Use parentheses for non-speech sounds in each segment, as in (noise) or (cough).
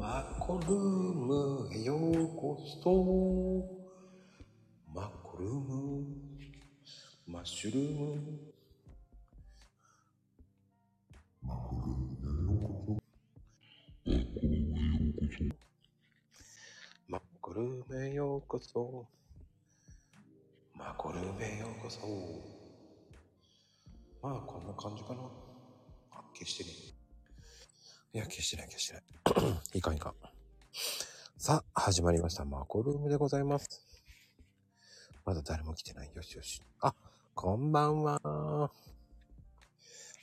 マッコルームへようこそ。マッコルーム、マッシュルーム。マッコルームへようこそ。マッコルームへようこそ。まあ、こんな感じかな。あ、消してね。いや、消してない、消してない。(clears throat) いかんいかん。さあ、始まりました。マコルームでございます。まだ誰も来てない。よしよし。あ、こんばんは。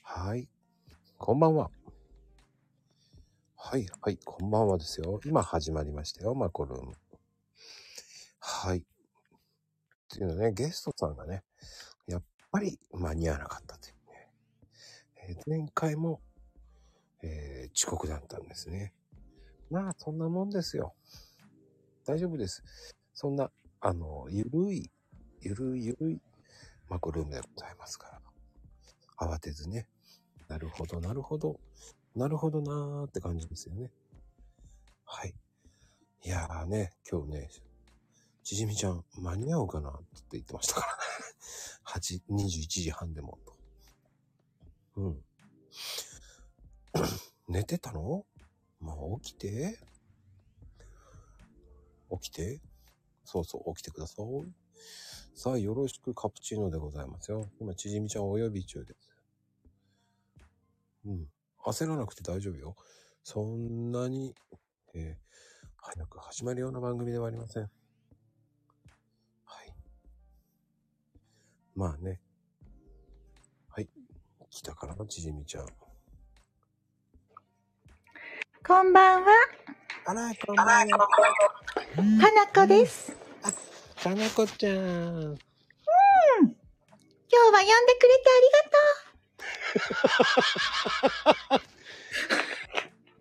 はい。こんばんは。はい、はい、こんばんはですよ。今始まりましたよ、マコルーム。はい。っていうのね、ゲストさんがね、やっぱり間に合わなかったというね。えー前回も、えー遅刻だったんですね。まあ、そんなもんですよ。大丈夫です。そんな、あの、ゆるい、ゆるいゆるいマコルームでございますから。慌てずね。なるほど、なるほど。なるほどなーって感じですよね。はい。いやーね、今日ね、ちじみちゃん間に合うかなって言ってましたからね。(laughs) 8、21時半でもと。うん。(clears throat) 寝てたの？まあ起きて。起きて。そうそう、起きてください。さあ、よろしくカプチーノでございますよ。今、ちじみちゃんお呼び中です。うん。焦らなくて大丈夫よ。そんなに、えー早く始まるような番組ではありません。はい。まあね。はい。来たからな、ちじみちゃん。こんばんは、あら、こんばんは。花子です。かなこちゃん。今日は呼んでくれて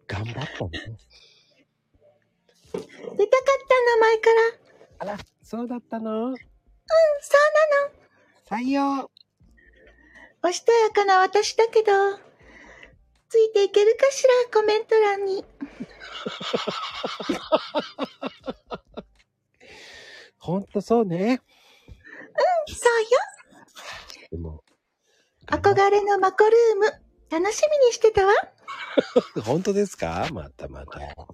(laughs) 頑張ったね。ありがとう。出たかった名前から。あら、そうだったの？そう採用。なの。おしとやかな私だけど、ついていけるかしら、コメント欄に。ほんとそうね。そうよ。でも、憧れのマコルーム、楽しみにしてたわ。(laughs) 本当ですか？またまた。(laughs)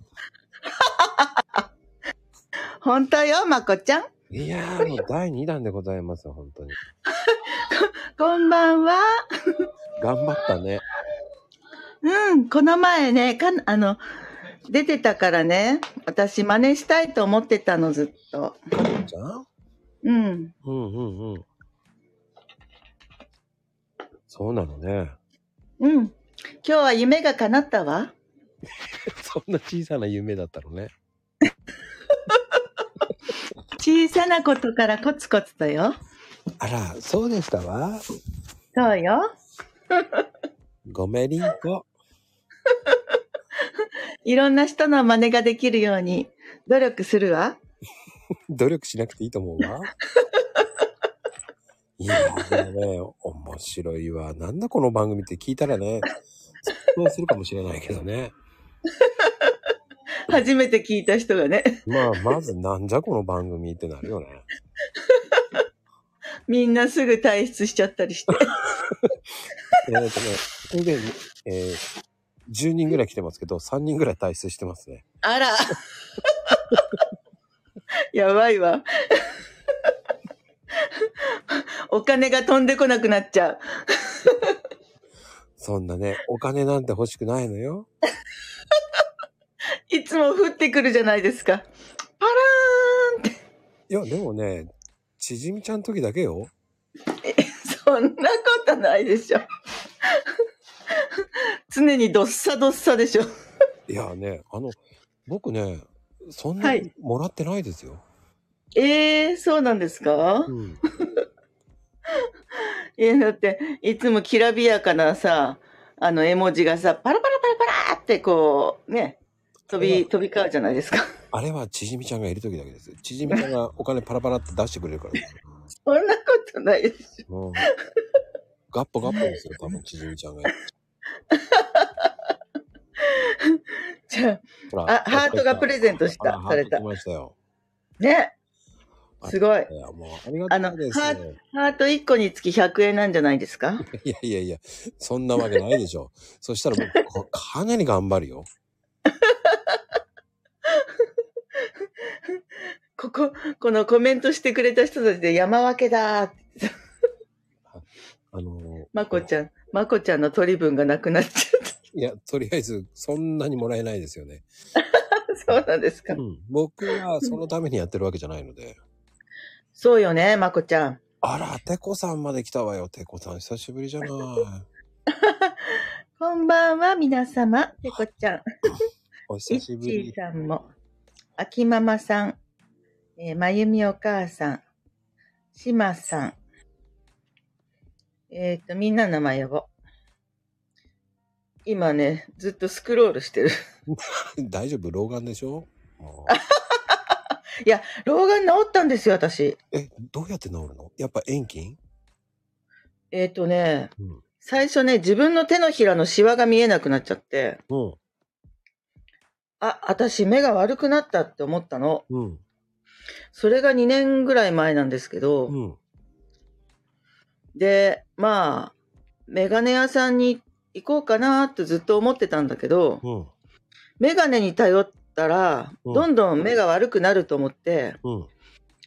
本当よ、まこちゃん。いやー、もう第2弾でございます、本当に。(laughs) こんばんは。頑張ったね。うん、この前ね、かん、あの、出てたからね、私真似したいと思ってたの、ずっと。じゃん？うん。うんうんうん。そうなのね。うん。今日は夢が叶ったわ。(laughs) そんな小さな夢だったのね。(laughs) 小さなことからコツコツとよ。あら、そうでしたわ。そうよ。ごめりんこ。(laughs) いろんな人の真似ができるように努力するわ。(laughs) 努力しなくていいと思うわ。(laughs) いやーね、面白いわ。なんだこの番組って聞いたらね、そうするかもしれないけどね。初めて聞いた人がね、まあ、まずなんじゃこの番組ってなるよね。みんなすぐ退出しちゃったりして。えっとね、これで、えー10人ぐらい来てますけど、3人ぐらい退出してますね。あら。(laughs) やばいわ。(laughs) お金が飛んでこなくなっちゃう。そんなね、お金なんて欲しくないのよ。(laughs) いつも降ってくるじゃないですか。パラーンって。いや、でもね、ちじみちゃんの時だけよ。そんなことないでしょ。常にどっさどっさでしょ。いやね、あの、僕ね、そんなにはいもらってないですよ。ええー、そうなんですか？うん。(laughs) いや、だって、いつもきらびやかなさ、あの絵文字がさ、パラパラパラパラってこう、ね、飛び、飛び交うじゃないですか。あれはちじみちゃんがいる時だけです。ちじみちゃんがお金パラパラって出してくれるから。(laughs) そんなことないです。うん。ガッポガッポですよ、多分ちじみちゃんが。じほらあ、ハートがプレゼントしたあ、された。ね。すごい。いや、もう、ありがたいです。あのハート1個につき100円なんじゃないですか？いやいやいや、そんなわけないでしょ。(laughs) そしたら僕、こかなり頑張るよ。(laughs) ここ、このコメントしてくれた人たちで山分けだ。(laughs) あの、まこちゃん、まこちゃんの取り分がなくなっちゃっいや、とりあえず、そんなにもらえないですよね。た。(laughs) そうなんですかう。ん。僕はそのためにやってるわけじゃないので。そうよね、まこちゃん。あら、てこさんまで来たわよ。てこさん、久しぶりじゃない。(laughs) こんばんは、皆様。てこちゃん。(laughs) おいっ久しぶちーり。さんも。あきママさん。えーまゆみお母さん。しまさん。えっ、と、みんなの名前呼ぼう。今ね、ずっとスクロールしてる。(laughs) 大丈夫？老眼でしょ？も (laughs) 老眼治ったんですよ、私。うえ、どうやって治るの？やっぱ遠近？えっ、とね、うん。最初ね、自分の手のひらのシワが見えなくなっちゃって、うん。あ、私目が悪くなったって思ったの。うん。それが2年ぐらい前なんですけど、うん。で、まあ、メガネ屋さんに行こうかなってずっと思ってたんだけど、うん。メガネに頼ったら、うんどんどん目が悪くなると思って、うん。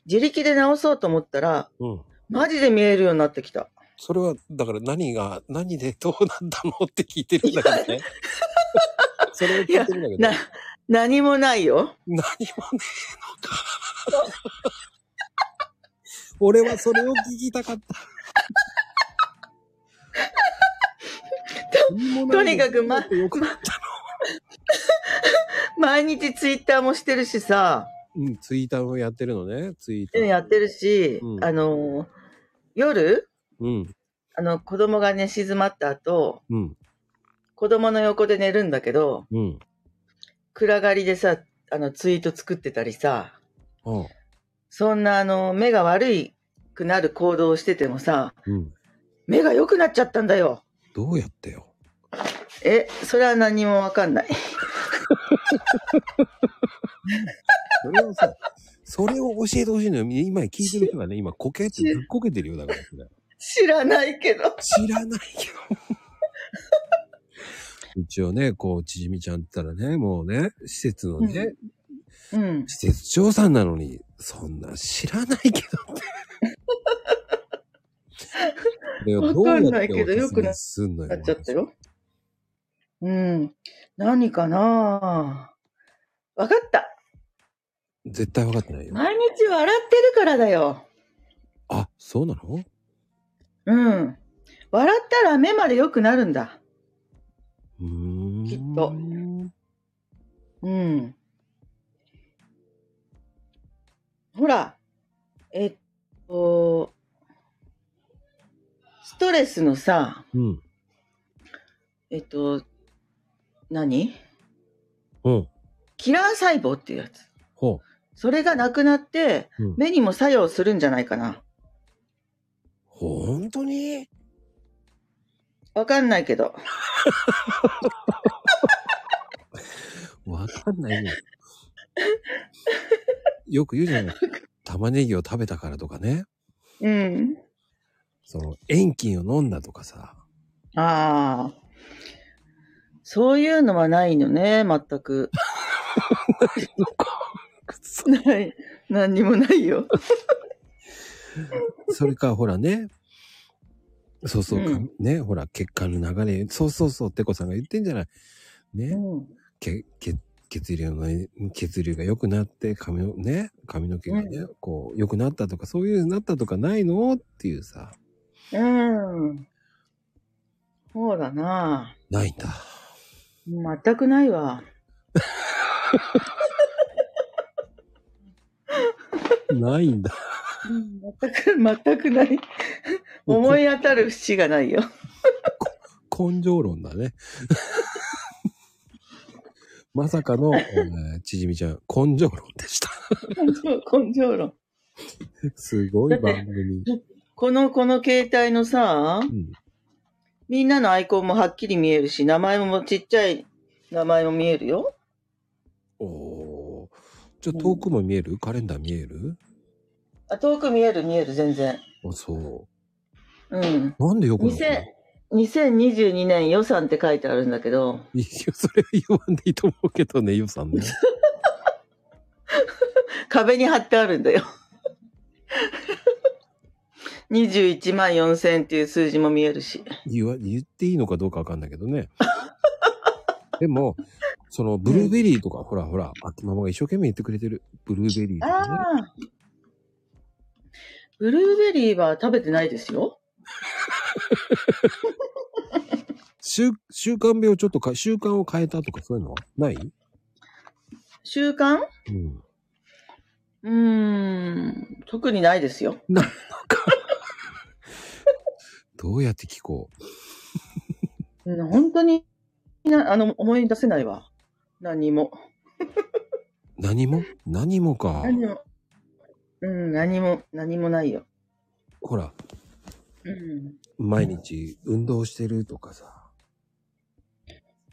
自力で直そうと思ったら、うん。マジで見えるようになってきた。それは、だから何が、何でどうなったのって聞いてるんだけどね。それを聞いてるんだけど。な、何もないよ。何もねえのか。俺はそれを聞きたかった。何もないとにかくま毎日ツイッターもしてるしさ、うん、ツイッターもやってるのね、ツイッター。やってるし、うん。あの、夜、うん、あの、子供がね、静まった後、うん、子供の横で寝るんだけど、うん。暗がりでさ、あの、ツイート作ってたりさ、あそんなあの、目が悪いくなる行動をしててもさ、うん。目が良くなっちゃったんだよ。どうやってよ？え、それは何もわかんない。それはさ、それを教えてほしいのよ。今聞いてる人がね、今こけってずっこけてるよ。だから。知らないけど。知らないけど。(laughs) 一応ね、こう、ちじみちゃんって言ったらね、もうね、施設のね、うん。施設長さんなのに、そんな知らないけどって。これをどうやってわかんないけどよくなおすすんのよ。なっちゃったよ。うん。何かなわかった。絶対分かってないよ。毎日笑ってるからだよ。あ、そうなの？うん。笑ったら目まで良くなるんだ。うーん。きっとうん。ほら、えっと、ストレスのさ、うん。えっと、何？うん。キラー細胞っていうやつ。ほそれがなくなって、う。うん。目にも作用するんじゃないかな。本当に？わかんないけど。(laughs) わかんないよ。よく言うじゃない。(laughs) 玉ねぎを食べたからとかね。うん。その、塩菌を飲んだとかさ。ああ。そういうのはないのね、全く。(laughs) ない。何にもないよ。それか、ほらね。そうそう、うんね、ほら、血管の流れ、そうそうそう、てこさんが言ってんじゃない。ね、うん。け血血流の、血流が良くなって、髪の、ね、髪の毛がね、こう、良くなったとか、そういうなったとかないの？っていうさ、うん。そうだな。ないんだ。全くないわ。ないんだ。うん全く、全くない。思い当たる節がないよ。根性論だね。(laughs) まさかの、えーちじみちゃん、根性論でした。根性論。(laughs) すごい番組。この、この携帯のさ、うん。みんなのアイコンもはっきり見えるし、名前もちっちゃい名前も見えるよ。じゃあ遠くも見える？カレンダー見える？あ、遠く見える見える、全然。あ、そうん。う。なんでよく2000 2022年予算って書いてあるんだけど、いや、それは言わんでいいと思うけどね、予算ね。(laughs) 壁に貼ってあるんだよ。21万4000っていう数字も見えるし。言わ、言っていいのかどうかわかんないけどね。(laughs) でも、その、ブルーベリーとか、ほらほら、秋ママが一生懸命言ってくれてる。ブルーベリーとかね。ああ。ブルーベリーは食べてないですよ。(laughs) 習、習慣病をちょっとか、習慣を変えたとかそういうのは？ない？習慣うん。うーん、特にないですよ。どうやって聞こう？うん本当にな、あの、思い出せないわ。何も。何も？何もか。何も。うん、何も、何もないよ。ほら、うん。毎日運動してるとかさ。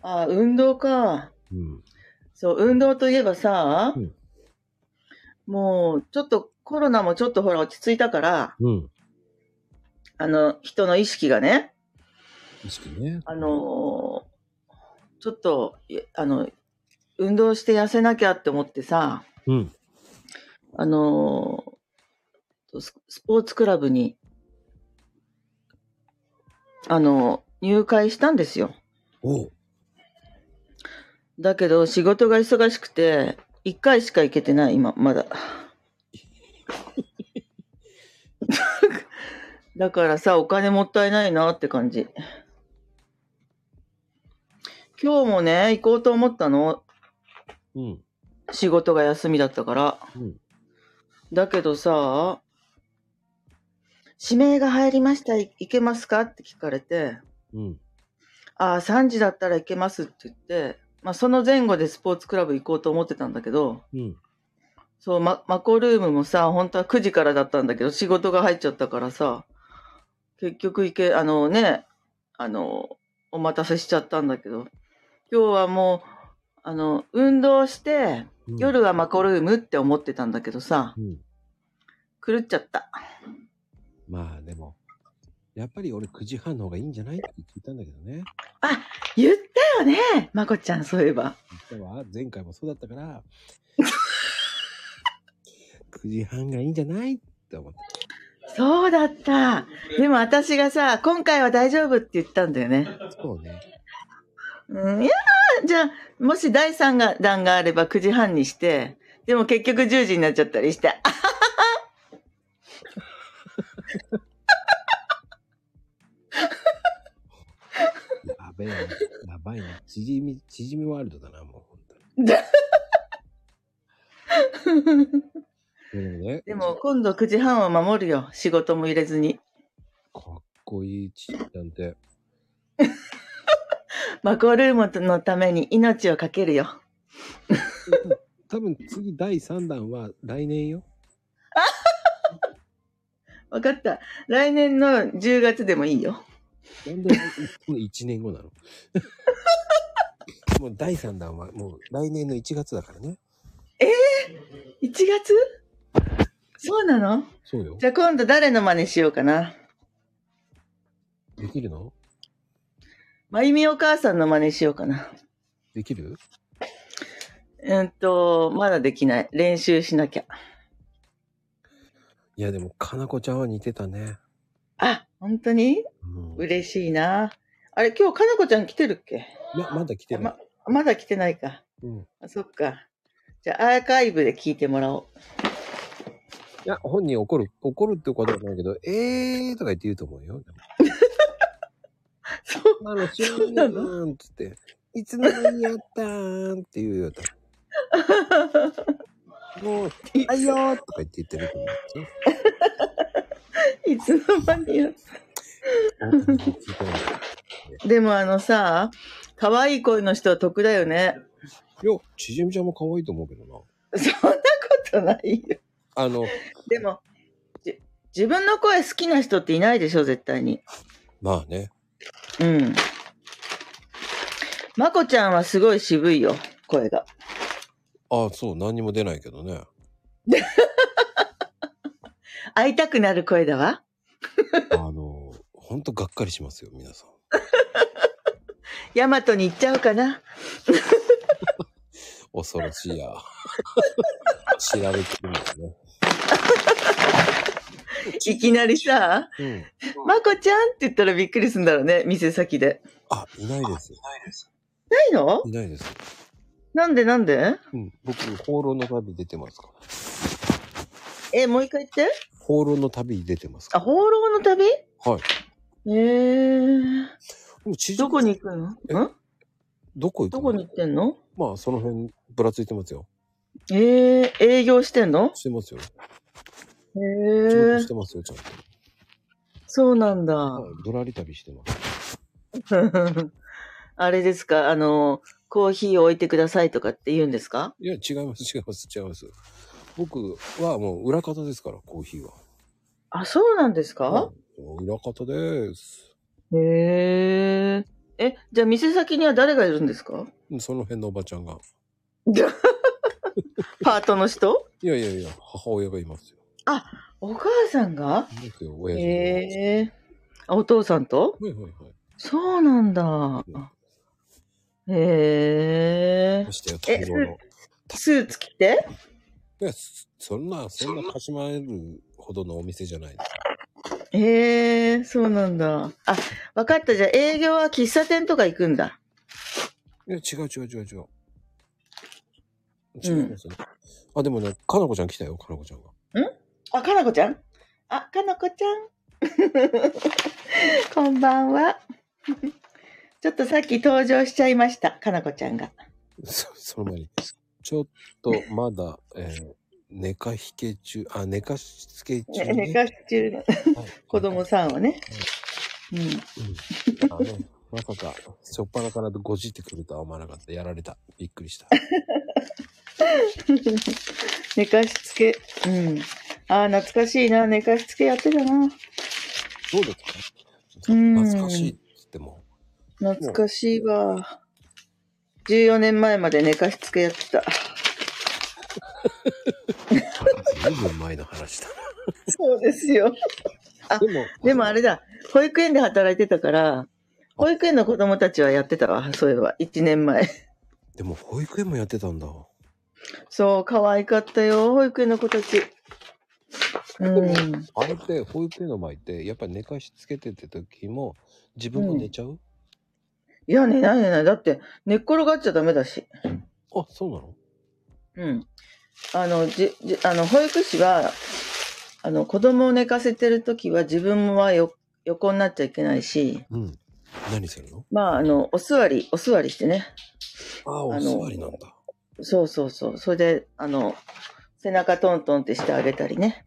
あ、運動か。うん。そう、運動といえばさ、うんもう、ちょっとコロナもちょっとほら落ち着いたから、うん。あの、人の意識がね、意識ね。あのーちょっと、いあの、運動して痩せなきゃって思ってさ、うん。あのーススポーツクラブに、あの、入会したんですよ。おう。だけど仕事が忙しくて、一回しか行けてない、今、まだ。(laughs) だからさ、お金もったいないなって感じ。今日もね、行こうと思ったの。うん。仕事が休みだったから。うん。だけどさ、指名が入りました、い行けますかって聞かれて、うん。ああ、3時だったら行けますって言って、まあその前後でスポーツクラブ行こうと思ってたんだけど、うん。そう、ママコルームもさ、本当は9時からだったんだけど、仕事が入っちゃったからさ、結局行け、あのね、あの、お待たせしちゃったんだけど、今日はもう、あの、運動して、うん夜はマコルームって思ってたんだけどさ、うん。狂っちゃった。まあでも、やっぱり俺9時半の方がいいんじゃないって聞いたんだけどね。言ったよね、まこちゃん、そういえば。言ったわ。前回もそうだったから、9時半がいいんじゃないって思って。そうだった。でも私がさ、今回は大丈夫って言ったんだよね。そうね。うん、いやーじゃあ、もし第3が弾があれば9時半にして、でも結局10時になっちゃったりして、あやべえな。やばいな。縮み、縮みワールドだな、もう本当に。(laughs) でもね、でも今度9時半は守るよ。仕事も入れずに。かっこいいちなんて。(laughs) マコルームのために命をかけるよ。多分次第3弾は来年よ。(laughs) わかった。来年の10月でもいいよ。なんで1年後なの？(laughs) もう第3弾はもう来年の1月だからね。1月？そうなの？そうよじ。ゃあ今度誰の真似しようかな？できるの？まゆみお母さんの真似しようかな。できる？うんと、まだできない。練習しなきゃ。いやでも、かなこちゃんは似てたね。あ、本当に？うん。嬉しいな。あれ、今日かなこちゃん来てるっけ？いや、まだ来てない。ままだ来てないか。うん。あそっか。じゃあ、アーカイブで聞いてもらおう。いや、本人怒る、怒るってことはないけど、えーとか言って言うと思うよ。(laughs) そう。あの、知らうなの？ーんっつって、いつの間にやったーんって言うよ。(laughs) もう、はいよーとか言って言ってると思ういつの間にやよ。聞いてないでもあのさ、可愛い声の人は得だよね。いや、ちじみちゃんも可愛いと思うけどな。そんなことないよ。あの、(laughs) でも、じ自分の声好きな人っていないでしょ、絶対に。まあね。ああ、そう、何にも出ないけどね。(laughs) 会いたくなる声だわ。(laughs) あの、ほんとがっかりしますよ、皆さん。ヤマトに行っちゃおうかな。恐ろしいや。知られてるんだよね。(laughs) いきなりさ、うん。まこちゃんって言ったらびっくりするんだろうね、店先で。あ、いないです。ないの？いないです。なんでなんで？うん。僕、放浪の旅出てますか？ら。え、もう一回言って。放浪の旅に出てますか？あ、放浪の旅？ら。はい。えー、どこに行くの？ん？どこ行くの？どこに行ってんの？まあ、その辺、ぶらついてますよ。えー、営業してんの？してますよ。へ仕事えしてますよ、ちゃんと。そうなんだ。はい。ぶらり旅してます。(laughs) あれですか？あの、コーヒーを置いてくださいとかって言うんですか？いや、違います、違います、違います。僕はもう裏方ですから、コーヒーは。あ、そうなんですか、はい裏方です。へえ。え、じゃあ店先には誰がいるんですか？その辺のおばちゃんが。(laughs) (laughs) パートの人？いやいやいや、母親がいますよ。お母さんが？いますよ、親父が。へえ。あお父さんと？はいはいはい。そうなんだ。へえま。してや、大量の。スーツ着て？いや、そんな、そんなかしまえるほどのお店じゃないです。へえ、そうなんだ。あ、わかった。じゃあ営業は喫茶店とか行くんだ。いや、違う違う違う違う。違いますね。あ、でもね、かなこちゃん来たよ、かなこちゃんが。あ、かなこちゃん？あ、かなこちゃん？(laughs) こんばんは。(laughs) ちょっとさっき登場しちゃいました。かなこちゃんが。そその前に、ちょっとまだ、えー、寝か引け中、あ、寝かしつけ中、ね、寝かし中のはい子供さんをね。うん。うん。あの、まさか、しょっぱなからごじってくるとは思わなかった。やられた。びっくりした。(laughs) 寝かしつけ。うん。ああ、懐かしいな。寝かしつけやってたな。どうですか？うん懐かしいって言っても。懐かしいわ。14年前まで寝かしつけやってた。前の話だそうですよ。な。でも、でもあれだ、保育園で働いてたから、保育園の子供たちはやってたわ、そういえば、1年前。でも保育園もやってたんだ。そう、可愛かったよ、保育園の子たち。うん。あれって、保育園の前って、やっぱり寝かしつけてて時も、自分も寝ちゃう、いや、寝ない寝ない。だって、寝っ転がっちゃダメだし。あ、そうなの？うん。あの、じ、じ、あの、保育士は、あの、子供を寝かせてるときは自分はよ、横になっちゃいけないし、うん。何するの？まあ、あの、お座り、お座りしてね。ああ、お座りなんだ。そうそうそう。それで、あの、背中トントンってしてあげたりね。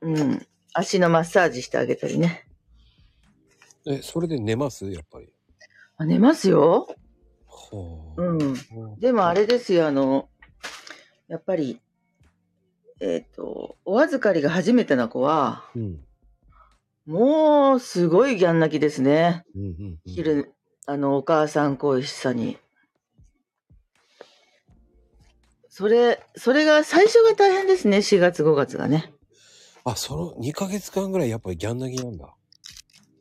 うん。足のマッサージしてあげたりね。え、それで寝ます？やっぱり。あ寝ますよ。はあ。うん。はでもあれですよ、あの、やっぱり、えっ、と、お預かりが初めての子は、あうん。もう、すごいギャン泣きですね。うんうん、うん。昼、あの、お母さん恋しさに。それ、それが、最初が大変ですね、4月5月がね。あ、その2ヶ月間ぐらいやっぱりギャン泣きなんだ。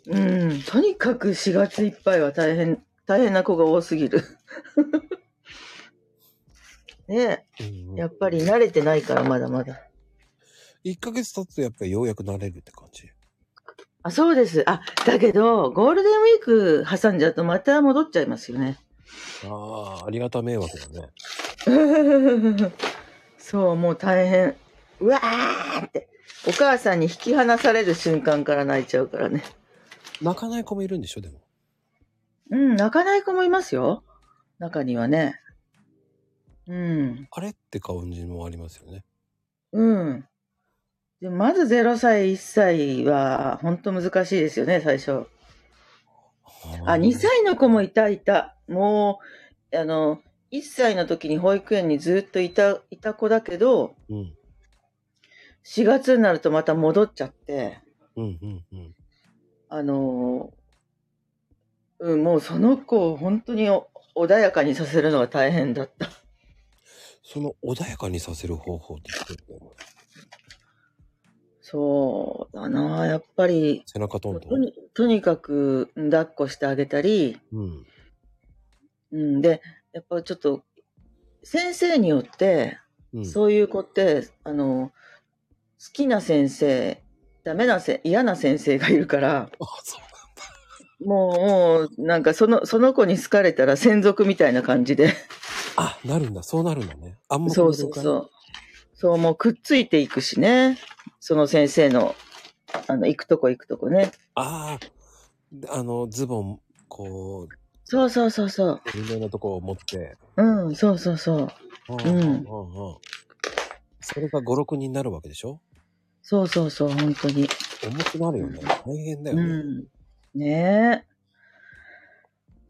うん、とにかく4月いっぱいは大変、大変な子が多すぎる。(laughs) ねうんうんえやっぱり慣れてないから、まだまだ。1ヶ月経つとやっぱりようやく慣れるって感じ？あ、そうです。あ、だけど、ゴールデンウィーク挟んじゃうとまた戻っちゃいますよね。ああ、ありがた迷惑だね。そう、もう大変。うわーって。お母さんに引き離される瞬間から泣いちゃうからね。泣かない子もいるんでしょでも。うん、泣かない子もいますよ。中にはね。うん、あれって感じもありますよね。うん。でまず0歳、1歳は本当難しいですよね、最初。あ、2歳の子もいた、いた。もう、あの、1歳の時に保育園にずっといた、いた子だけど、うん。4月になるとまた戻っちゃって、うんうんうん。あのーうん、もうその子を本当にお穏やかにさせるのが大変だった。その穏やかにさせる方法ってどうやってんの？そうだな。やっぱり、背中トントン。とにとにかく抱っこしてあげたり、うん。うん、で、やっぱちょっと、先生によって、うん。そういう子って、あの、好きな先生、ダメなせ、嫌な先生がいるから、もう、もう、なんかその、その子に好かれたら専属みたいな感じで。あ、なるんだ。そうなるんだね。暗黙そうそうそう。そう、もうくっついていくしね。その先生の、あの、行くとこ行くとこね。ああ、あの、ズボン、こう、そうそうそうそう。有名なとこを持って、うん、そうそうそう。うんうんうんうんそれが5、6人になるわけでしょ？そうそうそう、本当に。重くなるよね。大変だよね。うん。ねえ。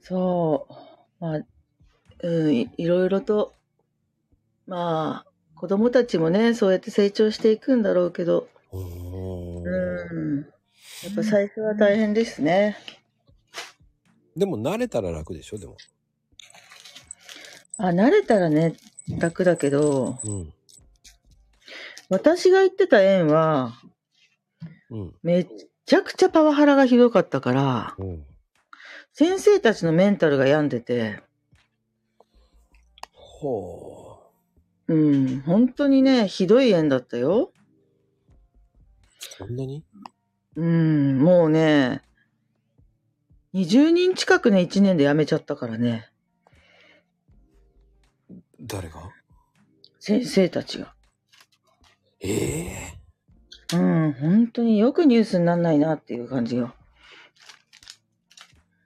そう。まあ、うん、いいろいろと、まあ、子供たちもね、そうやって成長していくんだろうけど、うーんうん。やっぱ最初は大変ですね。でも慣れたら楽でしょでも。あ、慣れたらね、楽だけど、うん。私が行ってた園は、うん。めっちゃくちゃパワハラがひどかったから、うん。先生たちのメンタルが病んでて、ほうん、本当にね、ひどい園だったよ。う。そんなに？うん、もうね、20人近くね、1年で辞めちゃったからね、誰が？先生たちが。ええうん、本当によくニュースになんないなっていう感じよ。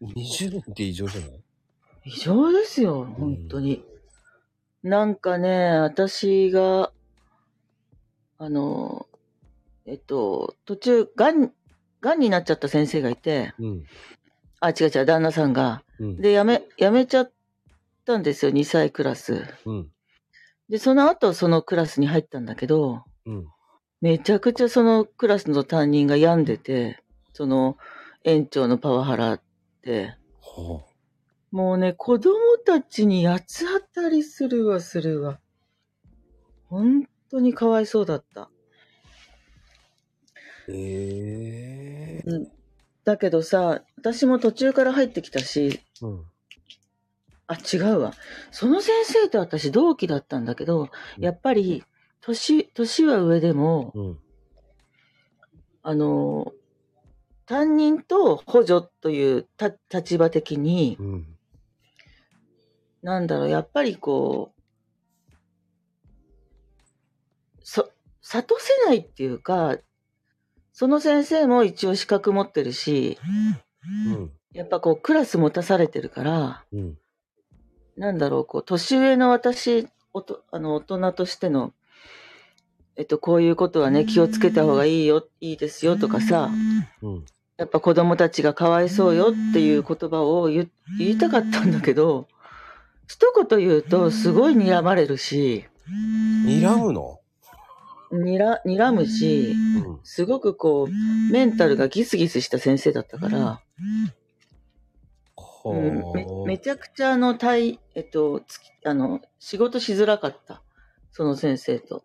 20年って異常じゃない？異常ですよ、本当に。なんかね、私が、あの、えっと、途中、がん、がんになっちゃった先生がいて、うん。あ、違う違う、旦那さんが。うん。で、辞め、辞めちゃったんですよ、2歳クラス。うん。で、その後、そのクラスに入ったんだけど、うん。めちゃくちゃそのクラスの担任が病んでて、その園長のパワハラって、ほもうね、子供たちに八つ当たりするわ、するわ。本当にかわいそうだった。う。ええうん。だけどさ、私も途中から入ってきたし、うん。あ、違うわ。その先生と私同期だったんだけど、やっぱり、年、年は上でも、うん。あの、担任と補助というた立場的に、うん。なんだろう、やっぱりこう、そ、悟せないっていうか、その先生も一応資格持ってるし、うん。やっぱこうクラス持たされてるから、うん。なんだろう、こう、年上の私、おとあの、大人としての、えっと、こういうことはね、気をつけた方がいいよ、いいですよとかさ、うん。やっぱ子供たちがかわいそうよっていう言葉を言言いたかったんだけど、一言言うとすごい睨まれるし、睨むの？にら、睨むし、うん。すごくこう、メンタルがギスギスした先生だったから、ほうん、めう。めちゃくちゃあの、対、えっと、つきあの、仕事しづらかった。その先生と。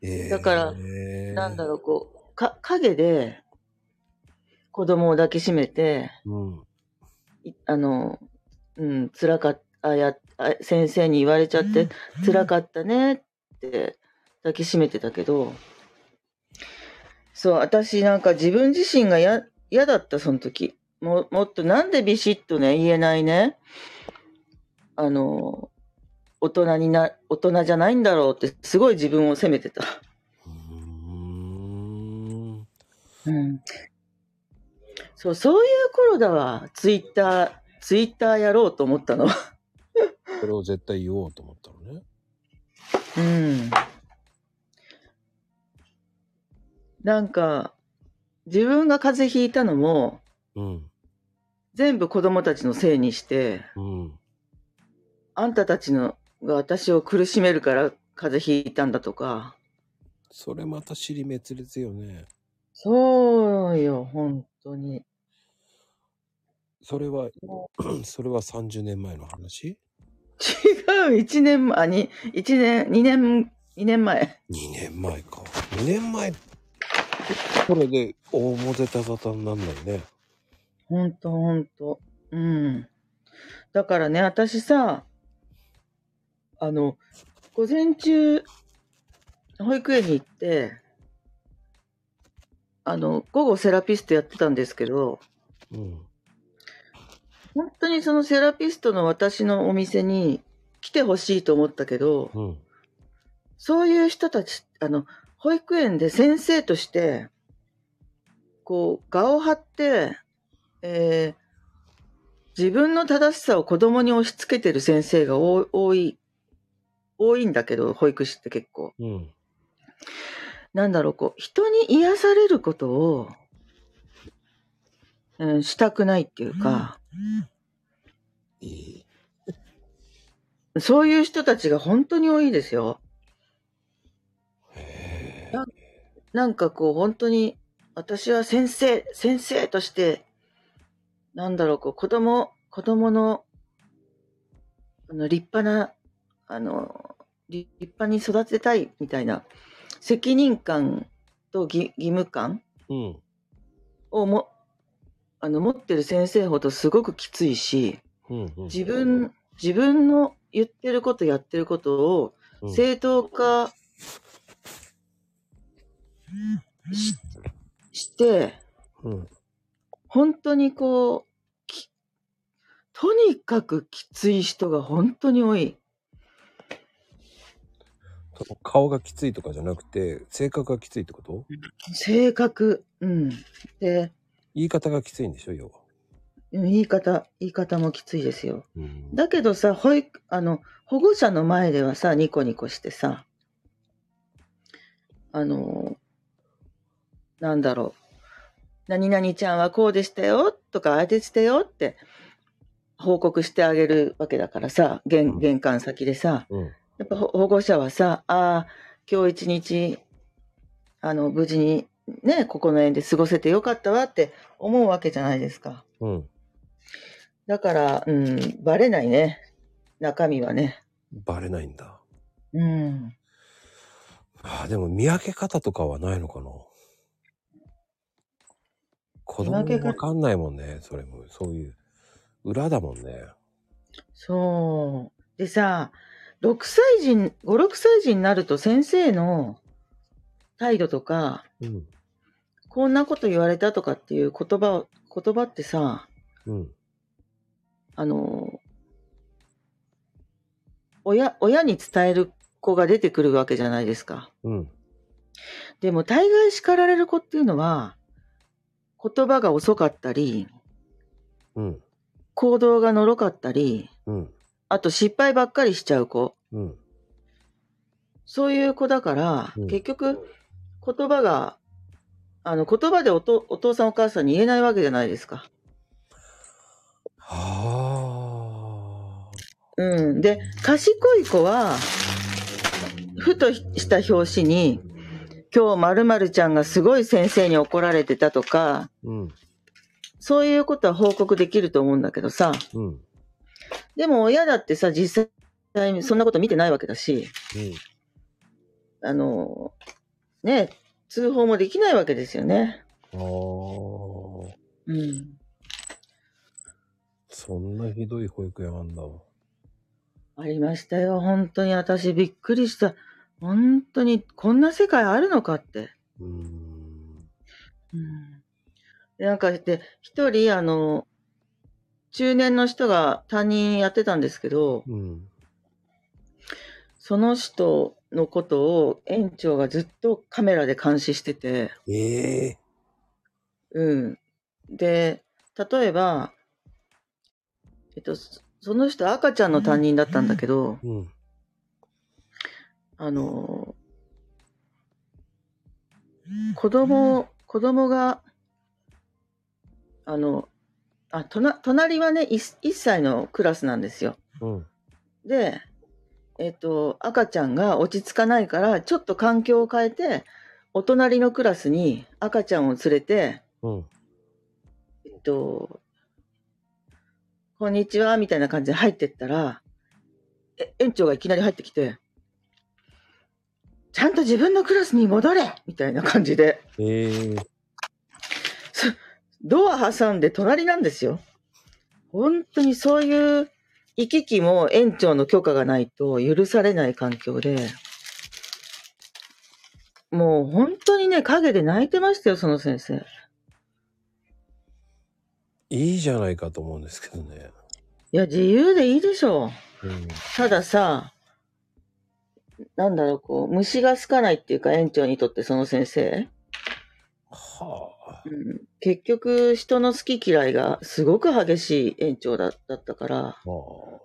ええだからなんだろう、こう、か、影で、子供を抱きしめて、うん。いあの、うん、辛かった、あや、あ先生に言われちゃって、辛かったねって抱きしめてたけど、そう、私なんか自分自身がや嫌だった、その時。ももっとなんでビシッとね、言えないね、あの、大人にな、大人じゃないんだろうって、すごい自分を責めてた。うーん。うん。そう、そういう頃だわ、ツイッター、ツイッターやろうと思ったのは。それを絶対言おうと思ったのね。うん。なんか、自分が風邪ひいたのも、うん。全部子供たちのせいにして、うん。あんたたちのが私を苦しめるから風邪ひいたんだとか。それまた尻滅裂よね。そうよ、本当に。それは、(clears throat) それは30年前の話？違う、1年前、あ、に、1年、2年、2年前。2年前か。2年前、これで大モテた沙汰になんないね。ほんとほんと。うん。だからね、私さ、あの、午前中、保育園に行って、あの、午後セラピストやってたんですけど、うん。本当にそのセラピストの私のお店に来てほしいと思ったけど、うん。そういう人たち、あの、保育園で先生として、こう、顔を張って、えー自分の正しさを子供に押し付けてる先生が多多い、多いんだけど、保育士って結構。うん。なんだろう、こう、人に癒されることを、うん、したくないっていうか。そういう人たちが本当に多いですよ。へえ。なんかこう本当に私は先生、先生として、なんだろう、こう子供、子供の、あの立派な、あの、立立派に育てたいみたいな責任感と義義務感うん。をも、あの持ってる先生ほどすごくきついし、うん。うん。自分、自分の言ってることやってることをうん、正当化しして、うん。本当にこう、きとにかくきつい人が本当に多い。顔がきついとかじゃなくて、性格がきついってこと？性格、うん。で、言い方がきついんでしょ、要は。うん言い方、言い方もきついですよ。うん。だけどさ、保育、あの、保護者の前ではさ、ニコニコしてさ、あの、なんだろう。何々ちゃんはこうでしたよとか、ああでしたよって報告してあげるわけだからさ、玄玄関先でさ、うん。やっぱ保保護者はさ、ああ、今日一日、あの、無事にね、ここの園で過ごせてよかったわって思うわけじゃないですか。うん。だから、うん、バレないね。中身はね。バレないんだ。うん。ああ、でも見分け方とかはないのかな？子供見分け方もわかんないもんね、それも。そういう。裏だもんね。そう。でさ、6歳児、5、6歳児になると先生の態度とか、うん。こんなこと言われたとかっていう言葉を、言葉ってさ、うん。あの、親、親に伝える子が出てくるわけじゃないですか。うん。でも大概叱られる子っていうのは、言葉が遅かったり、うん。行動がのろかったり、うん。あと失敗ばっかりしちゃう子。うん。そういう子だから、うん結局、言葉が、あの、言葉でおとお父さんお母さんに言えないわけじゃないですか。はあ。うん。で、賢い子は、ふとした表紙に、今日〇〇ちゃんがすごい先生に怒られてたとか、うん。そういうことは報告できると思うんだけどさ、うん。でも親だってさ、実際にそんなこと見てないわけだし、うん。あの、ね、通報もできないわけですよね。ああ。うん。そんなひどい保育園あんだ。ありましたよ。本当に私びっくりした。本当にこんな世界あるのかって。うーん。うん。でなんかで、一人、あの、中年の人が担任やってたんですけど、うん。その人のことを園長がずっとカメラで監視してて、ええうん。で、例えば、えっと、そその人赤ちゃんの担任だったんだけど、うん。あの、子供、子供が、あの、あ、とな、隣はね、1, 1歳のクラスなんですよ。うん。で、えっと、赤ちゃんが落ち着かないから、ちょっと環境を変えて、お隣のクラスに赤ちゃんを連れて、うん。えっと、こんにちは、みたいな感じで入ってったら、え園長がいきなり入ってきて、ちゃんと自分のクラスに戻れみたいな感じで、ええドア挟んで隣なんですよ。本当にそういう行き来も園長の許可がないと許されない環境で、もう本当にね、陰で泣いてましたよ、その先生。いいじゃないかと思うんですけどね。いや、自由でいいでしょう。うん。たださ、なんだろう、こう、虫が好かないっていうか、園長にとってその先生。はあ。うん、結局、人の好き嫌いがすごく激しい園長だだったから、は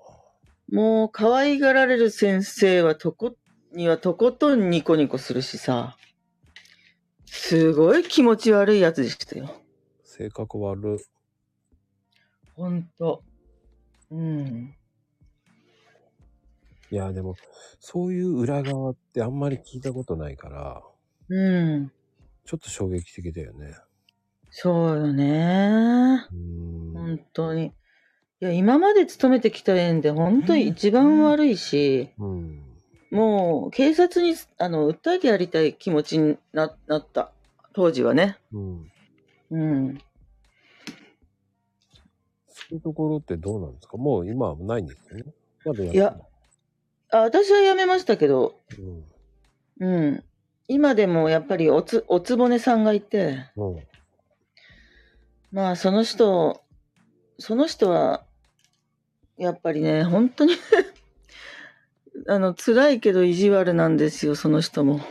もう可愛がられる先生はとこ、にはとことんニコニコするしさ、すごい気持ち悪いやつでしたよ。あ。性格悪い。ほんと。うん。いや、でも、そういう裏側ってあんまり聞いたことないから、うん。ちょっと衝撃的だよね。そうよね。本当に。いや、今まで勤めてきた園で本当に一番悪いし、うん。もう警察にあの訴えてやりたい気持ちにななった。当時はね。うん。うん。そういうところってどうなんですか？もう今はないんですよね？まだやいやあ私は辞めましたけど、うん。うん。今でもやっぱりおつ、おつぼねさんがいて、うん。まあその人、その人は、やっぱりね、本当に (laughs) あの、辛いけど意地悪なんですよ、その人も。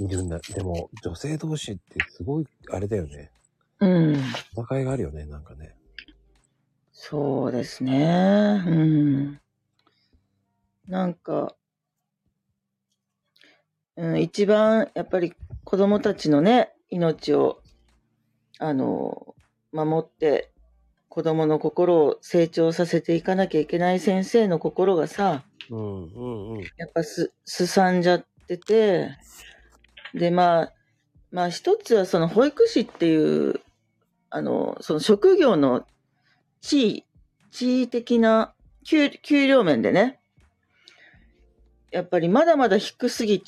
いるんだ。でも、女性同士ってすごい、あれだよね。うん。戦いがあるよね、なんかね。そうですね。うん。なんか、うん、一番やっぱり子供たちのね、命を、あの、守って、子供の心を成長させていかなきゃいけない先生の心がさ、うん、うん、うん。やっぱす、すさんじゃってて、で、まあ、まあ一つはその保育士っていう、あの、その職業の地位、地位的な給給料面でね、やっぱりまだまだ低すぎ、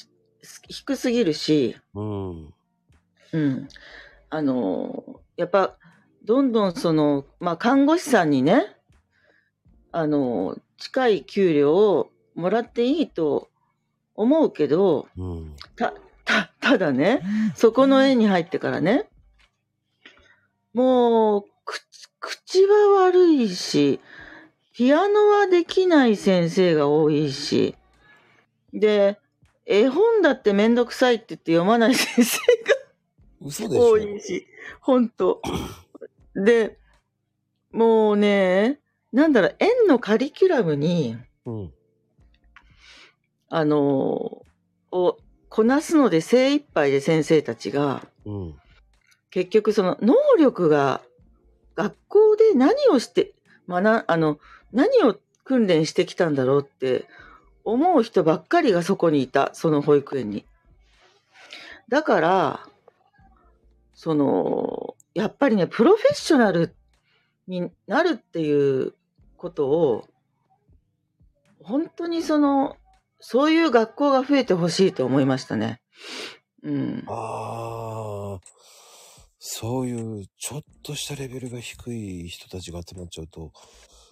低すぎるし、うん。うん。あの、やっぱ、どんどんその、まあ、看護師さんにね、あの、近い給料をもらっていいと思うけど、うん。た、た、ただね、そこの園に入ってからね、もう、口、口は悪いし、ピアノはできない先生が多いし、で、絵本だってめんどくさいって言って読まない先生が嘘でしょ多いし、ほんと。で、もうね、なんだろう、園のカリキュラムに、うん。あの、をこなすので精一杯で先生たちが、うん。結局その能力が学校で何をして、学、あの、何を訓練してきたんだろうって思う人ばっかりがそこにいた、その保育園に。だから、その、やっぱりね、プロフェッショナルになるっていうことを、本当にその、そういう学校が増えてほしいと思いましたね。うん。ああ、そういうちょっとしたレベルが低い人たちが集まっちゃうと、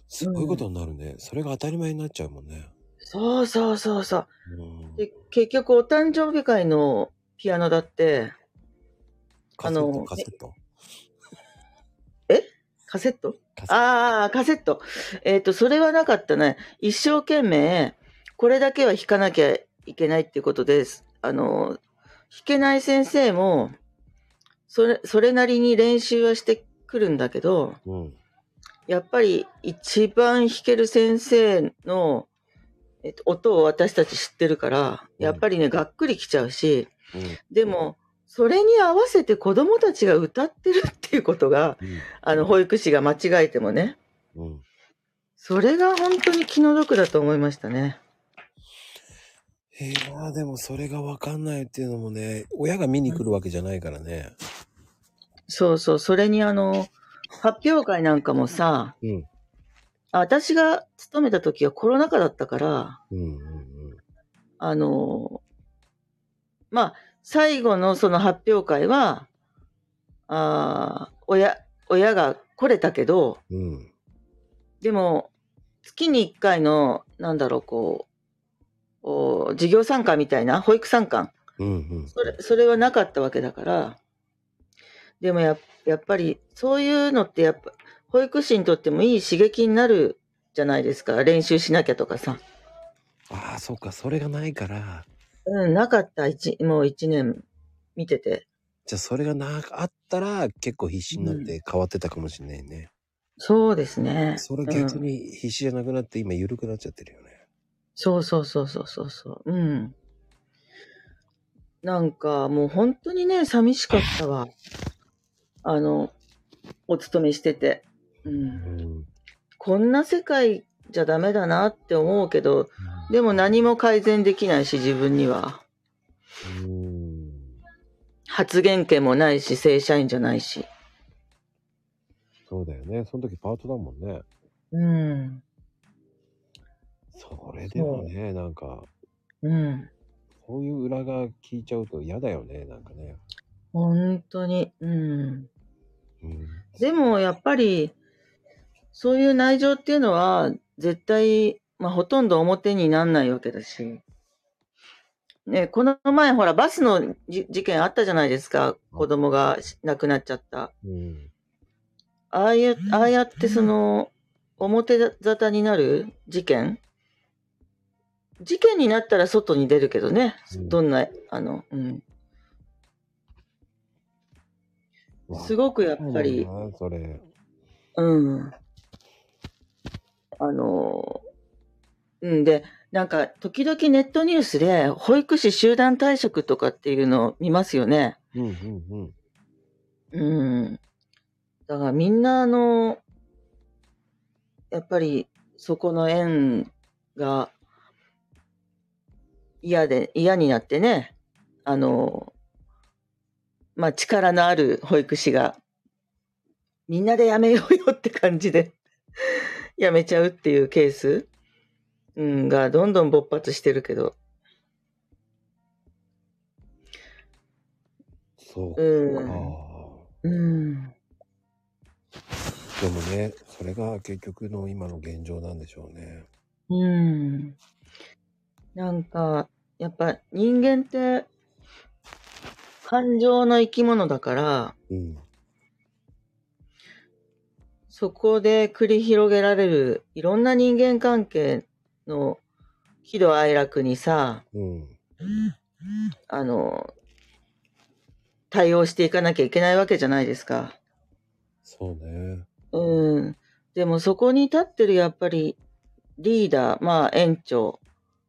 すごいことになるね。それが当たり前になっちゃうもんね。そうそうそうそう。うん。で、結局お誕生日会のピアノだって、カセット、あのカセット？カセット？カセットああ、カセット。えっ、と、それはなかったね。一生懸命、これだけは弾かなきゃいけないっていうことです。あの、弾けない先生も、それ、それなりに練習はしてくるんだけど、うん。やっぱり一番弾ける先生の、えっと、音を私たち知ってるから、やっぱりね、がっくりきちゃうし、うん。でも、それに合わせて子供たちが歌ってるっていうことが、あの、保育士が間違えてもね、うん。うん。それが本当に気の毒だと思いましたね。いやーでもそれがわかんないっていうのもね、親が見に来るわけじゃないからね。そうそう、それにあの、発表会なんかもさ、うん。あ私が勤めた時はコロナ禍だったから、うんうんうん。あの、まあ、最後のその発表会は、あー親、親が来れたけど、うん。でも、月に1回の、なんだろう、こう、お授業参観みたいな、保育参観。うんうん。それ、それはなかったわけだから、でもや、やっぱり、そういうのってやっぱ、保育士にとってもいい刺激になるじゃないですか。練習しなきゃとかさ。ああ、そっか、それがないから。うん、なかった、一、もう一年見てて。じゃあそれがなあったら結構必死になって変わってたかもしれないね。そうですね。それうん、逆に必死じゃなくなって今緩くなっちゃってるよね。そうそうそうそうそうそう。うん。なんかもう本当にね、寂しかったわ。あの、お勤めしてて。うん。うん。こんな世界じゃダメだなって思うけど、でも何も改善できないし、自分には。うん。発言権もないし、正社員じゃないし。そうだよね。その時パートだもんね。うん。それでもね、なんか、うん。そういう裏側聞いちゃうと嫌だよね、なんかね。本当に。うん。うん。でもやっぱり、そういう内情っていうのは、絶対、まあほとんど表になんないわけだし。ね、この前ほら、バスのじ事件あったじゃないですか。子供が亡くなっちゃった。うん。ああいう、ああやってその、表沙汰になる事件？事件になったら外に出るけどね。うんどんな、あの、うん。すごくやっぱり。うん。あの、うんで、なんか、時々ネットニュースで、保育士集団退職とかっていうのを見ますよね。うんうんうん。うん。だからみんな、あの、やっぱり、そこの縁が嫌で、嫌になってね、あの、まあ、力のある保育士が、みんなでやめようよって感じで、(laughs) やめちゃうっていうケース、うん、がどんどん勃発してるけど、そうか。うん。うん。でもね、それが結局の今の現状なんでしょうね。うん。なんか、やっぱ人間って感情の生き物だから、うん。そこで繰り広げられるいろんな人間関係の喜怒哀楽にさ、うん。あの、対応していかなきゃいけないわけじゃないですか。そうね。うん。でもそこに立ってるやっぱりリーダー、まあ園長、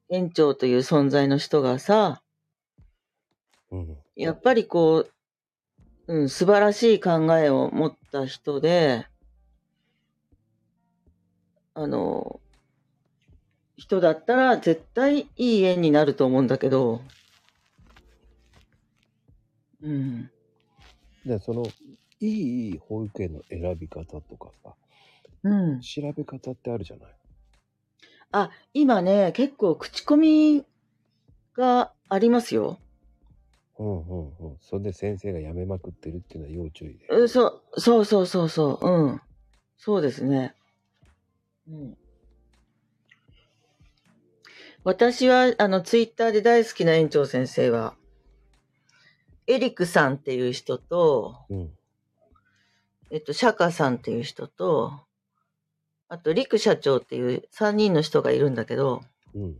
園長という存在の人がさ、うん。やっぱりこう、うん、素晴らしい考えを持った人で、あの、人だったら絶対いい縁になると思うんだけど、うん。で、その、いい保育園の選び方とかさ、うん。調べ方ってあるじゃない？あ、今ね、結構口コミがありますよ。うんうんうん。それで先生が辞めまくってるっていうのは要注意で。うんそう、そうそうそうそう、うん。そうですね。うん。私は、あの、ツイッターで大好きな園長先生は、エリックさんっていう人と、うん。えっと、シャカさんっていう人と、あと、リク社長っていう3人の人がいるんだけど、うん。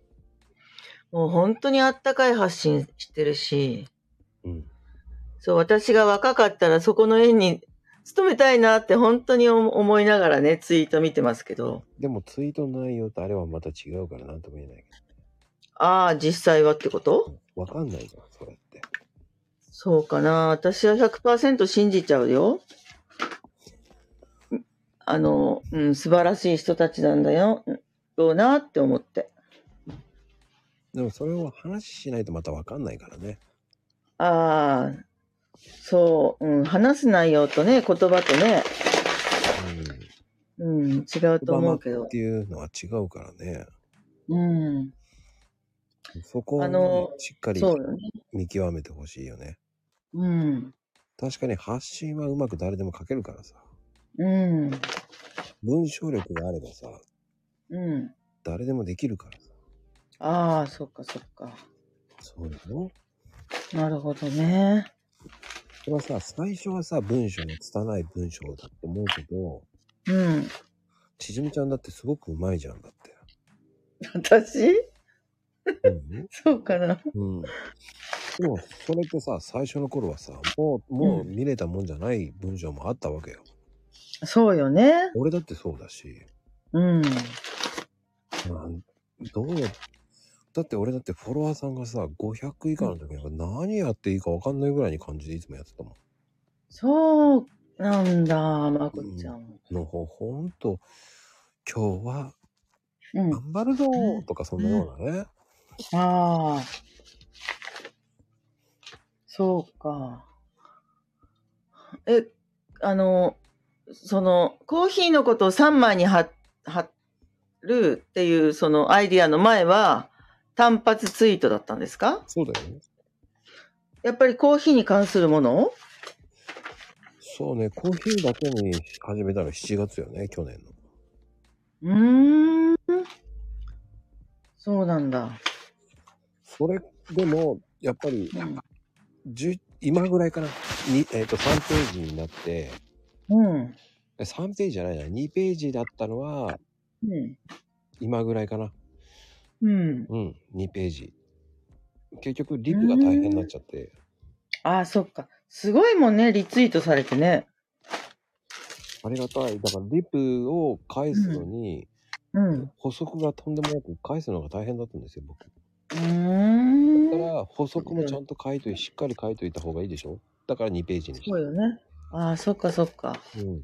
もう本当にあったかい発信してるし、うん。そう、私が若かったらそこの園に勤めたいなって本当に思思いながらね、ツイート見てますけど、でもツイートの内容とあれはまた違うからなんとも言えないけああ、実際はってこと？ど。わかんないじゃん、それって。そうかな。私は100%信じちゃうよ。あの、うん、素晴らしい人たちなんだよ、どうなって思って。でもそれを話しないとまたわかんないからね。ああ、そう、うん、話す内容とね、言葉とね、うん、違うと思うけどっ。ていうのは違うからね。うん。そこをしっかり。見極めてほしいよね。うん。確かに発信はうまく誰でも書けるからさ。うん。文章力があればさ、うん。誰でもできるからさ。ああ、そっかそっか。そうだよ。なるほどね。それはさ、最初はさ、文章の拙い文章だって思うけど、うん。ちじみちゃんだってすごくうまいじゃんだって。私？うん (laughs) そうかな。うん。でも、それってさ、最初の頃はさ、もう、もう見れたもんじゃない文章もあったわけよ。そうよね。俺だってそうだし、うん。なんどうや、だって俺だってフォロワーさんがさ、500以下の時なんか何やっていいか分かんないぐらいに感じでいつもやってたもん。そうなんだ、まこちゃん。のほほんと、今日はうん。頑張るぞーとかそんなようなね。ああ。そうか。え、あの、その、コーヒーのことを3枚に貼貼るっていうそのアイディアの前は単発ツイートだったんですか？そうだよね。やっぱりコーヒーに関するもの？そうね、コーヒーだけに始めたの7月よね、去年の。うーん。そうなんだ。それでも、やっぱり、うん。10今ぐらいかな。にえっ、と、3ページになって、うん。え3ページじゃないな、2ページだったのは、うん。今ぐらいかな。うん。うん、2ページ。結局、リプが大変になっちゃって、ああ、そっか。すごいもんね、リツイートされてね。ありがたい。だから、リプを返すのに、うん。う補足がとんでもなく返すのが大変だったんですよ、僕。だ。から、補足もちゃんと書いといしっかり書いといた方がいいでしょ？だから2ページにした。そうよね。ああ、そっかそっか。うん。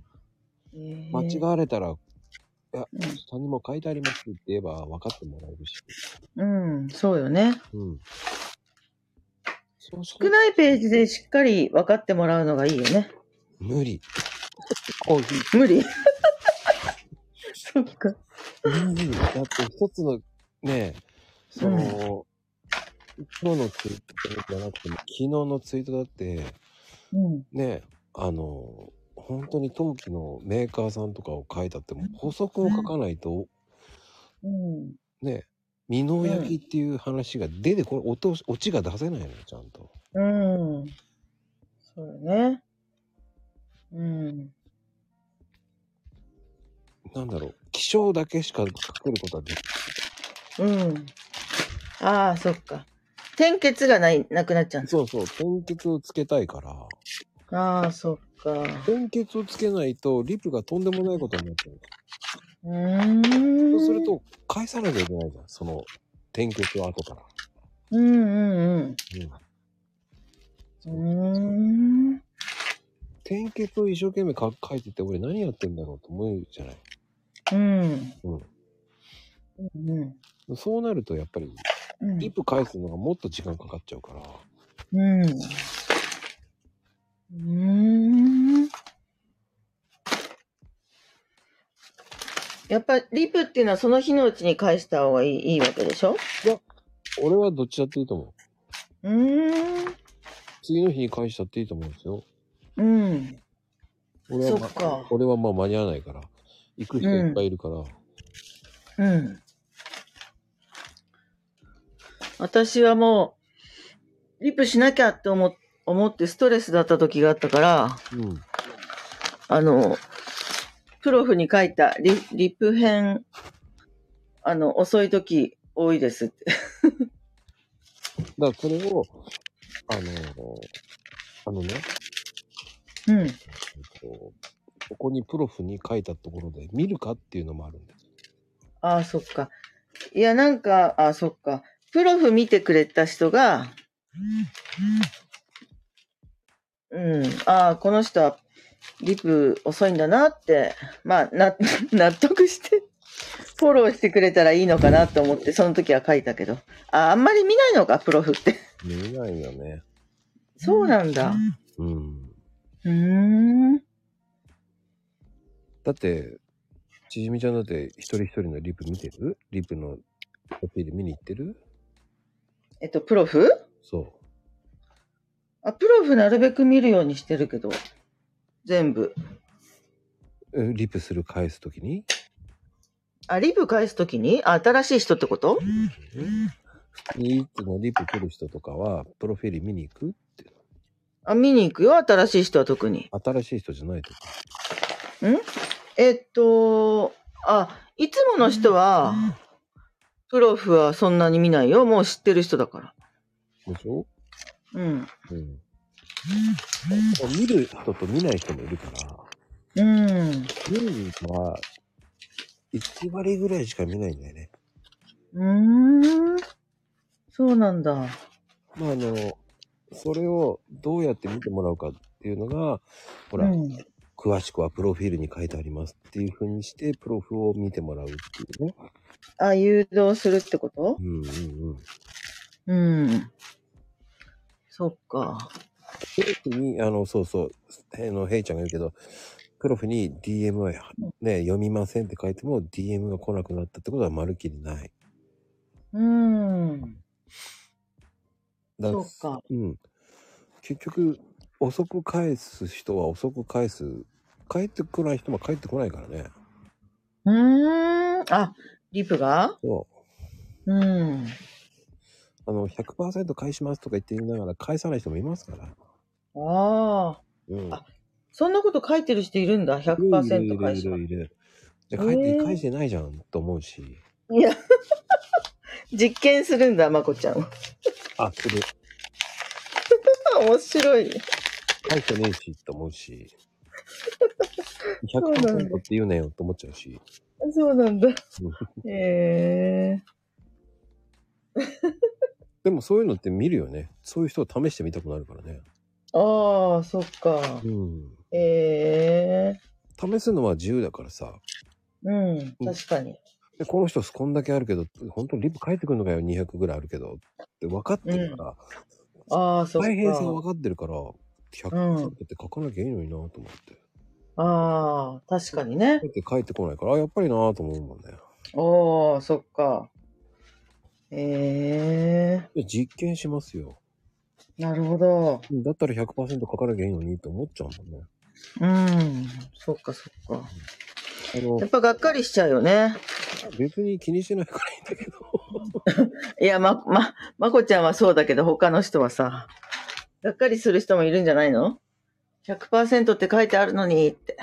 えー間違われたら、いや、うん下にも書いてありますって言えば分かってもらえるし。うん、そうよね。うん。そうそ少う。ないページでしっかり分かってもらうのがいいよね。無理。コーヒー。無理。(laughs) そっか。無理。だって一つの、ね、その、今日のツイートじゃなくても、昨日のツイートだって、うん。ね、あの、本当に陶器のメーカーさんとかを書いたっても、補足を書かないと、うん。ね、未納焼きっていう話が出てこれ、音、オチが出せないのよ、ちゃんと。うん。そうよね。うん。なんだろう、気象だけしか書けることはできうん。ああ、そっか。点結がない、なくなっちゃうんだ。そうそう、点結をつけたいから、ああ、そっか。点結をつけないと、リプがとんでもないことになっちゃう。うーん。そうする。と、返さなきゃいけないじゃん、その、点結を後から。うんうんうん。うん。うーん。点結を一生懸命書書いてて、俺何やってんだろうと思うじゃない。うん。ううん。ん。そうなると、やっぱり、うん。リプ返すのがもっと時間かかっちゃうから、うん。うーん。やっぱリプっていうのはその日のうちに返した方がいいいいわけでしょ？俺はどっちだっていいと思う。うーん。次の日に返したっていいと思うんですよ。うん。俺は、そっか俺はまあ間に合わないから。行く人いっぱいいるから。うん。私はもう、リプしなきゃって思思ってストレスだった時があったから、うん。あの、プロフに書いたリリップ編、あの、遅い時多いですって。(laughs) だからそれを、あの、あのね、うん。えっとここにプロフに書いたところで見るかっていうのもあるんです。ああ、そっか。いや、なんか、あそっか。プロフ見てくれた人が、うん、ああ、この人はリプ遅いんだなって、まあ、な、(laughs) 納得して、フォローしてくれたらいいのかなと思って、その時は書いたけど。あ、あんまり見ないのか、プロフって。見ないよね。そうなんだ。うん。うーん。だって、ちじみちゃんだって一人一人のリプ見てる？リプのコピーで見に行ってる？えっと、プロフ？そあ、プロフなるべく見るようにしてるけど。全部。リプする返すときに？あ、リプ返すときに？あ、新しい人ってこと？いつもリプ来る人とかは、プロフィール見に行くって。あ、見に行くよ？新しい人は特に。新しい人じゃないとか。えっと、あ、いつもの人は、プロフはそんなに見ないよ。もう知ってる人だから。でしょ？うん。うん。見る人と見ない人もいるから、うん。見る人は、1割ぐらいしか見ないんだよね。うーん。そうなんだ。まあ、あの、それをどうやって見てもらうかっていうのが、ほら、うん。詳しくはプロフィールに書いてありますっていう風にして、プロフを見てもらうっていうね。あ、誘導するってこと？うんうんうん。うん。そっか。プロフに、あの、そうそう、あの、ヘイちゃんが言うけど、プロフに DM はね、読みませんって書いても DM が来なくなったってことはまるっきりない。うん。だそっか。うん。結局、遅く返す人は遅く返す。帰ってこない人も帰ってこないからね。うーん。あ、リプが？そう。うん。あの、100%返しますとか言って言いながら返さない人もいますから。ああ。うん。あそんなこと書いてる人いるんだ。いるいる100%返いしまるいる。で、返って、えー返してないじゃんと思うし。いや、(laughs) 実験するんだ、まこちゃんは。あ、それ、(laughs) 面白い。返してねえしと思うし。うなんだ100%って言うなよと思っちゃうし。そうなんだ。うんへえ (laughs) でもそういうのって見るよね。そういう人を試してみたくなるからね。ああ、そっかう。ん。へえ試すのは自由だからさ。うん、確かに。で、この人こんだけあるけど、本当にリプ返ってくるのかよ、200ぐらいあるけど。って分かってるから、ああ、そっか。大変さが分かってるから、100%うんって書かなきゃいいのになと思って。ああ、確かにね。だって帰ってこないから、あ、やっぱりなと思うもんね。おー、そっか。へえで実験しますよ。なるほど。だったら100%書かなきゃいいのにって思っちゃうもんね。うん、そっかそっか。あのやっ、ぱがっかりしちゃうよね。別に気にしないからいいんだけど。(laughs) いや、ま、ま、まこちゃんはそうだけど、他の人はさ、がっかりする人もいるんじゃないの ?100% って書いてあるのにって。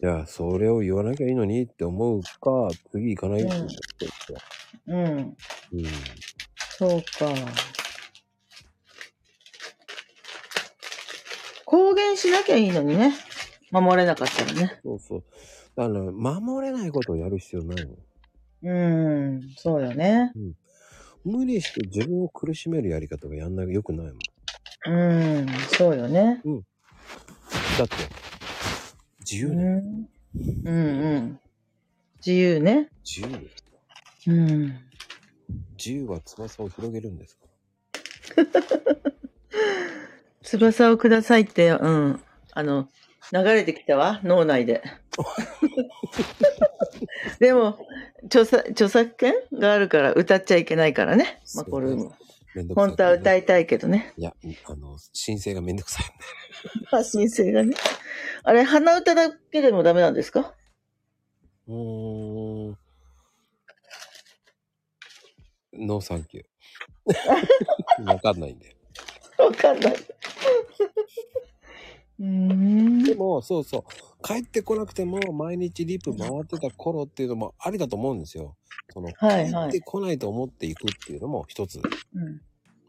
いや、それを言わなきゃいいのにって思うか、次行かないって言ってうん、うん。そうか。公言しなきゃいいのにね。守れなかったらね。そうそう。あの、守れないことをやる必要ないの。うん、そうよね。無理して自分を苦しめるやり方がやんないよくないもん。うん、そうよね。だって、自由うだよ。ん、うん、うん。自由ね。自由です。うん。自由は翼を広げるんですか？(laughs) 翼をくださいって、うん。あの、流れてきたわ、脳内で。(laughs) でも、著作、著作権があるから歌っちゃいけないからね、マコルーム。めんどくさい。本当は歌いたいけどね。いや、あの、申請がめんどくさいんで。(laughs) あ、申請がね。あれ、鼻歌だけでもダメなんですか？うーん。ノーサンキュー。(laughs) わかんないんで。わかんない。うーん。でも、そうそう。帰ってこなくても、毎日リプ回ってた頃っていうのもありだと思うんですよ。その、はいはい帰ってこないと思っていくっていうのも一つ。うん、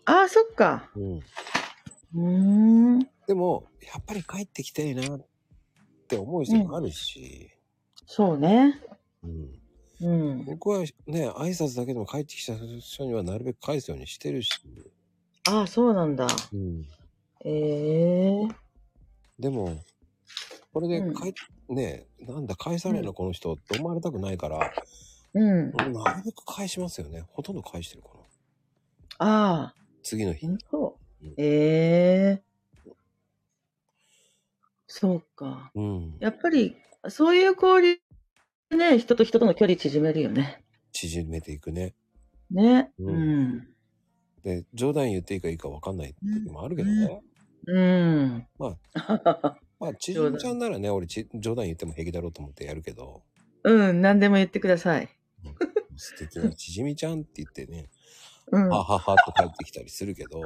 ああ、そっか。うん。うーん。でも、やっぱり帰ってきたいなって思う人もあるし、そうね。うん。うん。僕はね、挨拶だけでも帰ってきた人にはなるべく返すようにしてるし、ああ、そうなんだ。うん。ええでも、これでうんねなんだ返さないのこの人って思われたくないから、うん。なるべく返しますよね。ほとんど返してるかな。ああ、次の日。そううん。ええそうか。うん。やっぱりそういう交流ね、人と人との距離縮めるよね。縮めていくね。ね。ううんん。で、冗談言っていいかいいか分かんない時もあるけどね。うん。ま (laughs) まあ、ちじみちゃんならね、俺ち冗談言っても平気だろうと思ってやるけど、うん、何でも言ってください。素敵なちじみちゃんって言ってね、うん。はははと帰ってきたりするけど、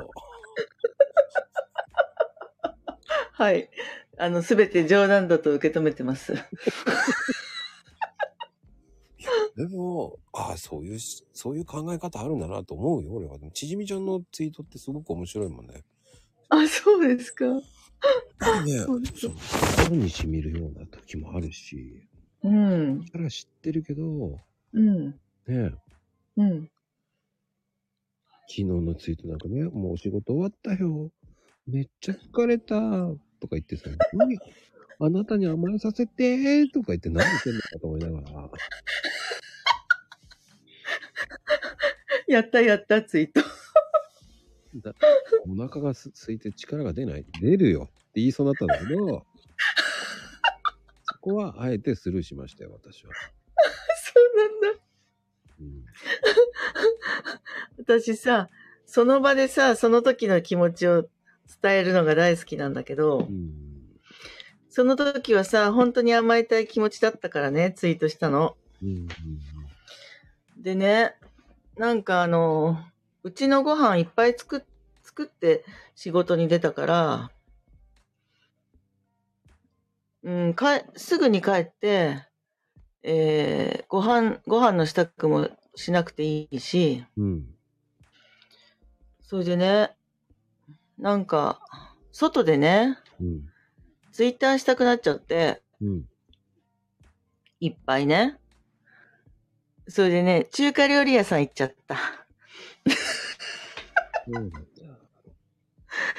はい。あの、すべて冗談だと受け止めてます。でも、ああ、そういうし、そういう考え方あるんだなと思うよ、俺は。でもちじみちゃんのツイートってすごく面白いもんね。あ、そうですか。ね、(laughs) そうですその心に染みるような時もあるし、うん。キャラ知ってるけど、うん。ね、うん。昨日のツイートなんかね、もうお仕事終わったよ。めっちゃ疲れた。とか言ってさ、(laughs) 何？あなたに甘えさせてとか言って何言ってんのかと思いながら。(laughs) やったやった、ツイート。だお腹がす空いて力が出ない出るよって言いそうになったんだけど、(laughs) そこはあえてスルーしましたよ、私は。(laughs) そうなんだ。うん、(laughs) 私さ、その場でさ、その時の気持ちを伝えるのが大好きなんだけどう、ん。その時はさ、本当に甘えたい気持ちだったからね、ツイートしたの。うん。うん。でね、なんかあの、うちのご飯いっぱい作っ作って仕事に出たから、うん、かえすぐに帰って、えー、ご飯、ご飯の支度もしなくていいし、うん。それでね、なんか、外でね、うん。ツイッターしたくなっちゃって、うん。いっぱいね。それでね、中華料理屋さん行っちゃった。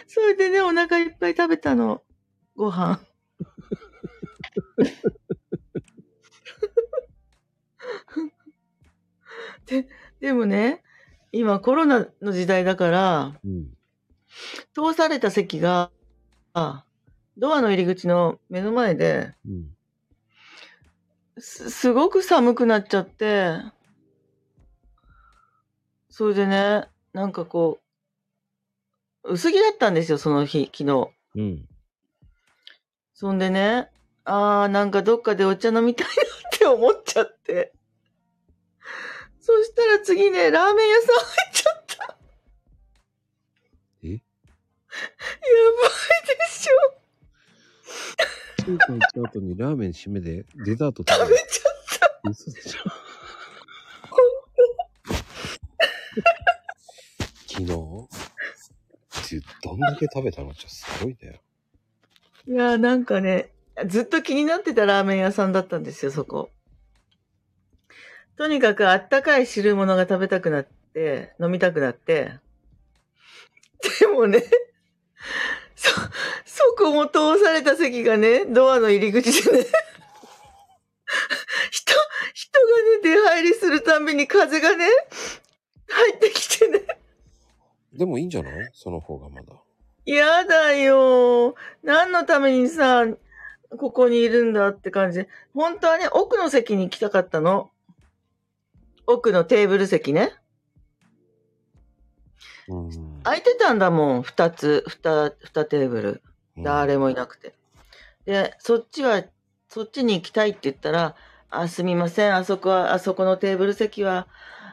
それでね、お腹いっぱい食べたの。ご飯。で、でもね、今コロナの時代だから、うん。通された席が、あドアの入り口の目の前で、うん。す、すごく寒くなっちゃって、それでね、なんかこう、薄着だったんですよ、その日、昨日。うん。そんでね、あー、なんかどっかでお茶飲みたいなって思っちゃって。そしたら次ね、ラーメン屋さん入っちゃった。え？やばいでしょ中華行った後にラーメン締めでデザート食べる。食べちゃった。嘘でしょ昨日？ちどんだけ食べたの？じゃすごいね。いやーなんかね、ずっと気になってたラーメン屋さんだったんですよ、そこ。とにかくあったかい汁物が食べたくなって、飲みたくなって。でもね、そ、そこも通された席がね、ドアの入り口でね、人、人がね、出入りするたびに風がね、入ってきてね。でもいいんじゃない？その方がまだ。やだよ。何のためにさ、ここにいるんだって感じで。本当はね、奥の席に行きたかったの。奥のテーブル席ね。うん。空いてたんだもん。二つ、二、二テーブル。誰もいなくて。で、そっちは、そっちに行きたいって言ったら、あ、すみません。あそこは、あそこのテーブル席は、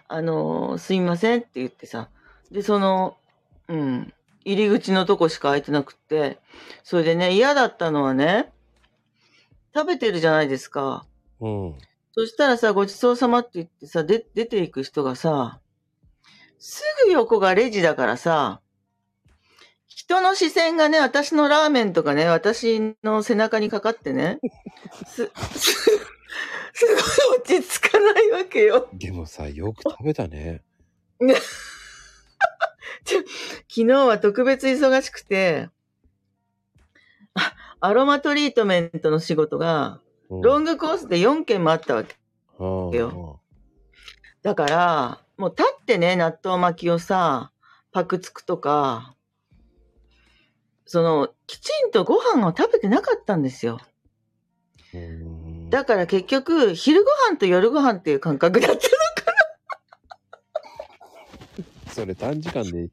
あのーすみませんって言ってさ。で、その、うん、入り口のとこしか空いてなくって、それでね、嫌だったのはね、食べてるじゃないですか。うん。そしたらさ、ごちそうさまって言ってさ、で、出ていく人がさ、すぐ横がレジだからさ、人の視線がね、私のラーメンとかね、私の背中にかかってね、す、す、すごい落ち着かないわけよ。でもさ、よく食べたね。(laughs) 昨日は特別忙しくて、あアロマトリートメントの仕事が、うん、ロングコースで4件もあったわけ。よだから、もう立ってね、納豆巻きをさ、パクつくとか、その、きちんとご飯を食べてなかったんですよ。うん。だから結局、昼ご飯と夜ご飯っていう感覚だったの。それ短時間で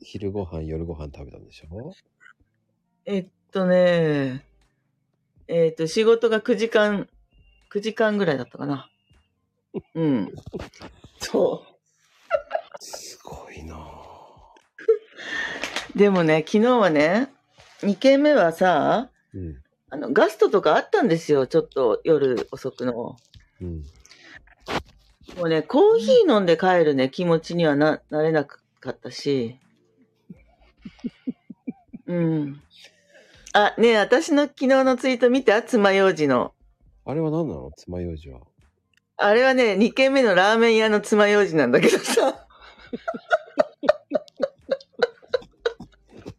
昼ご飯、夜ご飯食べたんでしょ？えっとね、えっと、仕事が9時間、9時間ぐらいだったかな。うん。そう。すごいなぁ。でもね、昨日はね、2軒目はさ、うん。あの、ガストとかあったんですよ。ちょっと夜遅くの。うん。もうね、コーヒー飲んで帰るね、気持ちにはな、なれなかったし。(laughs) うん。あ、ねえ私の昨日のツイート見た爪楊枝の。あれは何なの？爪楊枝は。あれはね、2軒目のラーメン屋の爪楊枝なんだけどさ。(laughs)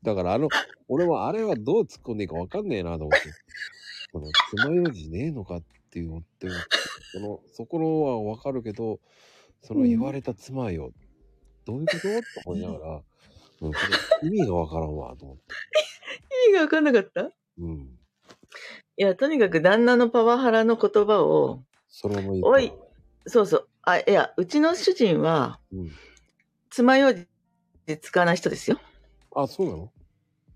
だからあの、俺はあれはどう突っ込んでいいか分かんねえなと思って。その、爪楊枝ねえのかっていうって、その、そこは分かるけど、その言われた妻よ、どういうこと？と思いながら、うん、これ意味が分からんわと思って。意味がわかんなかった？いうん。や、とにかく旦那のパワハラの言葉を、それもいいかおいそうそう。あ、いや、うちの主人は、うん。爪楊枝使わない人ですよ。あ、そうなの？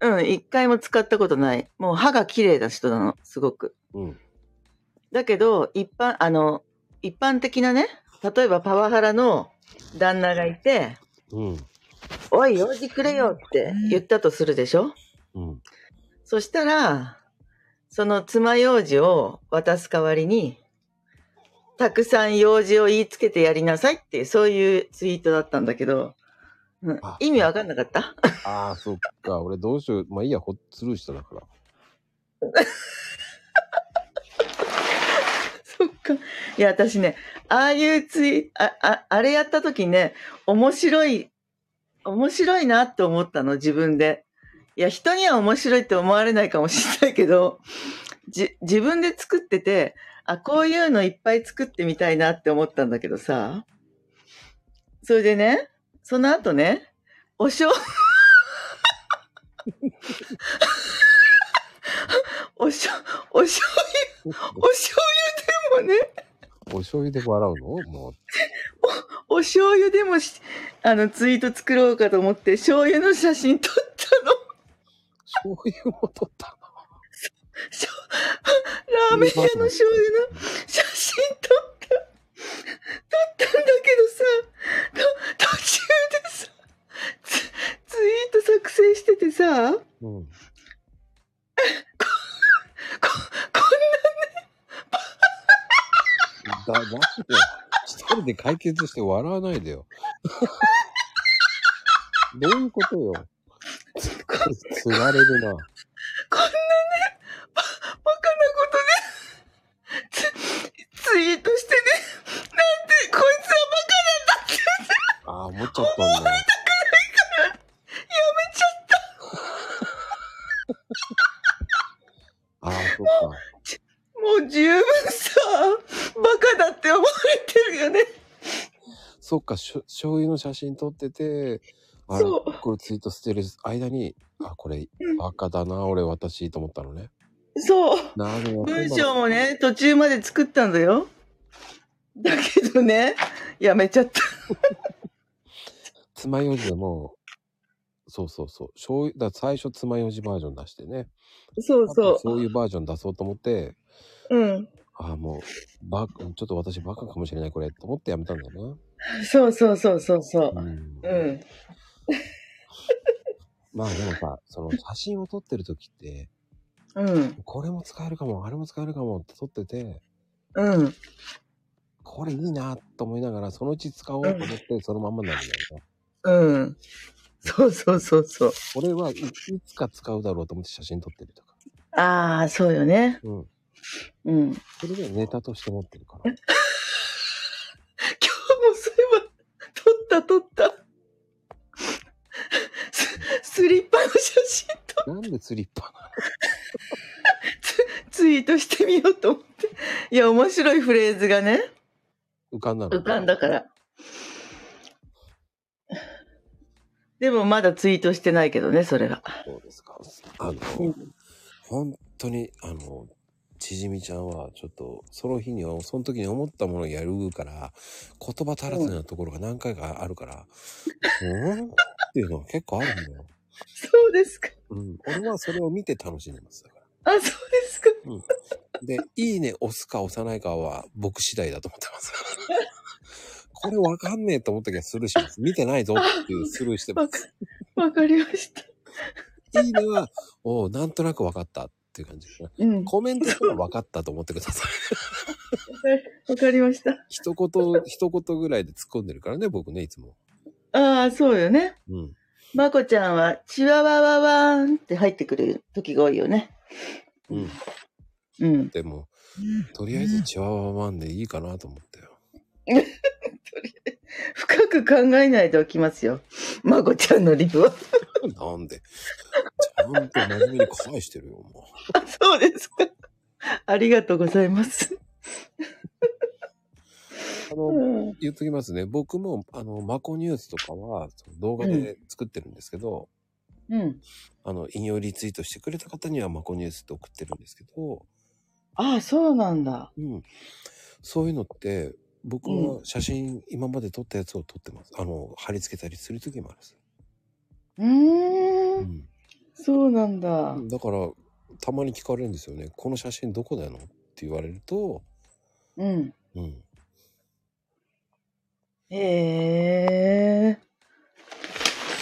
うん、一回も使ったことない。もう歯が綺麗な人なの、すごく。うん。だけど、一般、あの、一般的なね、例えばパワハラの旦那がいて、うん。おい、用事くれよって言ったとするでしょ？うん。そしたら、その爪楊枝を渡す代わりに、たくさん用事を言いつけてやりなさいっていう、そういうツイートだったんだけど、うんあ意味わかんなかった？ああ、そっか。俺どうしよう。まあいいや、ほスルーしただから。(laughs) そっか。いや、私ね、ああいうツイあ、あ、あれやった時ね、面白い、面白いなって思ったの、自分で。いや、人には面白いって思われないかもしれないけど、じ、自分で作ってて、あ、こういうのいっぱい作ってみたいなって思ったんだけどさ。それでね、その後ね、おしょう、(laughs) おしょ、お醤油、お醤油でもね、お醤油で笑うの？もう。お醤油でもし、あの、ツイート作ろうかと思って、醤油の写真撮ったの。醤油も取った？しょラーメン屋の醤油の写真撮った。撮ったんだけどさ、と途中ツツイート作成しててさ、こ、の。うん。こだ、だって、一人で解決して笑わないでよ。(laughs) どういうことよ。つられるな。こんなね、ババカなことで、ツツイートしてね、なんて、こいつはバカなんだって言ってああ、思っちゃったんだ。もう十分さ、バカだって思われてるよね。そっか、しょ醤油の写真撮ってて、あれ、そうこれツイートしてる間に、あ、これうん、バカだな、俺、私、と思ったのね。そう。なるほど。文章もね、途中まで作ったんだよ。だけどね、やめちゃった。(laughs) 爪楊枝でも、そうそうそう。醤油、だ最初爪楊枝バージョン出してね。そうそそういうバージョン出そうと思って、う。うん。ああ、もう、バカ、ちょっと私バカかもしれない、これ、と思ってやめたんだよそうそうそうそうそな。う。うん。うん。(laughs) まあでもさ、その写真を撮ってる時って、うん。これも使えるかも、あれも使えるかもって撮ってて、うん。これいいなと思いながら、そのうち使おうと思って、そのまんまになるんだよね。うん。そうそうそうそう。俺はいいつか使うだろうと思って写真撮ってるとか。ああ、そうよね。うん。うん。それでネタとして持ってるから。(laughs) 今日もそういえば、撮った撮った。ススリッパの写真となんでスリッパな？ツイートしてみようと思って。いや、面白いフレーズがね、の浮かんだの浮かんだから。でもまだツイートしてないけどね、それは。そうですか。あの、うん本当に、あの、ちじみちゃんはちょっとその日にはその時に思ったものをやるから言葉足らずなところが何回かあるから、うん、っていうのは結構あるんだよ。(laughs) そうですか。うん。俺はそれを見て楽しんでます。だから。あ、そうですか。で、いいね押すか押さないかは僕次第だと思ってます。これわかんねえと思った時はスルーします。見てないぞっていうスルーしてます。、わかりました。いいねは、おうなんとなくわかったっていう感じですね。うん。コメントしたらわかったと思ってください。(laughs) わかりました。一言、一言ぐらいで突っ込んでるからね、僕ね、いつも。ああ、そうよね。うん。まこちゃんは、チワワワワーンって入ってくる時が多いよね。うん。うん。でも、とりあえずチワワワンでいいかなと思ったよ。深く考えないでおきますよ。まこちゃんのリプは。なんで？ちゃんと真面目に返してるよ、もあ、そうですか。ありがとうございます。う。あの、うん。言っときますね。僕も、あの、マコニュースとかは、動画で作ってるんですけど、うん。あの、引用リツイートしてくれた方にはマコニュースって送ってるんですけど、ああ、そうなんだ。うん。そういうのって、僕は写真、今まで撮ったやつを撮ってます。あの、貼り付けたりする時もあるんです。うーん。うん。そうなんだ。だから、たまに聞かれるんですよね。この写真どこだのって言われると、うん。うん。へえ。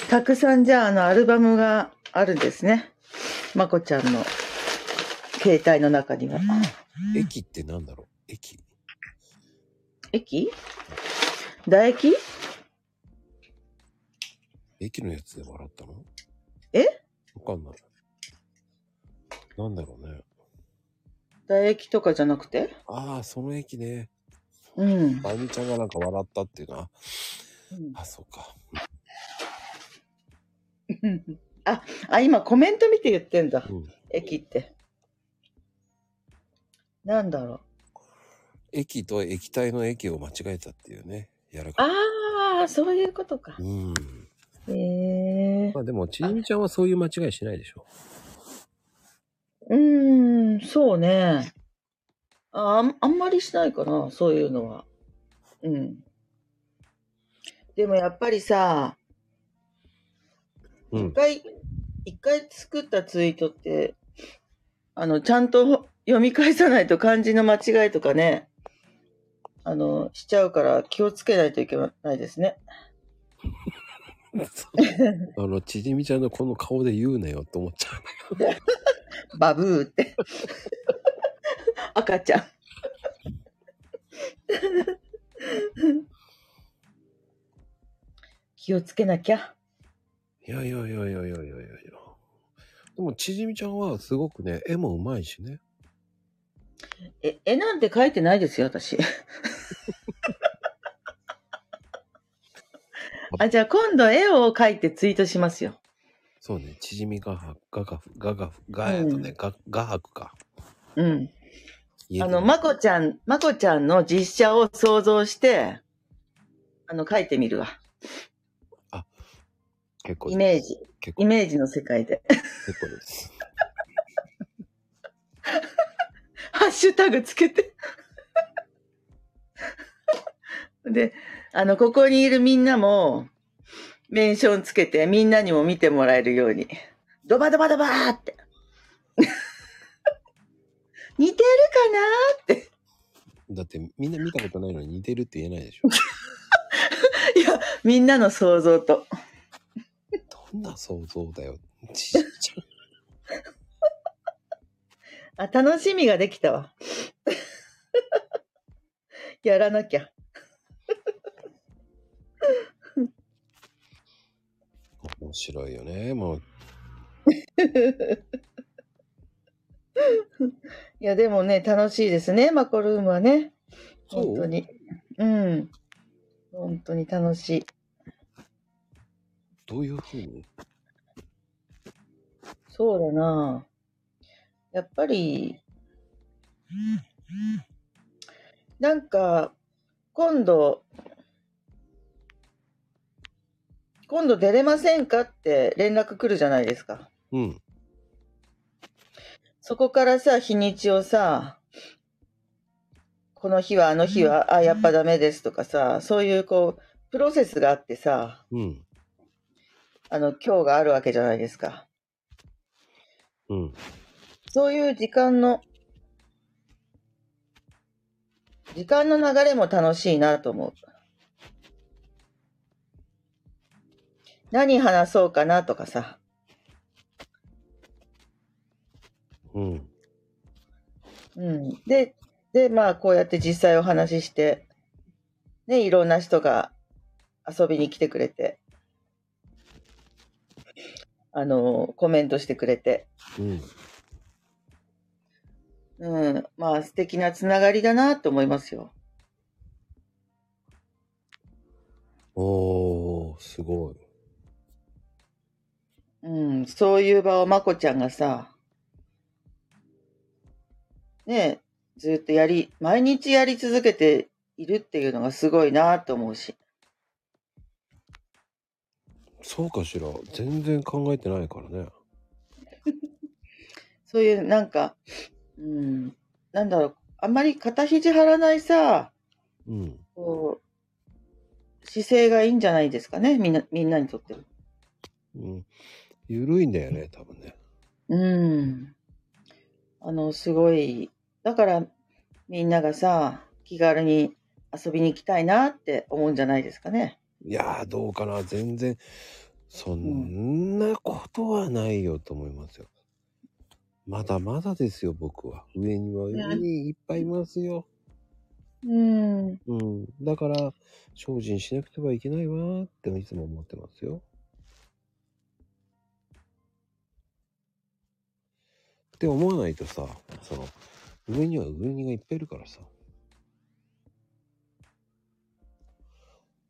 たくさんじゃあ、あの、アルバムがあるんですね。まこちゃんの携帯の中には。駅ってなんだろう？駅駅？唾液？駅のやつで笑ったの？え？わかんない。なんだろうね。唾液とかじゃなくて？ああ、その駅ね。うん。あゆみちゃんがなんか笑ったっていうの？は、うんあ、そうか。(laughs) あ、あ、今コメント見て言ってんだ。うん。駅って。なんだろう。駅と液体の駅を間違えたっていうね。やらか。ああ、そういうことかう。ん。へえ。まあでも、ちじみちゃんはそういう間違いしないでしょ。うーん、そうね。ああんまりしないかな、そういうのは。うん。でもやっぱりさ、うん。一回、一回作ったツイートって、あの、ちゃんと読み返さないと漢字の間違いとかね、あの、しちゃうから気をつけないといけないですね。(laughs) あの、ちじみちゃんのこの顔で言うなよと思っちゃう。(laughs) バブーって。赤ちゃん。(laughs) 気をつけなきゃ。いやいやいやいやいやいやいや。でも、ちじみちゃんはすごくね、絵もうまいしね。え、絵なんて描いてないですよ、私。(laughs) あ、じゃあ今度絵を描いてツイートしますよ。そうね、ちじみ画伯、画ガフ、画ガフ、画やとね、画、画伯か。うん。あの、まこちゃん、まこちゃんの実写を想像して、あの、描いてみるわ。結構イメージ。結構イメージの世界で。結構です。(laughs) ハッシュタグつけて。(laughs) で、あの、ここにいるみんなも、メンションつけて、みんなにも見てもらえるように。ドバドバドバーって。(laughs) 似てるかなって。だってみんな見たことないのに似てるって言えないでしょ。(laughs) いや、みんなの想像と。どんな想像だよ。あ、楽しみができたわ。(laughs) やらなきゃ。面白いよね。もう、(laughs) いや、でもね、楽しいですね、マコルームはね。本当に。う？ん。本当に楽しい。どういうふうに？そうだなやっぱり、なんか、今度、今度出れませんかって連絡来るじゃないですか。うん。そこからさ、日にちをさ、この日はあの日は、あ、やっぱダメですとかさ、そういうこう、プロセスがあってさ、うん。あの、今日があるわけじゃないですか。うん。そういう時間の、時間の流れも楽しいなと思う。何話そうかなとかさ。うん。うん。で、で、まあ、こうやって実際お話しして、ね、いろんな人が遊びに来てくれて、あの、コメントしてくれて、うん。うん、まあ、素敵なつながりだなと思いますよ。おー、すごい。うん、そういう場をまこちゃんがさ、ね、ずっとやり、毎日やり続けているっていうのがすごいなと思うし。そうかしら。全然考えてないからね。(laughs) そういう、なんか、うん、なんだろう、あんまり肩肘張らないさ、うん。こう、姿勢がいいんじゃないですかね、みんな、みんなにとって。うん。ゆるいんだよね、多分ね。うん。あの、すごい、だから、みんながさ、気軽に遊びに行きたいなって思うんじゃないですかね。いやー、どうかな。全然、そんなことはないよと思いますよ。まだまだですよ、僕は。上には上にいっぱいいますよ。うん。うん。だから、精進しなくてはいけないわーっていつも思ってますよ。って思わないとさ、その、上には上にがいっぱいいるからさ。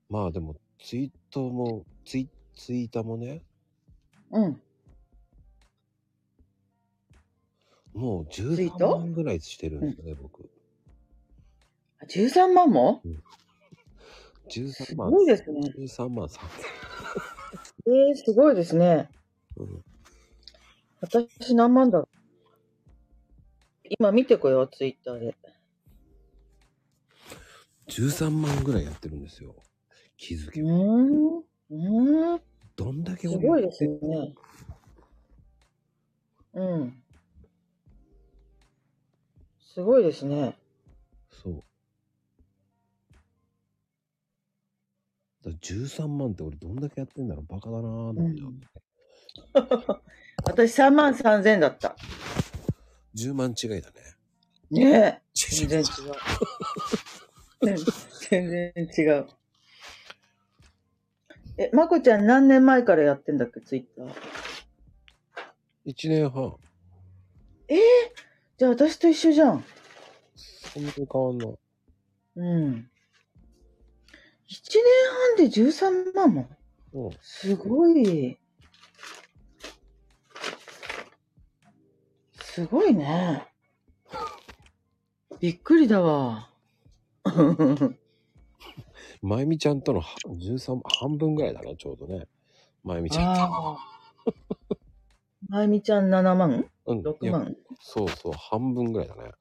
まあでも、ツイートも、ツイ、ツイータもね、うん。もうツイー13ト万ぐらいしてるんですよね、僕。13万も？(laughs) 13す万。ごいですね。13万3えー、すごいですね。うん。私何万だ？ろう今見てこよう、ツイッターで。13万ぐらいやってるんですよ。気づけば。うーん。うーん。どんだけす俺ごいですね。うん。すごいですね。そう。だから13万って俺どんだけやってんだろうバカだなぁと思って、うん (laughs) 私3万3千だった。10万違いだね。ねえ。全全然違う。全然違う。え、まこちゃん何年前からやってんだっけ、ツイッター。1年半。じゃあ私と一緒じゃん。そんなに変わんない。うん。1年半で13万も？うん。すごい。すごいね。びっくりだわ。(laughs) まゆみちゃんとのは13、半分ぐらいだね、ちょうどね。まゆみちゃんと。ああ。(laughs) まゆみちゃん7万？うん。?6 いや万そうそう、半分ぐらいだね。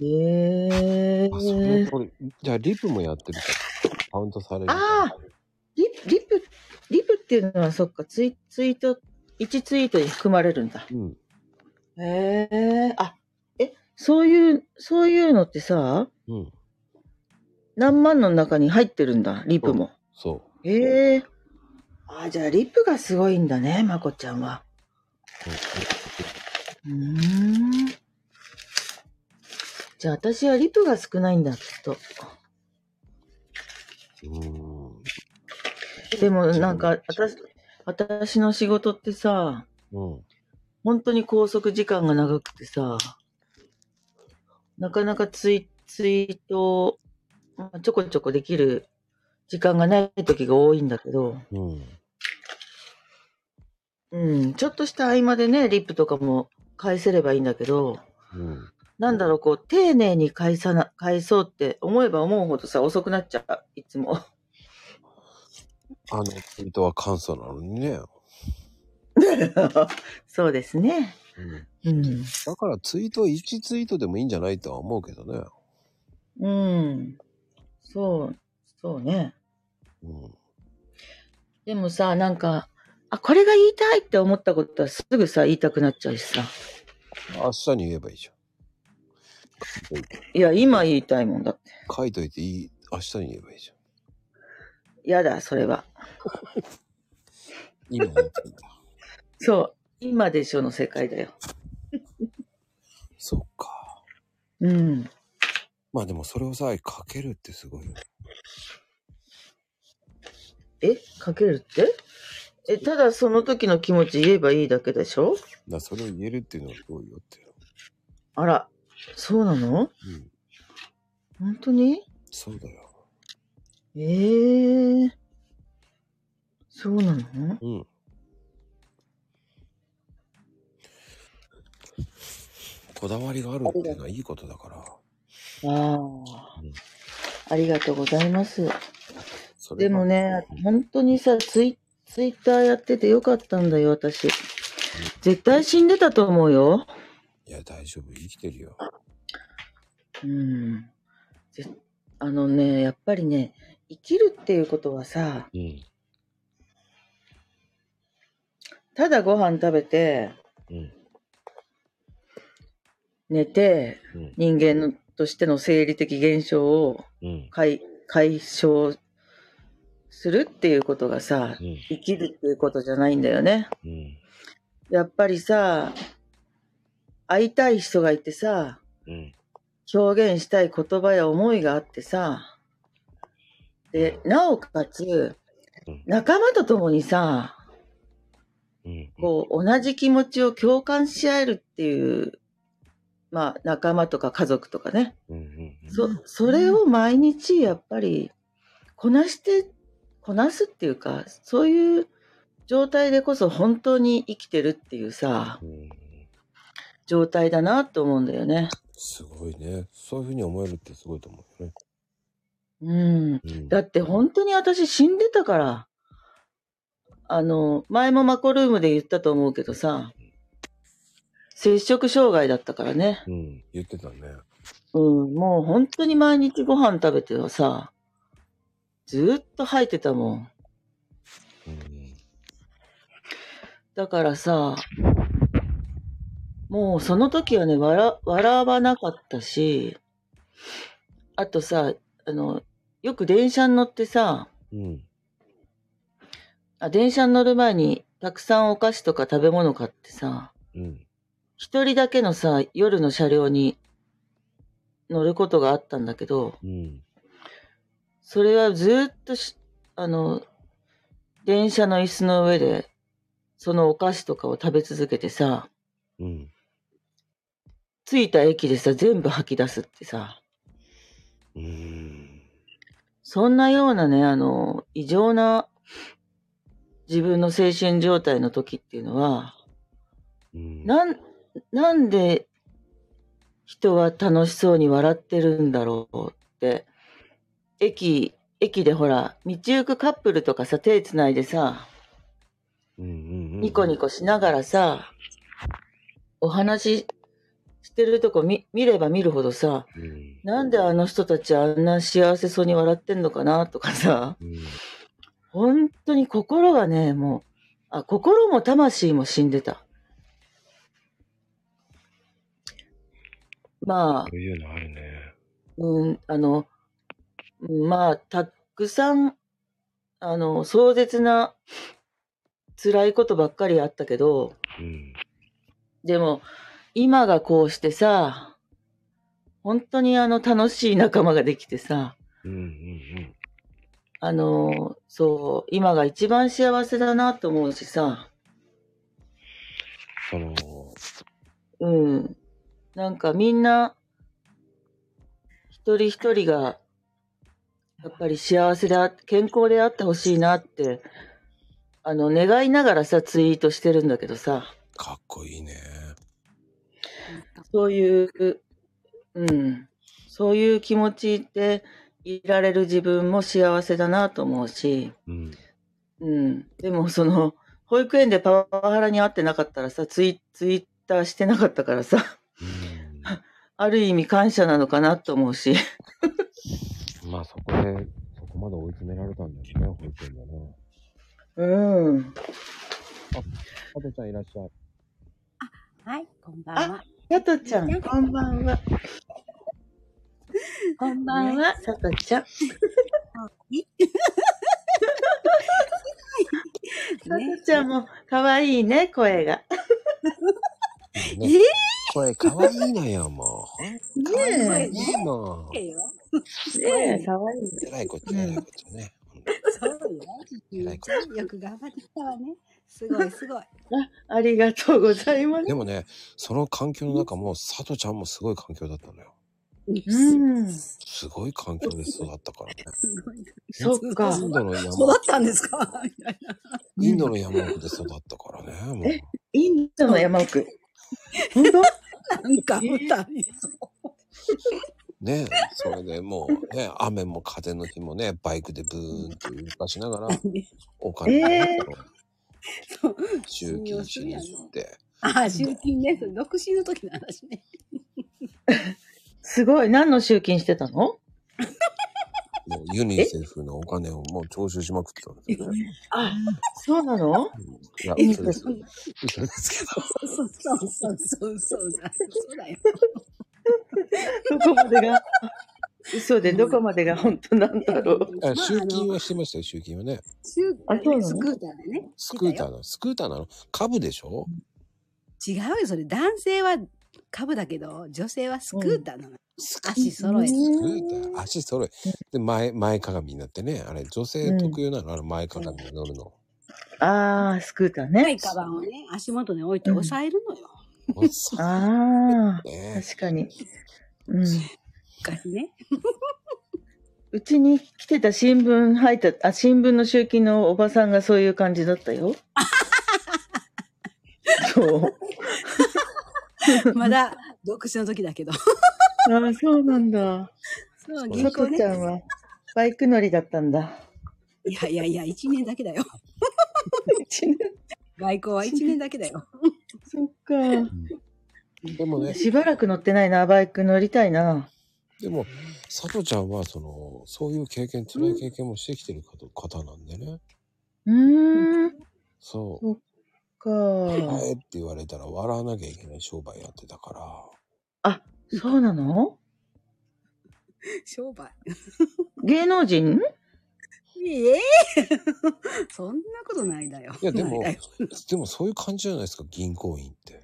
ええあ、その通り。じゃあ、リプもやってるから、カウントされる。あリリプ、リプっていうのはそっか、ツイツイート、1ツイートに含まれるんだ。うん。へえあ、え、そういう、そういうのってさ、うん。何万の中に入ってるんだ、リプも。そへえあ、じゃあリプがすごいんだね、まこちゃんは。う。うーん。じゃあ私はリプが少ないんだ、きっと。うん。でもなんか、私、私の仕事ってさ、うん。本当に拘束時間が長くてさ、なかなかツイツイートをまあちょこちょこできる時間がない時が多いんだけど、うん。うん、ちょっとした合間でね、リップとかも返せればいいんだけど、うん。なんだろう、こう、丁寧に返さな、返そうって思えば思うほどさ、遅くなっちゃう、いつも。あのツイートは簡素なのにね。(laughs) そうですね。うん。うん。だからツイート1ツイートでもいいんじゃないとは思うけどね。うん。そう、そうね。うん。でもさ、なんか、あ、これが言いたいって思ったことはすぐさ、言いたくなっちゃうしさ。明日に言えばいいじゃん。いや、今言いたいもんだって。書いといていい。明日に言えばいいじゃん。やだ、それは。今言いたいんだ。そう。今でしょの世界だよ。そっか。うん。まあでもそれをさ、書けるってすごいよね。え？かけるって？え、ただその時の気持ち言えばいいだけでしょ？だそれを言えるっていうのはすごいよって。あら、そうなの？うん。本当に？そうだよ。ええそうなの？うん。こだわりがあるっていうのはいいことだから。ああ、ありがとうございます。それがでもね、本当にさ、ツイツイッターやっててよかったんだよ、私。絶対死んでたと思うよ。いや、大丈夫。生きてるよ。うん。ぜあのね、やっぱりね、生きるっていうことはさ、うん。ただご飯食べて、うん。寝て、うん。人間のとしての生理的現象をうん。解解消するっていうことがさ、うん。生きるっていうことじゃないんだよね。うん。やっぱりさ、会いたい人がいてさ、うん。表現したい言葉や思いがあってさ、で、なおかつうん、仲間と共にさ、うん。こう、同じ気持ちを共感し合えるっていう、まあ、仲間とか家族とかね。そ、それを毎日やっぱり、こなして、こなすっていうか、そういう状態でこそ本当に生きてるっていうさ、うん。状態だなと思うんだよね。すごいね。そういうふうに思えるってすごいと思うよね。うん。うん。だって本当に私死んでたから。あの、前もマコルームで言ったと思うけどさ、摂食障害だったからね。うん。言ってたね。うん、もう本当に毎日ご飯食べてはさ、ずーっと吐いてたもん。うん。だからさ、もうその時はね、笑、笑わなかったし、あとさ、あの、よく電車に乗ってさ、うん。あ電車に乗る前にたくさんお菓子とか食べ物買ってさ、うん。一人だけのさ、夜の車両に乗ることがあったんだけど、うん。それはずっとし、あの、電車の椅子の上で、そのお菓子とかを食べ続けてさ、うん。着いた駅でさ、全部吐き出すってさ、うん。そんなようなね、あの、異常な自分の精神状態の時っていうのは、うん。なん、なんで人は楽しそうに笑ってるんだろうって、駅、駅でほら、道行くカップルとかさ、手つないでさ、うん。うん。ニコニコしながらさ、お話ししてるとこ見見れば見るほどさ、うん。なんであの人たちあんな幸せそうに笑ってんのかなとかさ、うん。本当に心がね、もう、あ、心も魂も死んでた。まあ、そういうのあるね。うん、あの、うんまあ、たくさん、あの、壮絶な、辛いことばっかりあったけど、うん。でも、今がこうしてさ、本当にあの、楽しい仲間ができてさ、うん。うん。あの、そう、今が一番幸せだなと思うしさ、その、うん。なんかみんな、一人一人が、やっぱり幸せであ、健康であってほしいなって、あの、願いながらさ、ツイートしてるんだけどさ、かっこいいね。そういう、うん、そういう気持ちでいられる自分も幸せだなと思うし、うん。うん。でもその、保育園でパワハラに会ってなかったらさ、ツイツイターしてなかったからさ、うん。(laughs) ある意味感謝なのかなと思うし。まあそこで、そこまで追い詰められたんだよね、保育園でね。うん。加藤ちゃんいらっしゃい。はい、こんばんは。さとちゃん、こんばんは。こんばんは、さとちゃん。さねとちゃんも可愛いね、声が。(laughs) ね、声かわいいのよ、もう。かわいいのねいいの。えよ。え、ねえ、可愛い。えらいこっちゃ、えらいこっちゃね。そうよ。ちっちゃんよく頑張ってきたわね。すごいすごい。ありがとうございます。でもね、その環境の中も、佐藤ちゃんもすごい環境だったのよ。うん。すごい環境で育ったからね。すごい。そっか。インドの山、育ったんですか？みたいな。インドの山奥で育ったからね、もう。インドの山奥。本当？なんか、二 (laughs) 人ねそれでもうね、雨も風の日もね、バイクでブーンって動かしながら、(laughs) お金をねそう集金しに行って、あ、集金ね。独身の時の話ね。すごい。何の集金してたの？(laughs) もうユニセフのお金をもう徴収しまくってたんですよね。あ、そうなの？いや、え嘘です。嘘ですけど。そうそうそうそうそうだよ。どこまでが、嘘でどこまでが本当なんだろう。あ集金ははしてましたよ、集金はね。集あそうなの？スクーターでね。スクーターー。の、スクーターなの？株でしょ？違うよ、それ。男性は株だけど、女性はスクーターなの。足揃えて。スクーター、足揃え。で、前、前かがみになってね。あれ、女性特有なの、あの前かがみに乗るの。ああ、スクーターはい、ね。カバンをね、足元に置いて押さえるのよ。ああ、ね確かに。うん。昔ね。うちに来てた新聞入った、あ、新聞の集金のおばさんがそういう感じだったよ。(laughs) そう。(laughs) まだ独身の時だけど。ああ、そうなんだ。そう、銀行ねさとち。ゃんはバイク乗りだったんだ。いやいやいや、1年だけだよ。一年外交は1年だけだよ。そっか。でもね、しばらく乗ってないな、バイク乗りたいな。でも、佐藤ちゃんは、その、そういう経験、辛い経験もしてきてる方方なんでね。うーん。そう。か。あえって言われたら笑わなきゃいけない商売やってたから。そうなの？商売。芸能人？ええ (laughs) そんなことないだよ。いや、でもないだよ、でもそういう感じじゃないですか、銀行員って。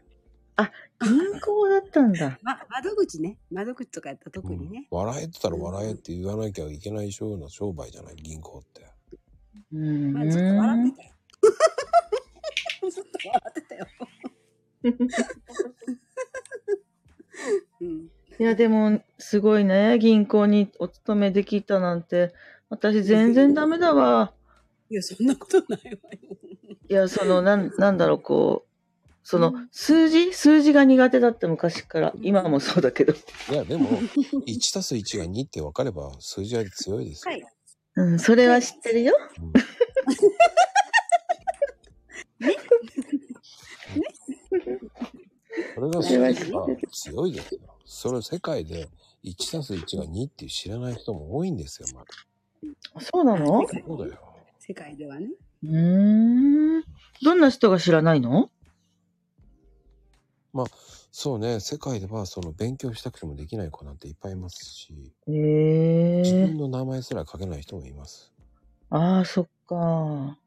銀行だったんだ。(laughs) ま、窓口ね。窓口とかやったら特にね。うん笑えってたら笑えって言わなきゃいけないような商売じゃない、銀行って。うーん。まあ、ずっと笑ってたよ。(laughs) ずっと笑ってたよ。うん。いや、でも、すごいね。銀行にお勤めできたなんて。私、全然ダメだわ。いや、そんなことないわよ。いや、その、なん、(laughs) なんだろう、こう、その、数字？数字が苦手だった昔から。今もそうだけど。いや、でも、1たす1が2って分かれば数字は強いですよ。はい。うん、それは知ってるよ。うんれが強いですよ。それ世界で1たす1が2っていう知らない人も多いんですよ、まだ。そうなの？そうだよ。世界ではね。うーん。どんな人が知らないの？そうね、世界ではその勉強したくてもできない子なんていっぱいいますし、へ自え分の名前すら書けない人もいます。ああ、そっか。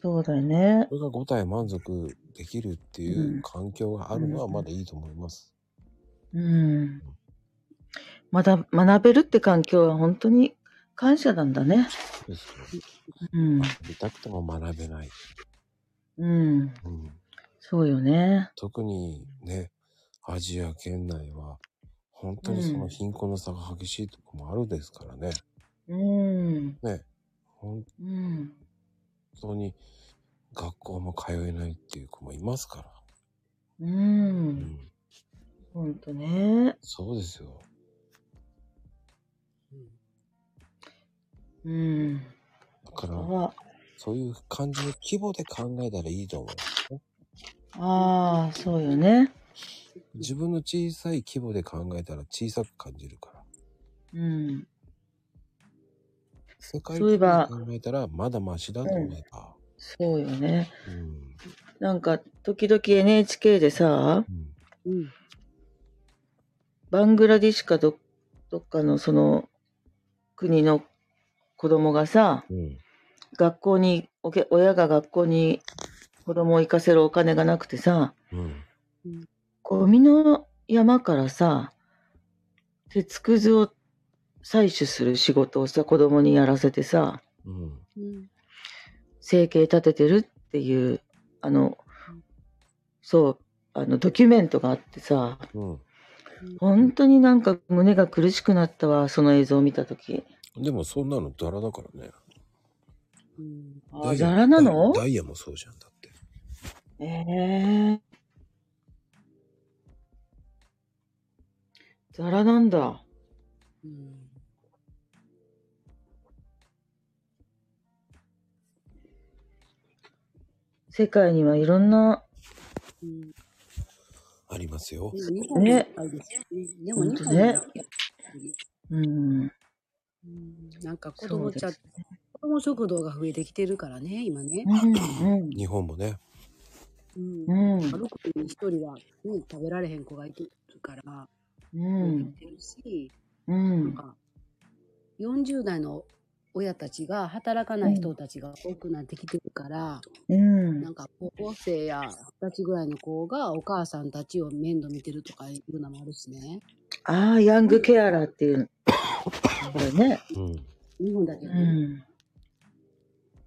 そうだよね。それが5体満足できるっていう環境があるのはまだいいと思います。うん。まだ学べるって環境は本当に感謝なんだね。ですようん。見たくても学べない。うん。うんそうよね。特にね、アジア圏内は、本当にその貧困の差が激しいとこもあるですからね。うん。ね、本うん。当に学校も通えないっていう子もいますから。う。うんん、ほんとね。そうですよ。うん。だから、あそういう感じの規模で考えたらいいと思う。ああ、そうよね。自分の小さい規模で考えたら小さく感じるから。うん。世界そういえば考えたらまだマシだと思えば。そうよね。うん。なんか、時々 NHK でさ、うん。うん。バングラディシュかどどっかのその国の子供がさ、うん。学校に、おけ親が学校に子供を行かせるお金がなくてさ、うん。ゴミの山からさ、鉄くずを採取する仕事をさ、子供にやらせてさ、うん。うん。生計立ててるっていう、あの、そう、あの、ドキュメントがあってさ、うん。本当になんか胸が苦しくなったわ、その映像を見たとき。でもそんなのザラだからね。うん。あ、ザラなの？ダイダイヤもそうじゃんだって。ええザラなんだ。うん。世界にはいろんな、うん。ありますよ。ね。でも日本もねうん、うんなんか子供ちゃ、そうです子供食堂が増えてきてるからね、今ね。うん、日本もね。うんうん、うん、6人に1人は、ね、食べられへん子がいてるから、うん、てるし、うん、なんか、40代の親たちが働かない人たちが多くなってきてるから、うんなんか高校生や20歳ぐらいの子がお母さんたちを面倒見てるとかいうのもあるしね。ああ、ヤングケアラーっていう、これね。うん。日本だけうどね、ん。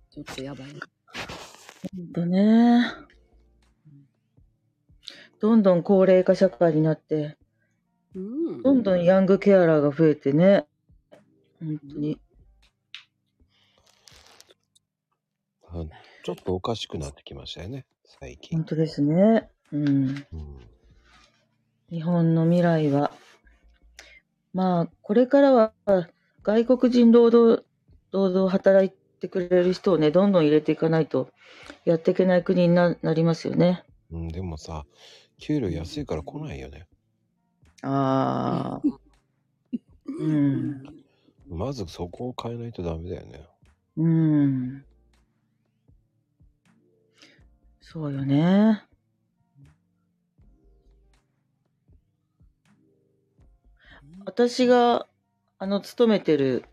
ちょっとやばい。ほんとね。どんどん高齢化社会になって、うん。どんどんヤングケアラーが増えてね。本当に。あちょっとおかしくなってきましたよね。最近本。当ですね。うん。うん。日本の未来は、まあ、これからは外国人労働、労働働いてくれる人をね、どんどん入れていかないとやっていけない国にななりますよね。うん、でもさ、給料安いから来ないよね。ああ。うん。まずそこを変えないとダメだよね。うん。そうよね。私が、あの、勤めてる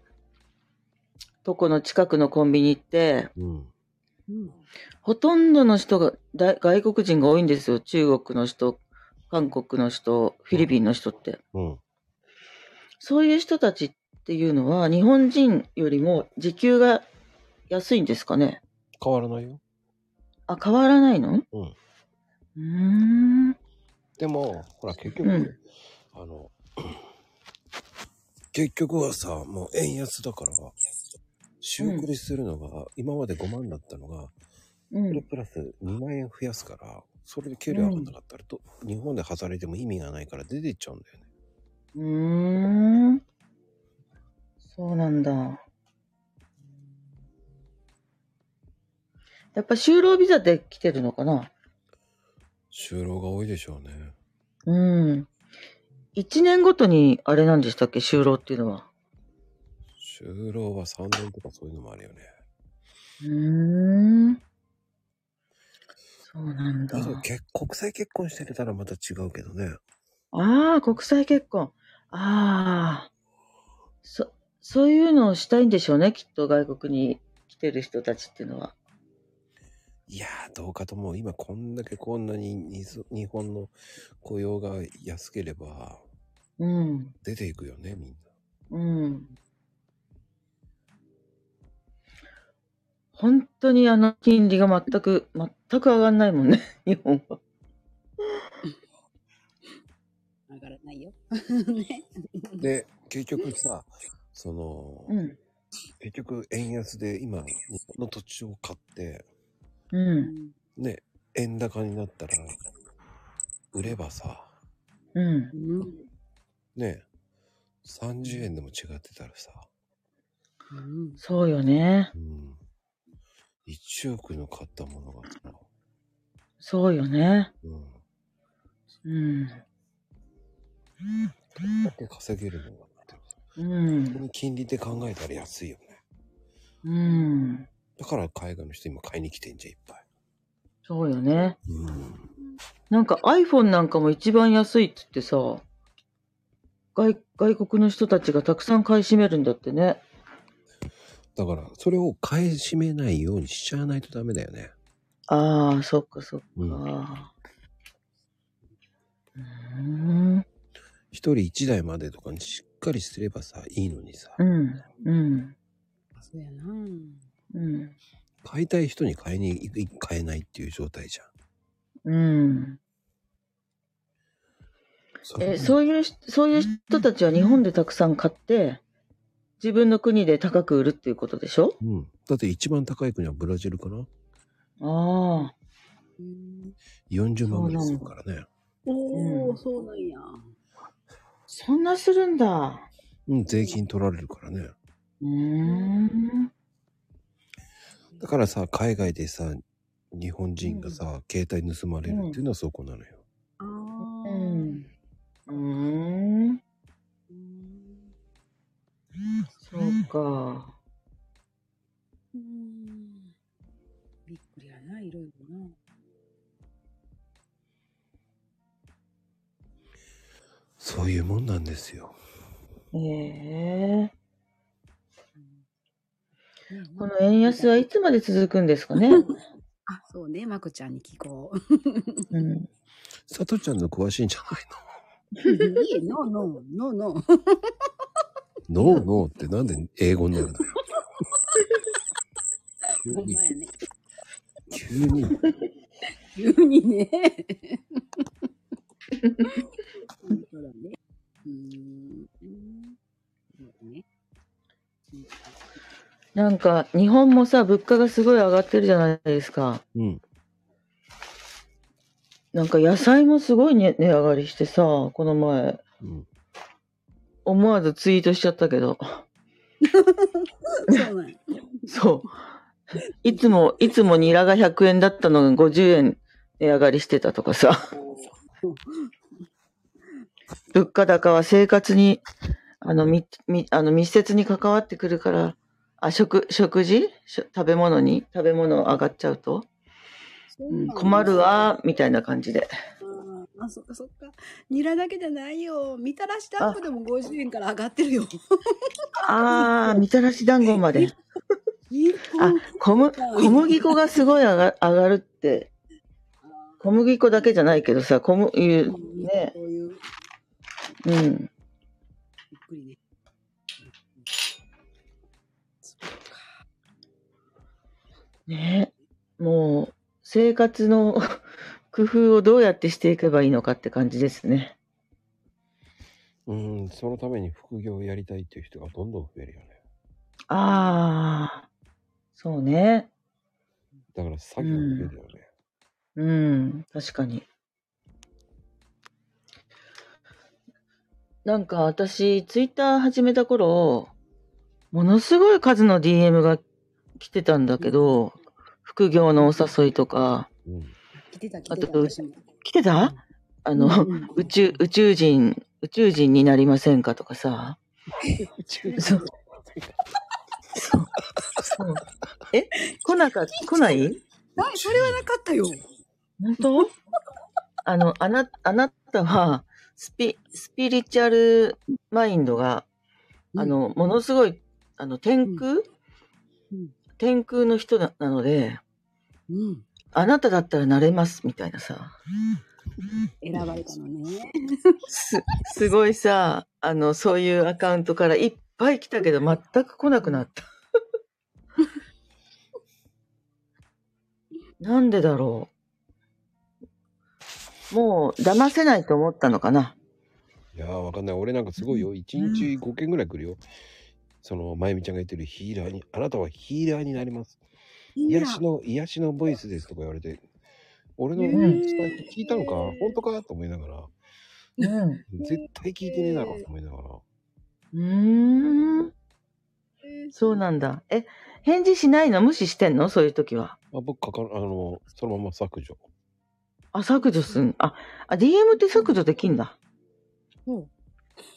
とこの近くのコンビニって、うん。ほとんどの人がだ外国人が多いんですよ。中国の人、韓国の人、フィリピンの人って。うん。そういう人たちっていうのは、日本人よりも時給が安いんですかね変わらないよ。あ、変わらないの？うん。うーん。でも、ほら、結局、うんあの、(clears throat) 結局はさ、もう円安だから、仕送りするのが、今まで5万だったのが、うそれん。プラス2万円増やすから、それで給料上がんなかったらと、日本で働いても意味がないから出ていっちゃうんだよね。うーん。そうなんだ。やっぱ就労ビザで来てるのかな？就労が多いでしょうね。うん。一年ごとにあれなんでしたっけ？就労っていうのは。就労は3年とかそういうのもあるよね。うーん。そうなんだ結国際結婚してたらまた違うけどね。ああ、国際結婚。ああ。そ、そういうのをしたいんでしょうね、きっと外国に来てる人たちっていうのは。いやー、どうかとも、今こんだけこんなにに日本の雇用が安ければうん。出ていくよね、みんな。うん。本当にあの金利が全く、全く上がんないもんね、(laughs) 日本は。上がらないよ。(laughs) ね。で、結局さ、その、うん。結局円安で今、日本の土地を買って、う。うんん。ね、円高になったら、売ればさ、うん。うん。ね、30円でも違ってたらさ、うん。そうよね。うん。1億の買ったものがさ、そうよね。うん。うん。だって稼げるのがって。うん。金利で考えたら安いよね。うん。だから海外の人今買いに来てんじゃん、いっぱい。そうよね。うん。なんか iPhone なんかも一番安いって言ってさ、外外国の人たちがたくさん買い占めるんだってね。だから、それを買い占めないようにしちゃわないとダメだよね。ああ、そっかそっか。うん。一人一台までとかにしっかりすればさ、いいのにさ。うん。うん。そうやな。うん。買いたい人に買いに行く、買えないっていう状態じゃん。うん。そえ、そういうし、そういう人たちは日本でたくさん買って、自分の国で高く売るっていうことでしょ？うん。だって一番高い国はブラジルかなああ。うん、?40 万ぐらいするからね。おー、うんそうなんや。そんなするんだ。うん、税金取られるからね。うーん。だからさ、海外でさ、日本人がさ、携帯盗まれるっていうのはそこなのよ。あうー。ん。うーん。うんそうか。うんびっくりやな、いろいろな。そういうもんなんですよ。ええねこの円安はいつまで続くんですかね？(laughs) あ、そうね、まこちゃんに聞こう。うん。さとちゃんの詳しいんじゃないの？(laughs) いいえ、ノーノー、ノーノー。ノーノーってなんで英語になるの？よ。ね。急に。急にね。(laughs) そうだね。うーん。そうね。なんか、日本もさ、物価がすごい上がってるじゃないですか。うん。なんか野菜もすごい、ね、値上がりしてさ、この前、うん。思わずツイートしちゃったけど。そうなんや。(laughs) そう。いつも、いつもニラが100円だったのが50円値上がりしてたとかさ。物価高は生活に、あの、み、み、あの、密接に関わってくるから、あ、食、食事？食べ物に、食べ物上がっちゃうと、うん、困る。わ、みたいな感じで。ああ、そっかそっか。ニラだけじゃないよ。みたらし団子でも50円から上がってるよ。あー、みたらし団子まで。日あ本、小む小麦粉がすごい上が上がるって、小麦粉だけじゃないけどさ、小麦、ね、こういう、うん。びっくりね。ねもう、生活の (laughs) 工夫をどうやってしていけばいいのかって感じですね。うん、そのために副業をやりたいっていう人がどんどん増えるよね。ああ、そうね。だから作業が増えるよね。うん、確かに。なんか私、ツイッター始めた頃、ものすごい数の DM が来てたんだけど、副業のお誘いとか、うん。来てた来てた。あと来てた？あの、うんうん宇宙、宇宙人、宇宙人になりませんかとかさ。そう。そう。そう。え？来なか、来ない？ない、それはなかったよ。本当？あの、あな、あなたは、スピ、スピリチュアルマインドが、あの、ものすごい、あの、天空、うん天空の人ななので、うん。あなただったらなれます、みたいなさ。選ばれたのね。す、すごいさ、あの、そういうアカウントからいっぱい来たけど、全く来なくなった。(laughs) なんでだろう。もう、騙せないと思ったのかな。いやーわかんない。俺なんかすごいよ。1日5件ぐらい来るよ。その、まゆみちゃんが言ってるヒーラーに、あなたはヒーラーになります。癒しの、癒しのボイスですとか言われて、俺のへー伝えて聞いたのか？本当か？と思いながら、うん。(laughs) 絶対聞いてねえだろうと思いながら。うーん。そうなんだ。え、返事しないの？無視してんの？そういう時は。あ僕かか、あの、そのまま削除。あ、削除すん。あ、あ、DM って削除できんだ。ほう。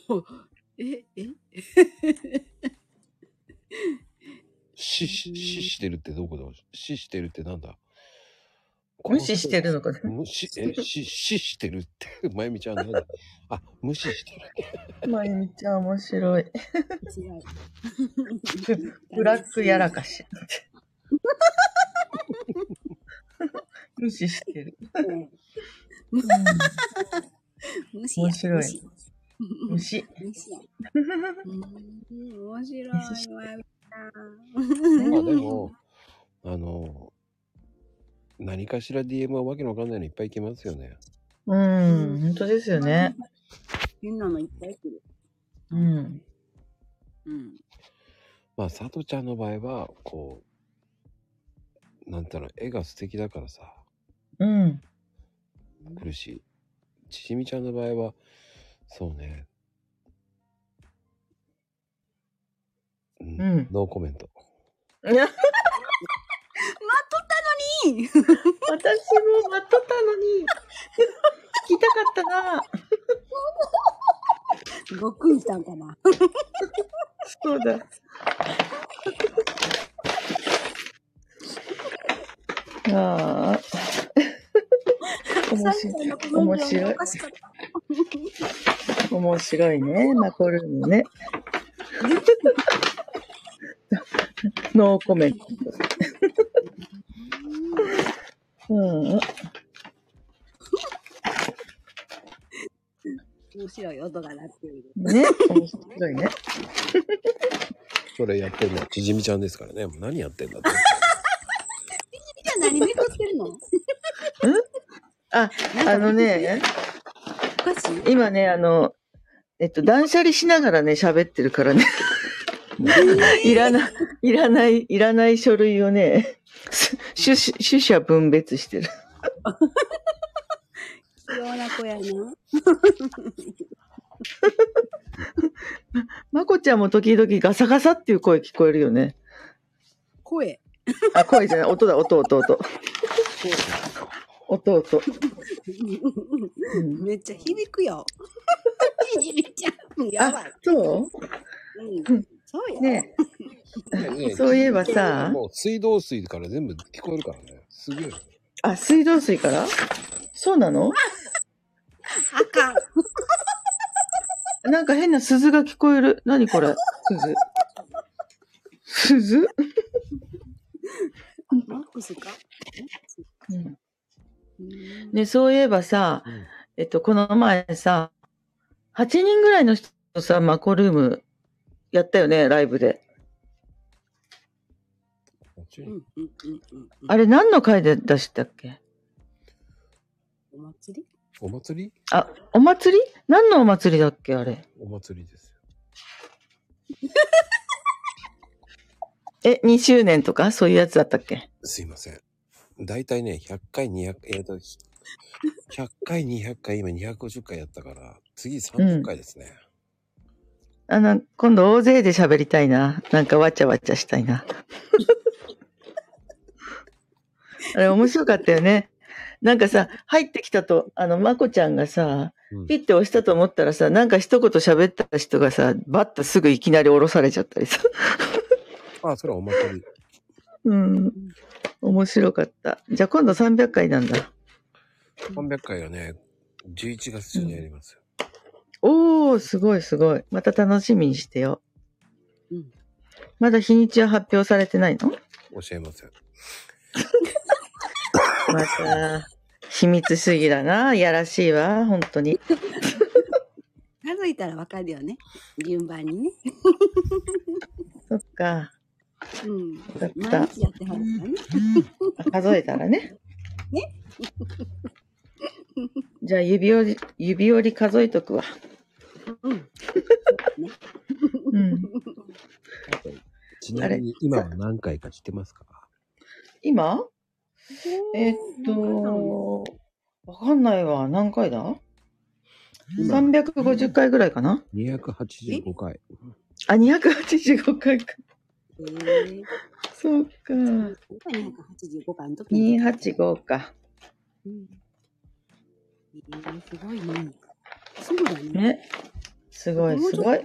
(laughs) え、え？死し、死してるってどこだ死してるってなんだ？無視してるのかな？無視、え、死、死してるって、(laughs) まゆみちゃんなんだあ、無視してる。まゆみちゃん面白い。違う。ブラックやらかし。無視してる。無視や。面白い無無視。無視や。うん、面白い。まあでも、(laughs) あの、何かしら DM はわけのわかんないのいっぱい来ますよね。うん、本当ですよね。変なのいっぱい来る。うん。うん。まあ、佐藤ちゃんの場合は、こう、なんていうの、絵が素敵だからさ、うん。来るし、ちちみちゃんの場合は、そうね。うん、うんノーコメント。い (laughs) や待っとったのに私も待っとったのに。聞きたかったな。ごっくんしたんかなそうだ。ああ。面白い。面白い。面白いね。マコルームね。(laughs) ノーコメント。うん。面白い音が鳴っている。ね。面白いね。それやってんのはちじみちゃんですからね。もう何やってんだって。じゃあ何めくってるの？おあ、あのね、かしい今ね、あの、えっと、断捨離しながらね、喋ってるからね。(laughs) いらない、いらない、いらない書類をね、す取捨取捨分別してる。器用な子やな。(laughs) まこちゃんも時々ガサガサっていう声聞こえるよね。声。あ、声じゃない、音だ、音、音、音。音、音。うんめっちゃ響くよ。(laughs) 響いちゃう。やばあい。、そう？うん。そうや。ね。ね (laughs) そういえばさ。もう水道水から全部聞こえるからね。すげえ。あ、水道水から？そうなの？あかん。(laughs) なんか変な鈴が聞こえる。何これ？鈴？鈴、マックスか？うん、うん。ね、そういえばさ、うん。えっと、この前さ、8人ぐらいの人とさ、マコルームやったよね、ライブで。あれ何の回で出したっけ？お祭り？お祭り？あ、お祭り？何のお祭りだっけあれ？お祭りです (laughs) え、2周年とか？そういうやつだったっけ？よ。すいません。だいたいね、100回、200、えっ、と、100回、200回、今250回やったから、次300回ですね。あの、今度大勢で喋りたいな。なんかわちゃわちゃしたいな。(laughs) あれ面白かったよね。なんかさ、入ってきたと、あの、まこちゃんがさ、うんピッて押したと思ったらさ、なんか一言喋った人がさ、バッとすぐいきなり降ろされちゃったりさ。(laughs) あ、それはお祭り。うん。面白かった。じゃあ今度300回なんだ。300回はね、11月中にやりますよ。おー、すごいすごい。また楽しみにしてよ。うんまだ日にちは発表されてないの？教えません。(laughs) また、秘密主義だな。やらしいわ、本当に。数えたらわかるよね。順番にね。そっか。うん。よかっ毎た。日やってはるからね。数えたらね。ね。じゃあ指折り、指折り数えとくわ。うん。ね。うん。ちなみに今は何回か知ってますか？今？えーっと、わかんないわ。何回だ？今 ?350 回ぐらいかな ?285 回。あ、285回か。えー、そうか。285回の時に。285か。うんえー、すごいね。そうだね。ね。すごい、すごい。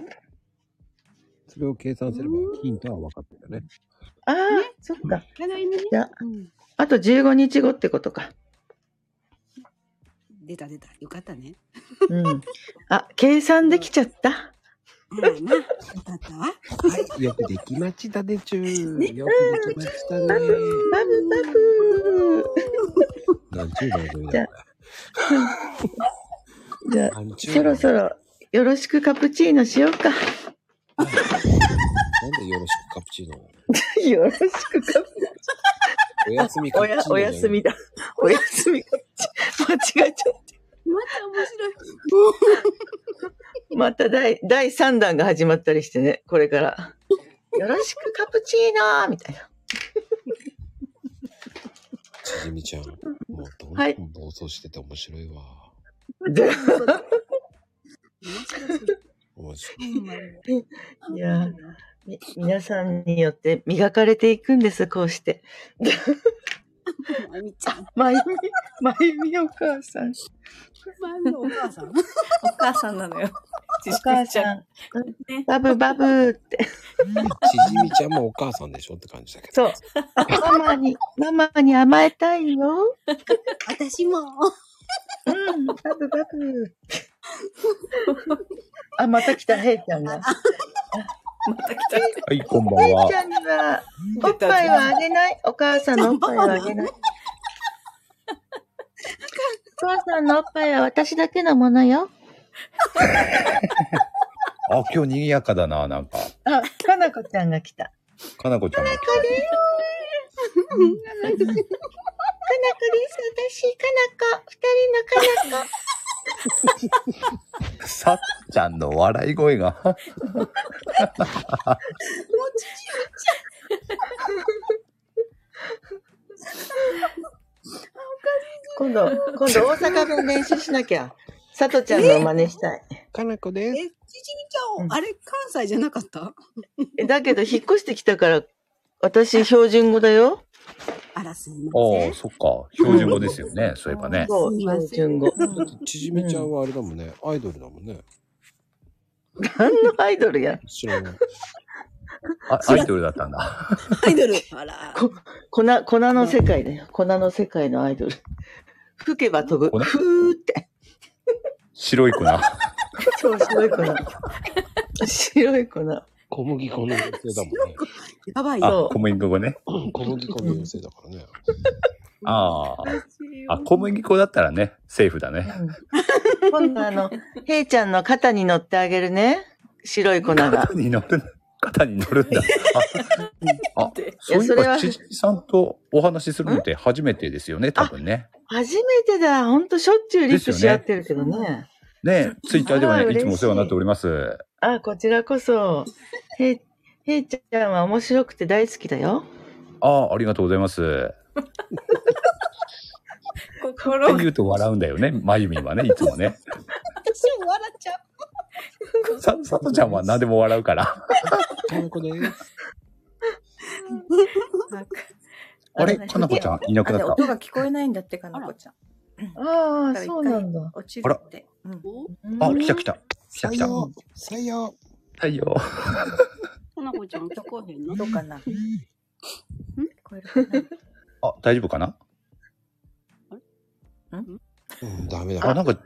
それを計算すればヒントは分かってるよね。ああ、そっか。じゃあうん。あと15日後ってことか。出た出た。よかったね。うん。あ、計算できちゃった？ああな。よかったわ。はい、よくできましたでちゅー。よくできましたね。バブバブなんちゅう番組じゃだーじゃあ、なんちゅうそろそろよろしくカプチーノしようか。なんでよろしくカプチーノ (laughs) よろしくカプおやすみカおプチーノや、おやすみだ。おやすみカプチ間違えちゃっまた面白い。た。(laughs) また第、第3弾が始まったりしてね、これから。よろしくカプチーノみたいな。ちじみちゃん、もうどんはいどん暴走してて面白いわ。で面白すぎる。面白い。いやみ皆さんによって磨かれていくんです、こうして。まみちゃん。(laughs) まゆみ、まゆみお母さん。まみのお母さん。お母さんなのよ。お母さん。バブバブって。ちじみちゃんもお母さんでしょって感じだけど。そう。ママに、ママに甘えたいよ。私も。うん、バブバブ。(laughs) あ、また来た、ヘイちゃんが。また来た。はい、こんばんはヘイち。ゃんには、おっぱいはあげない？お母さんのおっぱいはあげない？お母さんのおっぱいは私だけのものよ。(laughs) あ、今日賑やかだな、なんか。あ、かなこちゃんが来た。かなこちゃんも来かなこです。私、かなこ。二人のかなこ。た。さっちゃんの笑い声が。今度、今度大阪弁練習しなきゃ。さとちゃんの真似したい。かなこでえ、ちす。じみちゃん、あれ関西じゃなかった？えだけど、引っ越してきたから、私、標準語だよ。あら、すいまああ、せん。そっか。標準語ですよね。(laughs) そういえばね。そう、標準語。だってちじみちゃんはあれだもんね。アイドルだもんね。何のアイドルや？知らない。あ、アイドルだったんだ。アイドル。あら。こ粉、粉の世界だよ。粉の世界のアイドル。吹けば飛ぶ。粉？ふーって。白い粉。(laughs) 超白い粉。白い粉。小麦粉の妖精だもんね。やばいあよ。そ、小麦粉ね。(laughs) 小麦粉の妖精だからね。ああ。あ、小麦粉だったらね、セーフだね。う (laughs) ん今度あの、ヘイちゃんの肩に乗ってあげるね。白い粉が。肩に乗る、肩に乗るんだ。あ、あ (laughs) そういえそれはば、ちじみさんとお話しするのって初めてですよね、多分ね。初めてだ。ほんとしょっちゅうリプし合ってるけどね。ね、ツイッターではね、いつもお世話になっております。あ、こちらこそ。ヘイ、ヘイちゃんは面白くて大好きだよ。ああ、ありがとうございます。(laughs) 心が言うと笑うんだよね、まゆみんはね、いつもね。私も笑っちゃう。(laughs) さ、さとちゃんは何でも笑うから。かなこです。あれかなこちゃんいなくなった。音が聞こえないんだって、かなこちゃん。ああ、そうなんだ。落ちるって。うん。あ、来た来た。来た来た。採用採用太陽。かなこちゃん聞こえへんの？どうかな。聞こえるかな？あ、大丈夫かな？うん、ダメだ。あ、なんか、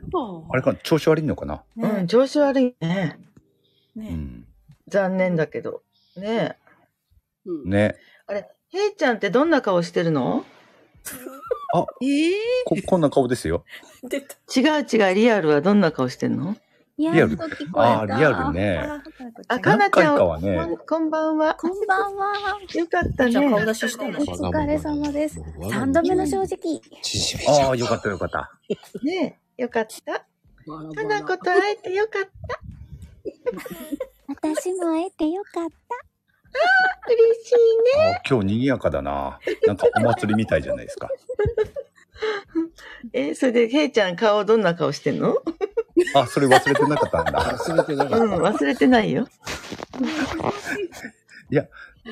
あれか、調子悪いのかな？うん、ね調子悪いね。ねうん。残念だけど。ねうんね。あれ、ヘイちゃんってどんな顔してるの？ええこ、こんな顔ですよ。違う違う、リアルはどんな顔してんの？リアル。あーリアルね。あ、かなちゃん、かはねこんこんばんは。こんばんは。(laughs) よかったね。出ししてんのお疲れ様です。三度目の正直。ああ、よかったよかった。ねよかった。かなこと会えてよかった。私も会えてよかった。嬉しいね。今日賑やかだな。なんかお祭りみたいじゃないですか。(laughs) え、それで、ヘイちゃん顔どんな顔してんの？あ、それ忘れてなかったんだ。忘れてなかうん、った。忘れてないよ。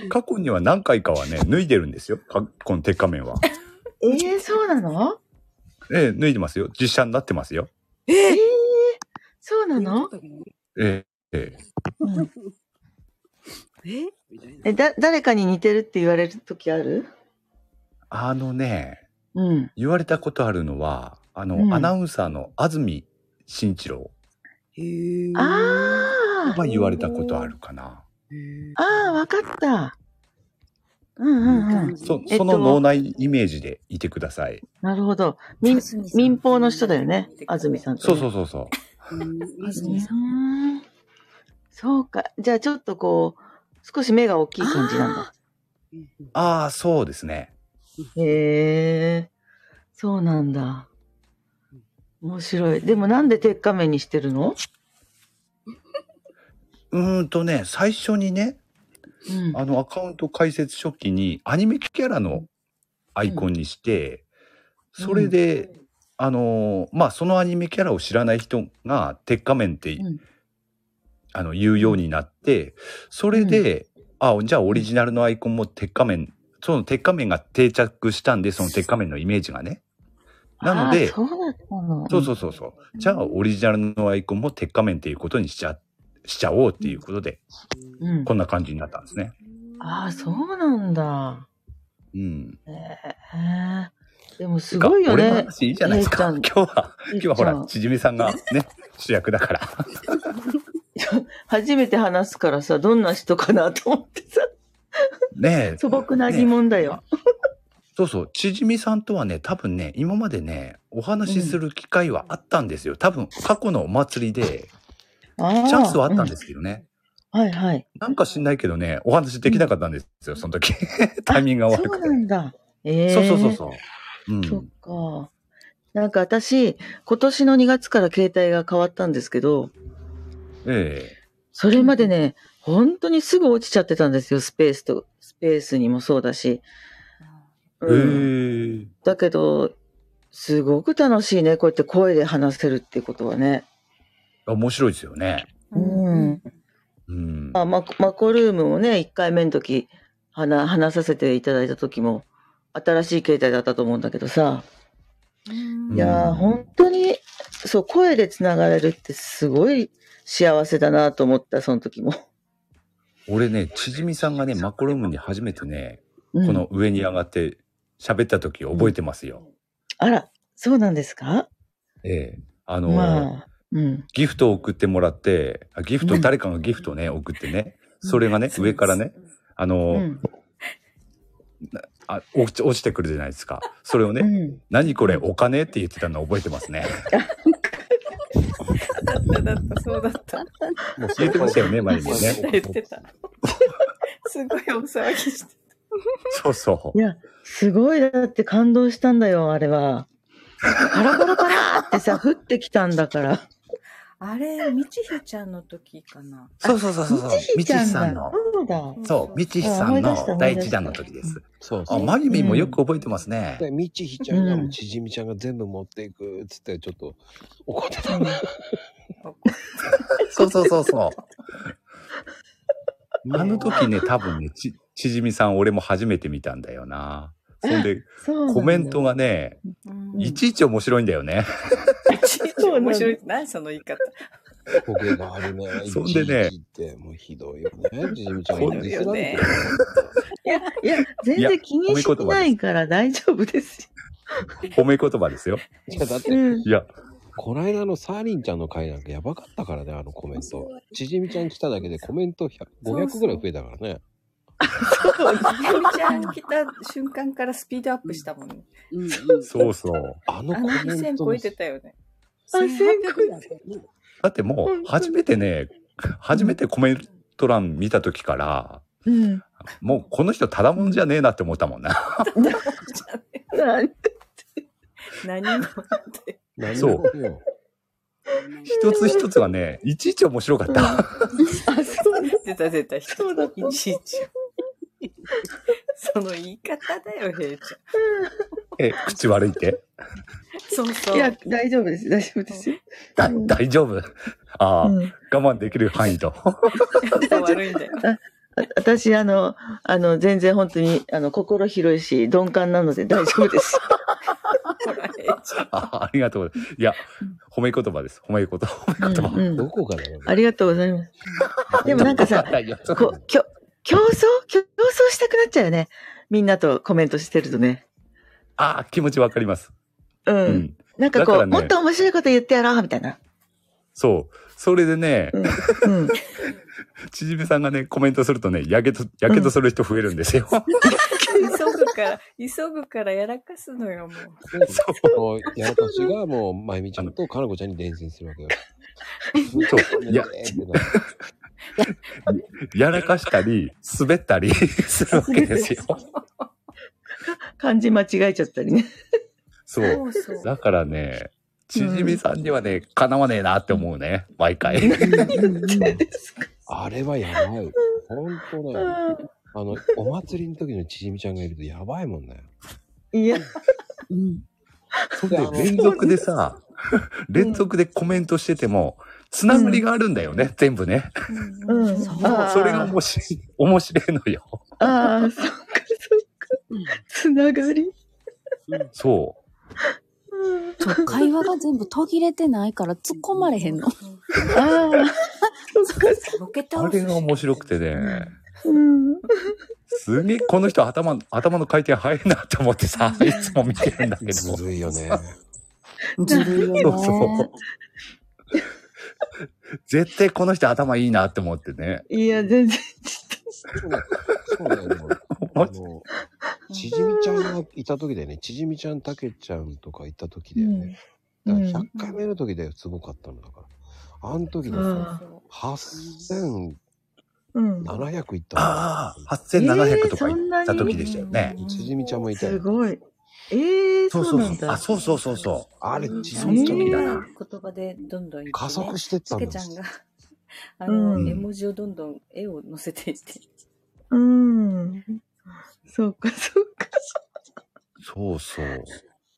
過去には何回かはね、脱いでるんですよ。かこの鉄仮面は。えー、そうなの？ええ、脱いでますよ。実写になってますよ。えー、そうなの？ええ、ええ。うんえ？え、だ、誰かに似てるって言われる時ある？あのね、うん。言われたことあるのは、あの、うんアナウンサーの安住紳一郎へーあは言われたことあるかな。あ、ああ、わかった。うんうんうん。そえっとその脳内イメージでいてください。なるほど。民民放の人だよね。安住さんと、そうね。そうそうそう。うん安住さんそうか。じゃあちょっとこう、少し目が大きい感じなんだ。ああ、そうですね。へえ。そうなんだ。面白い。でもなんで鉄仮面にしてるの？うーんとね、最初にね、うん。あのアカウント開設初期にアニメキャラのアイコンにして、それで、あのーまあそのアニメキャラを知らない人が鉄仮面って、うん。あの言うようになってそれで、あじゃあオリジナルのアイコンも鉄仮面その鉄仮面が定着したんでその鉄仮面のイメージがねなのでそう。そうそうそうじゃあオリジナルのアイコンも鉄仮面っていうことにしちゃしちゃおうっていうことで、うん。こんな感じになったんですね。ああ、そうなんだ。うん。へえ。でもすごいよね俺の。話いいじゃないですか。今日は、今日はほら、姉ちじみさんがね、(laughs) 主役だから。初めて話すからさ、どんな人かなと思ってさ、ねえ。素朴な疑問だよ。そうそう、ちじみさんとはね、多分ね、今までね、お話しする機会はあったんですよ。多分、過去のお祭りで。チャンスはあったんですけどね。うんはいはい。なんか知んないけどね、お話できなかったんですよ、その時。タイミングが悪そうくて。なんだ。ええそうそうそうそう。うん。そっか。なんか私、今年の2月から携帯が変わったんですけど、えそれまでね、本当にすぐ落ちちゃってたんですよ、スペースと、スペースにもそうだし。だけど、すごく楽しいね、こうやって声で話せるってことはね。面白いですよね。うん。うん。あマコマコルームもね、1回目の時、話話させていただいた時も、新しい携帯だったと思うんだけどさ。うんいやー、うん本当に、そう、声でつながれるってすごい幸せだなと思った、その時も。俺ね、ちじみさんがね、マコルームに初めてね、うんこの上に上がって喋った時覚えてますよ。あら、そうなんですか？ええあの、まあ、うん。ギフトを送ってもらって、あギフト、誰かがギフトね、送ってね、それがね、上からね、あの、うん。あ落ち、落ちてくるじゃないですか。それをね、うん。何これお金って言ってたの覚えてますね。だったそうだった。もう言ってましたよね、前にね。(laughs) た言ってた。すごいお騒ぎして。そうそいや、すごい、だって感動したんだよ、あれは。パラパラパラってさ、(laughs) 降ってきたんだから。あれ、みちひちゃんの時かな。う。そうそうそうそう。みちひみちちゃんだひさんの。そうだ。そう、みちひさんの第一弾の時です。あ、そうそう。マユミもよく覚えてますね。で、みちひちゃんがちじみちゃんが全部持っていくっつってちょっと怒ってた。そうそうそうそう。あの時ね、多分ね、ち、ちじみさん俺も初めて見たんだよな。そんで、コメントがね、うんいちいち面白いんだよね。いちいち面白い。(laughs) 何その言い方。トゲがあるね。そんでねいちいちってもうひどいよね。ちじみちゃんいや、いや、全然気にしてないから大丈夫です褒め言葉ですよ。いやだってよ。うん。いや、この間のサーリンちゃんの回なんかやばかったからね、あのコメント。ちじみちゃん来ただけでコメント100 500ぐらい増えたからね。ゆみちゃん来た瞬間からスピードアップしたもんね。うんうん。そうそう。あのあのコメン2000トの超えてたよね。あ1800だったよねだってもう、初めてね、初めてコメント欄見た時から、うん。もうこの人ただもんじゃねえなって思ったもんな。なん何もって。何そう一つ一つがね、いちいち面白かった。あ、そう出た出た。そうだったいちいち。(laughs) その言い方だよ、へいちえ、口悪いって？ゃん。そうそう。いや、大丈夫です。大丈夫ですよ。だ、うん大丈夫？ああ、うん我慢できる範囲と。悪いんだよ。あ私、あの、あの、全然本当に、あの、心広いし、鈍感なので大丈夫です。あありがとうございます。いや、褒め言葉です。褒め言葉。褒め言葉。うんうんどこかだよ。ありがとうございます。でもなんかさ、(laughs) こう、きょ、競争？競争したくなっちゃうよね。みんなとコメントしてるとね。あ気持ちわかります。うん。うん。なんかこう、ねもっと面白いこと言ってやろうみたいな。そう。それでね、うん。うん。(laughs) ちじめさんがね、コメントするとね、やけど、やけどする人増えるんですよ。急ぐから、急ぐからやらかすのよ、もう。でそのやらかしがもう、まゆみちゃんとかなこちゃんに伝染するわけよ。そう。いや、やらかしたり、滑ったり (laughs) するわけですよ。漢字間違えちゃったりね。そう。だからね、ちじみさんにはね、かなわねえなって思うね、毎回。あれはやばい。ほん。とだよ。あの、お祭りの時のちじみちゃん。がいるとやばいもん。ね。いや、うん。そん。で、連続でさ、(laughs) 連続でコメントしてても、つながりがあるんだよね、全部ね。うん。そう (laughs) それが面白い、面白いのよ。ああ、そっかそっか。つながり。そうんそう、会話が全部途切れてないから突っ込まれへんの。ああ、ボケう。倒すあれが面白くてね、うん。すげえ、この人頭、頭の回転早いなって思ってさ、いつも見てるんだけど。(laughs) ずるいよね。ずるいよそうそうね。絶対この人頭いいなって思ってね。いや、全然。そうだよね。(laughs) あの、ちじみちゃんがいた時だよね。ちじみちゃん、たけちゃんとかいた時だよね。だから100回目の時だよ、すごかったのだから。あの時でうさ、ん8700うん。いったのああ、8700とかえーそんなに行った時でしたよね。ちじみちゃんもいたよ。すごい。ええそうそうなんだ。そうそう。あ、そうそうそうそう。あれ、うんちじみちゃん時だがな言葉でどんどんね加速してったんだたけちゃんが、あの、うん絵文字をどんどん絵を載せていって。うん。そうか、そうか。そうそう。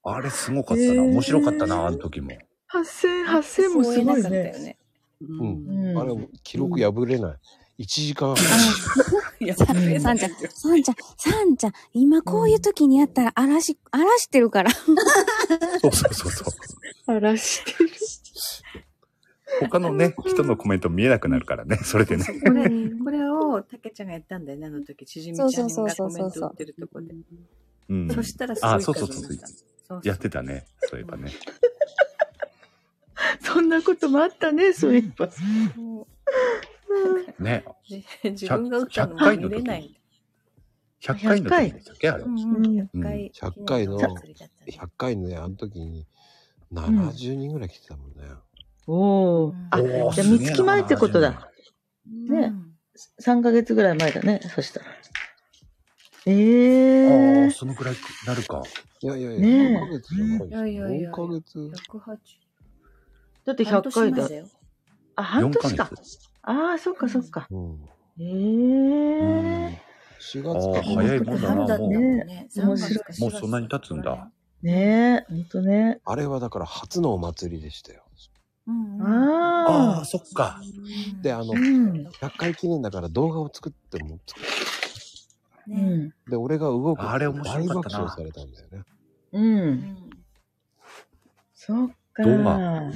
あれすごかったな。えー面白かったな、あの時も。8000、8000もすごいそう言えなかったよね。ね。うんうんあれ、記録破れない。1時間半。(laughs) いや、されさんちゃん、さんちゃん、さんちゃん、今こういう時にやったら荒らし、荒らしてるから。そうそうそうそう。荒らしてる。他のね、人のコメント見えなくなるからね、それでね。これ、これを、たけちゃんがやったんだよね、あの時、ちじみちゃんそうがそうそうそうコメント打ってるとこで。うん。そしたらすごいあ、そうそう。そうそうやってたね。そういえばね。(laughs) そんなこともあったね、そういえば。もね。(laughs) 自分が打ったのも見れない。100回の時でしたっけ？あれう。んううんん、うん100回。100回の記念祭りだったね100回のね、あの時に70人ぐらい来てたもんね。おおうん。あ、じゃあ、三月前ってことだ。ねうん3ヶ月ぐらい前だね、そしたら。えあえあ、そのくらいなるか。いやいやいや、3ヶ月じゃないやいやいや4ヶ月。108。だって100半年回だ。あ、半4ヶ年か。月。ああ、そっかそっか。うん。ええうん4月か。早いもんだな春だね。もう3月か4月もうそんなに経つんだ。ねえ、ほんとね。あれはだから初のお祭りでしたよ。うんうん。あああ、そっか。で、あのあ。う、ん。100回記念だから動画を作っても、うねん。で、俺が動く。あれ面白かったな大爆笑されたんだよね。う。うんんそっか。動画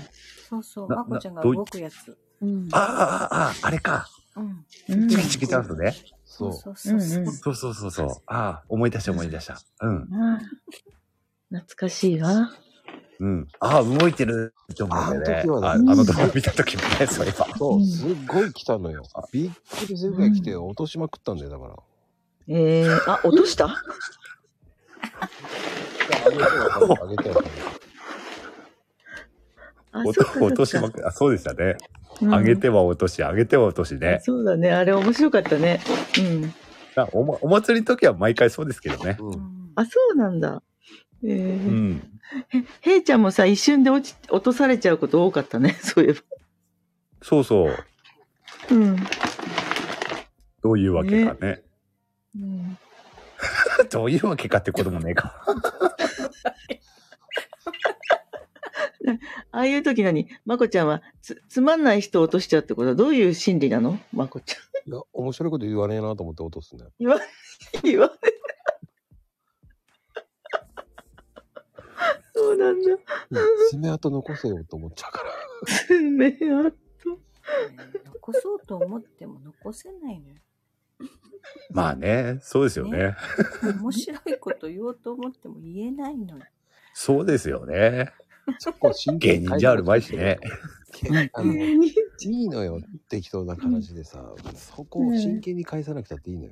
そうそう、なまこちゃんが動くやつ。うん。ああ、ああ、あれか。うん。うんチキチキダンスね。そう。そうそうそう。そう。ああ、思い出した思い出した。うん。ああ懐かしいわ。うん。ああ、動いてるって思うんだよね。あの時はねああの動画見た時もね、そういえば。そうう、んすっごい来たのよ。びっくりするぐらい来て落としまくったんだよ、だから。ええあ、落とした？あげてあ、そうでしたね。うん上げては落とし、上げては落としね。そうだね。あれ面白かったね。うん。あおもお祭りの時は毎回そうですけどね。うん。あ、そうなんだ。ええうん。へ、へいちゃんもさ、一瞬で落ち、落とされちゃうこと多かったね。(laughs) そういえば。そうそう。うん。どういうわけかね。うん (laughs) どういうわけかってこともねえか。(laughs) (laughs) ああいう時何まこちゃんはつ、つまんない人を落としちゃうってことはどういう心理なの？まこちゃん。いや、面白いこと言わねえなと思って落とすね。言わ、言われそう (laughs) そうなんだ。爪痕残せようと思っちゃうから。爪痕。残そうと思っても残せないのよ。まあね、そうですよね。面白いこと言おうと思っても言えないのよ。そうですよね。そこ真芸剣に人じゃあるまいしね。あの、いいのよ、適当な話でさ、そこを真剣に返さなくたっていいのよ。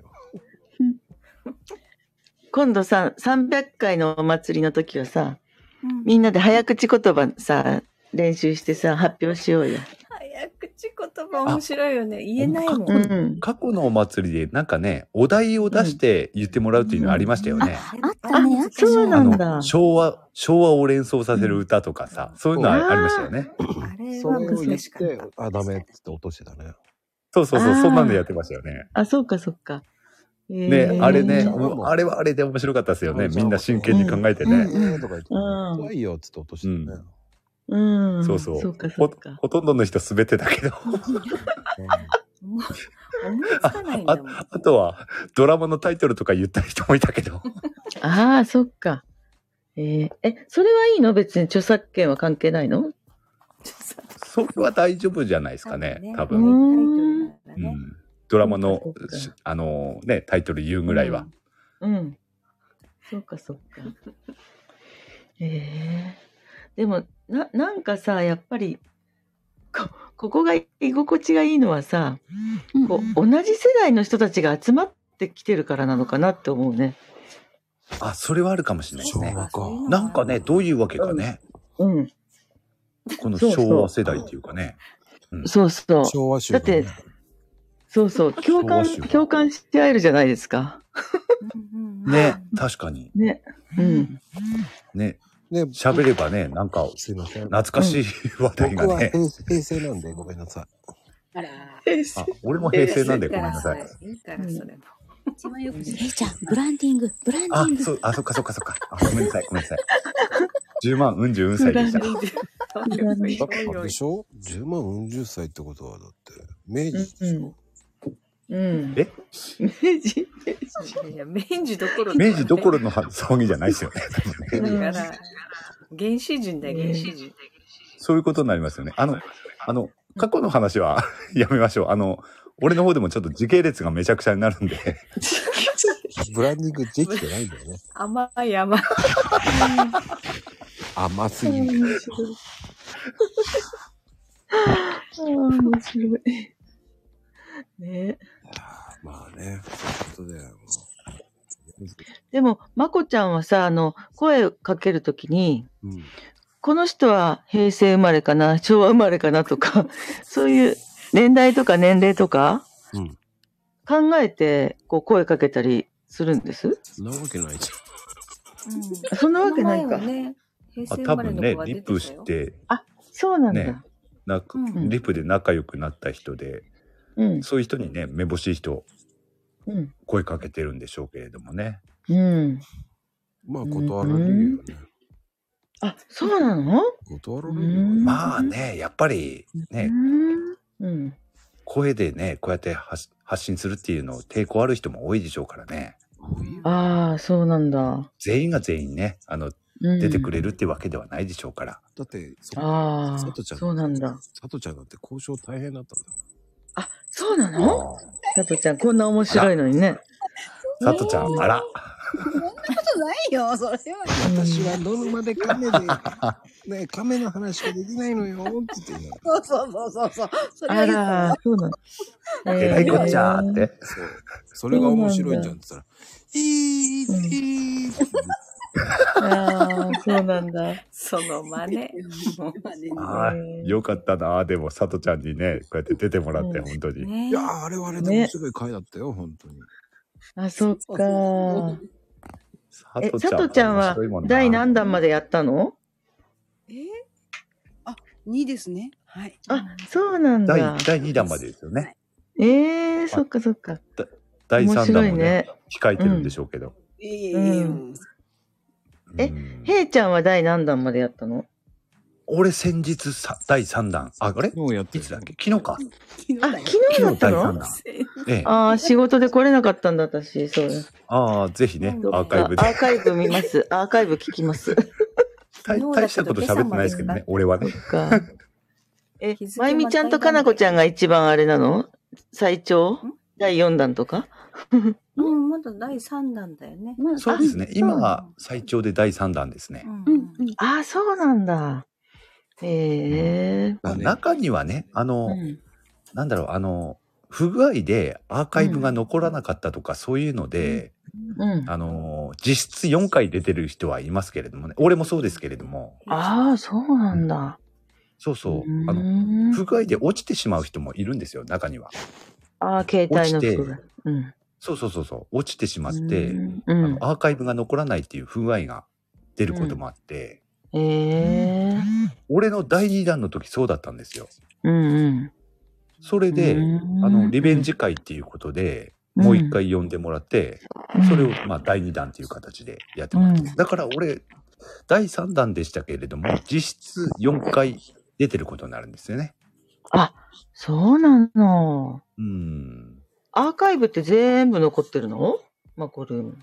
今度さ、300回のお祭りの時はさ、うんみんなで早口言葉さ、練習してさ、発表しようよ。早口言葉面白いよね。言えないもん。ううん。過去のお祭りでなんかね、お題を出して言ってもらうっていうのありましたよね。あったね、あったね。そうなあんだの、。昭和、昭和を連想させる歌とかさ、そういうのはありましたよね。あれは難しかってた。、あ、ダメって言って落としてたね。そうそうそう、そんなんでやってましたよね。あ、そうか、そうか。ねね、あれね、あれはあれで面白かったですよね。うんみんな真剣に考えてうね。んえーとか言って、うん怖いよっつって落としてたね。うん。そうそう。そうか、そほうか。ほとんどの人滑ってたけど。思 (laughs) い思いつかないんだもん。あ (laughs) とは、ドラマのタイトルとか言った人もいたけど。(laughs) ああ、そっか。えーえ、それはいいの？別に著作権は関係ないの？それは大丈夫じゃないですかね、多う分。うん。ドラマのあのね、タイトル言うぐらいは。うん。うん。そうか、そうか。ええでも、な、なんかさ、やっぱり、こ、ここが居心地がいいのはさ、うんこう、同じ世代の人たちが集まってきてるからなのかなって思うね。あ、それはあるかもしれないですね。昭和か。なんかね、どういうわけかね。うん。このそうそう昭和世代っていうかね。そうそう。昭和集、だってそうそう。共感共感し合えるじゃないですか。ね、確かに。ね。うん。ね、ね、喋ればね、なんかすいません。懐かしい話題がね。僕は平平成なんでごめんなさい。あら、あ、俺も平成なんでごめんなさい。いいからそれも。一番よく知えいちゃん、ブランディング、ブランデあィン、グ。そう、あ、そっかそっかそっか。あごめんなさい、ごめんなさい。10万うん十うん歳でした。でしょ ?10 万うん十歳ってことはだって、明治でしょ、うん。え明治 (laughs) いやいや、明治どころ明治どころのは騒ぎじゃないですよね。だから、原始人だよ、原始人。そういうことになりますよね。あの、あの、過去の話は (laughs) やめましょう。あの、俺の方でもちょっと時系列がめちゃくちゃになるんで。(laughs) ブランディングできてないんだよね。甘い甘い。甘すぎる。面白い。ああ、面白い。ねまあね、そういうことだよ。でも、まこちゃんはさ、あの、声をかけるときに、うん。この人は平成生まれかな、昭和生まれかなとか、(laughs) そういう年代とか年齢とか、うん考えて、こう声かけたりするんです？そんなわけないじあそんなわけないか。ね、平あ多分ねリップ。して、そうなんだ。ねなんかうんリップで仲良くなった人で、うん。そういう人にね、めぼしい人、うん。声かけてるんでしょうけれどもね。うん。まあ、断られるよね。あ、そうなの？断られるよね。まあね、やっぱりね、うん。うん。声でね、こうやって発発信するっていうの抵抗ある人も多いでしょうからね。ああ、そうなんだ。全員が全員ね、あの、うん、出てくれるってわけではないでしょうから。だって、そああ佐藤ちゃん、そうなんだ。佐藤ちゃんだって交渉大変だったんだよ。あ、そうなの？佐藤ちゃん、こんな面白いのにね。佐藤ちゃん、あら、そんなことないよ、それは。私はノルマで亀で、ね、(laughs) 亀の話しかできないのよ、って言ってね。そうそうそうそうそう。それあらら、そうなの。えらいこっちゃーって。そう。それが面白いんじゃんって言ったら、いい、いい、ああ、そうなんだ。その真似。もうああ、よかったな。でも、佐藤ちゃんにね、こうやって出てもらって、うん本当に。ねいやー、あれはあれで面白い回だったよ、本当に。あ、そっか。え、佐佐藤ちゃんは第何弾までやったの？え？あ、2ですね。はい。あ、そうなん第だ。第2弾までですよね。ええー、そっかそっか。第3面白弾もね。控えてるんでしょうけど。いえいえいえうんんへいちゃんは第何弾までやったの？俺先日さ第3弾。あ、あれ？もうやってるいつだっけ？昨日か。あ、昨日だった第3の弾。ええ。ああ、仕事で来れなかったんだ、私。そう。ああ、ぜひね、アーカイブでア。ーカイブ見ます。(laughs) アーカイブ聞きます。大大したこと喋ってないですけどね、俺はね。か。え日、付まゆみちゃんとかなこちゃんが一番あれなの？最長？第4弾とか？うん、まだ第3弾だよね。まあそうですね。今は最長で第3弾ですね。うんうん。ああ、そうなんだ。へえ。まあ中にはね、あの、うんなんだろう、あの、不具合でアーカイブが残らなかったとか、そういうので、うん。あの、実質4回出てる人はいますけれどもね。俺もそうですけれども。ああ、そうなんだ。そうそう。うあの、ん不具合で落ちてしまう人もいるんですよ、中には。ああ、携帯の落ちて服が。うん。そうそうそうそう。落ちてしまって、うんあのアーカイブが残らないっていう不具合が出ることもあって、へえ。俺の第2弾の時そうだったんですよ。うんうん。それで、うんあの、リベンジ会っていうことで、もう一回呼んでもらって、それを、まあ、第2弾っていう形でやってもらってます。だから俺、第3弾でしたけれども、実質4回出てることになるんですよね。あ、そうなの。うん。アーカイブって全部残ってるの？マコルーム。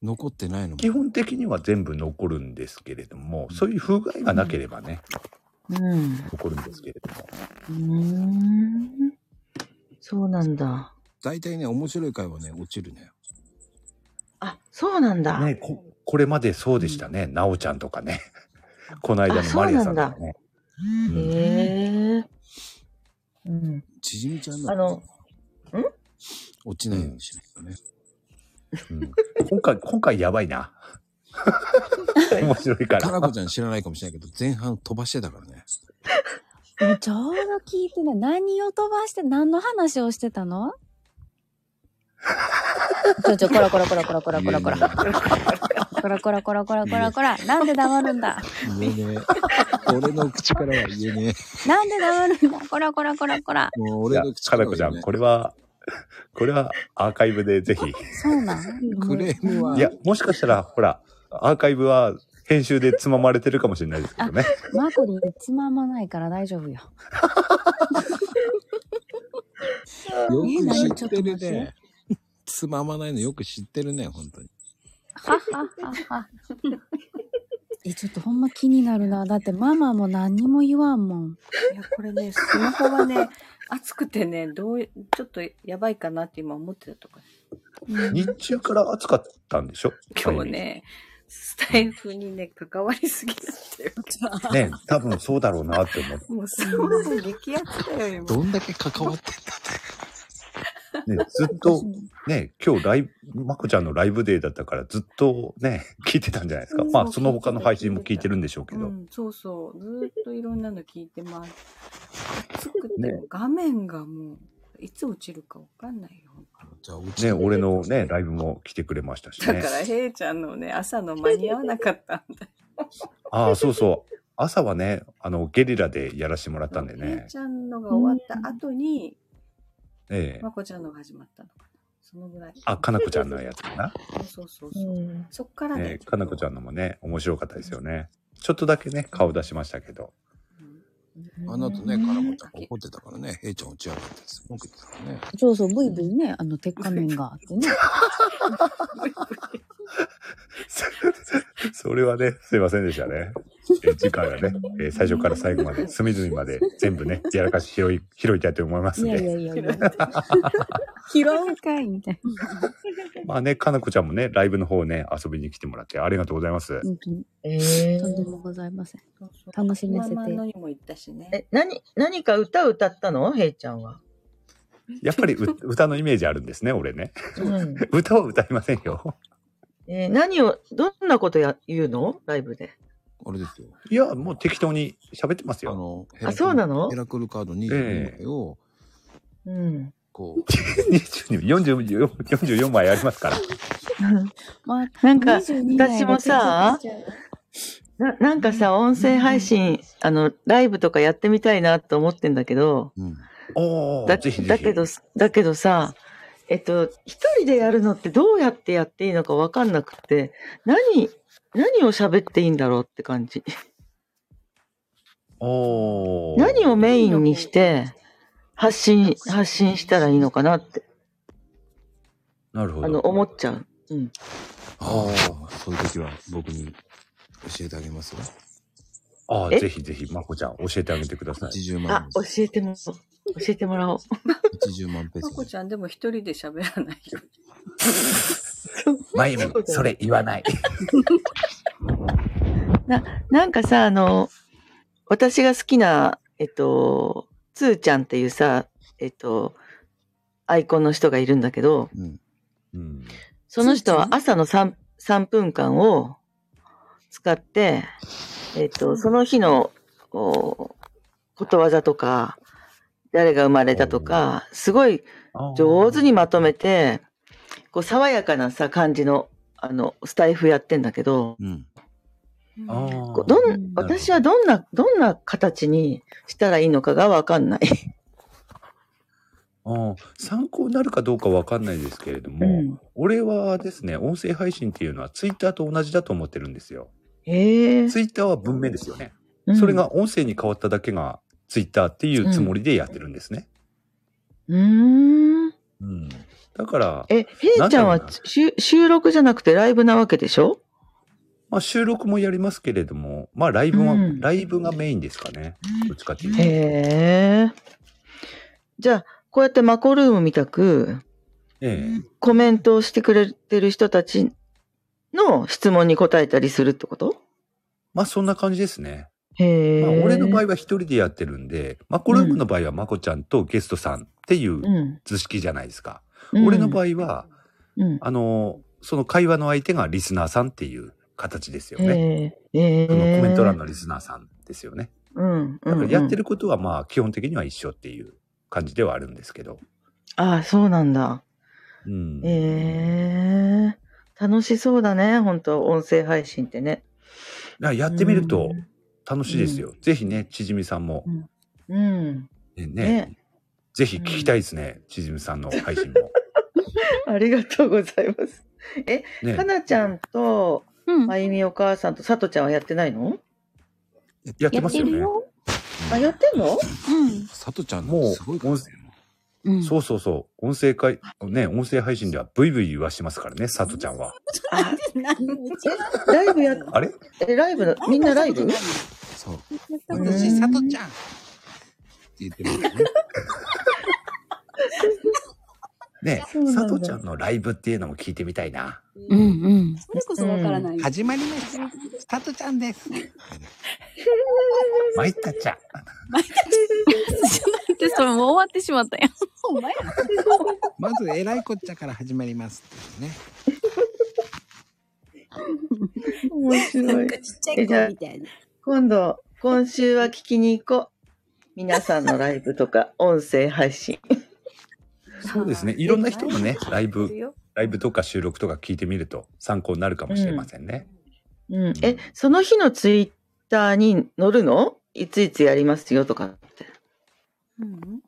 残ってないの？も基本的には全部残るんですけれども、そういう不具合がなければね、うん。残るんですけれども。うーん。そうなんだ。大体ね、面白い回はね、落ちるね。あ、そうなんだ。ね、ここれまでそうでしたね。なおちゃんとかね。(laughs) この間のマリアさんとかね。うんへえ。うん。ちじみちゃんのあの、落ちないようにしないとね。うん今回、今回やばいな。(laughs) 面白いか。からなこちゃん知らないかもしれないけど、前半飛ばしてたからね。ちょうど聞いてない。何を飛ばして、何の話をしてたの？(laughs) ちょちょ、こらこらこらこらこらこらこら。こらこらこらこらこらこら。なんで黙るんだ？言えねえ。俺の口からは言えねなんで黙るんだ？こらこらこらこら。え。もう俺の口かなこちゃん、これは、これはアーカイブでぜひ。そうなん？え。クレームはいや、もしかしたら、ほら、アーカイブは編集でつままれてるかもしれないですけどね。マコリンつままないから大丈夫よ。よえく何知ってるね。つままないのよく知ってるね、本当に。はははは。え、ちょっとほんま気になるな。だってママも何にも言わんもん。いや、これね、スマホはね、(laughs) 熱くてね、どうい、ちょっとやばいかなって今思ってたとか。日中から暑かったんでしょ？今日ね、スタイフにね、関わりすぎだったよ。ね、多分そうだろうなって思って。もうスマホ激アツだよ、今。どんだけ関わってんだね、(laughs) ずっと、ね、今日ライブ、まこちゃんのライブデーだったからずっとね、聞いてたんじゃないですか。まあ、その他の配信も聞いてるんでしょうけど。うん、そうそう。ずーっといろんなの聞いてます。熱くて、ね画面がもう、いつ落ちるかわかんないよ。じゃあ、うちね、俺のね、ライブも来てくれましたしねだか。ら、ヘイちゃんのね、朝の間に合わなかったんだよ。ああ、そうそう。朝はね、あの、ゲリラでやらせてもらったんでヘねイ。ちゃんのが終わった後に、ええまこちゃんのが始まったのかな。そのぐらい。あ、かなこちゃんのやつかな。そうそうそうそう。そっからねええ、かなこちゃんのもね、面白かったですよね。ちょっとだけね、顔出しましたけど。あの後ね、かなこちゃん怒ってたからね、へいちゃん落ち上がってすごく言ってたからね。そうそう、ブイブイね、あの、鉄仮面があってね。(laughs) (laughs) それはね、すいませんでしたね。え次回はね、え最初から最後まで、隅々まで全部ね、やらかし拾い、拾いたいと思いますいんで。やいやいやいや。拾うかいみたいな。まあね、かなこちゃんもね、ライブの方ね、遊びに来てもらってありがとうございます。本当に。えとんでもございません。楽しませてママのにも行ったしね。え、何、何か歌歌ったの？ヘイちゃんは。やっぱりう歌のイメージあるんですね、俺ね。うん。(laughs) 歌は歌いませんよ。えー何を、どんなことや、言うの？ライブで。あれですよ。いや、もう適当に喋ってますよ。あの、あそうなの？ヘラクルカード22枚を、うん。こ22 40 44枚ありますから。まあ、なんか22代私もさな、なんかさ、音声配信、あの、ライブとかやってみたいなと思ってんだけど、う、うん。おだー、ぜひぜひ。だけど、だけどさ、えっと、一人でやるのってどうやってやっていいのかわかんなくて、何、何を喋っていいんだろうって感じ。おー。何をメインにして、発信、発信したらいいのかなって、なるほど。あの、思っちゃう。うん。ああ、そういう時は僕に教えてあげますよ。ああ、えぜひぜひ、まこちゃん、教えてあげてください。80あ万、教えても、教えてもらおう。80万ペまこソ。ちゃんでも一人で喋らないよ。まゆみ、それ言わない。(laughs) なんかさ、あの、私が好きな、えっと、つーちゃんっていうさ、えっと、アイコンの人がいるんだけど、うん。うん。その人は朝の 3, 3分間を使って、えっと、その日のこうことわざとか、誰が生まれたとか、すごい上手にまとめて、こう爽やかなさ、感じの、あの、スタイフやってんだけど、うん。どうんん、私はどんな、どんな形にしたらいいのかがわかんない。(laughs) あー参考になるかどうかわかんないですけれども、俺はですね、音声配信っていうのはツイッターと同じだと思ってるんですよ。へえ。ツイッターは文面ですよね。うんそれ、が音声に変わっただけがツイッターっていうつもりでやってるんですね。うーん。うん。だから、え、へいちゃんは収録じゃなくてライブなわけでしょ？まあ収録もやりますけれども、まあライブは、うんライブがメインですかね。どっちかっていうと。へえ。じゃあ、こうやってマコルームみたく、ええコメントをしてくれてる人たちの質問に答えたりするってこと？まあそんな感じですね。まあ俺の場合は一人でやってるんで、マコルームの場合はまこちゃんとゲストさんっていううん。図式じゃないですか。うん俺の場合は、うん。あの、その会話の相手がリスナーさんっていう形ですよね。へえ。へえ。そのコメント欄のリスナーさんですよね。うん。だからやってる。ることはまあ基本的には一緒っていう感じではあるんですけど。ああ、そうなんだ。うん。ええ。楽しそうだね、本当音声配信ってね。やってみると楽しいですよ。ぜひね、ちじみさんも、うん。ね、ねぜひ聞きたいですね、ちじみさんの配信も。(laughs) ありがとうございます。ねか、なちゃんと、うん。まゆみお母さんとさとちゃんはやってないの？やってますよね。てるよ。あ、やってんの？うん。さとちゃんもうすごいね。うん。そうそうそう。音声会、ね、音声配信ではブイブイ言わしてますからね、さとちゃんは。ライブや、あれ？え、ライブ？の、みんなライブ？そう。うん私、さとちゃんって言ってるんだよね。(laughs) ねさとちゃんのライブっていうのも聞いてみたいな。うんうん。それこそわからない。始まりました。さとちゃんです。(laughs) 参ったっちゃ。で、(laughs) それもう終わってしまったよ。(laughs) まず、えらいこっちゃから始まりますっていうね。面白い。ちっちゃい子みたいな。今度、今週は聞きに行こう。皆さんのライブとか、音声配信。そうですね。いろんな人のね、ライいブライブとか収録とか聞いてみると参考になるかもしれませんね。うん。え、その日のツイッターに載るの？いついつやりますよとかって。うん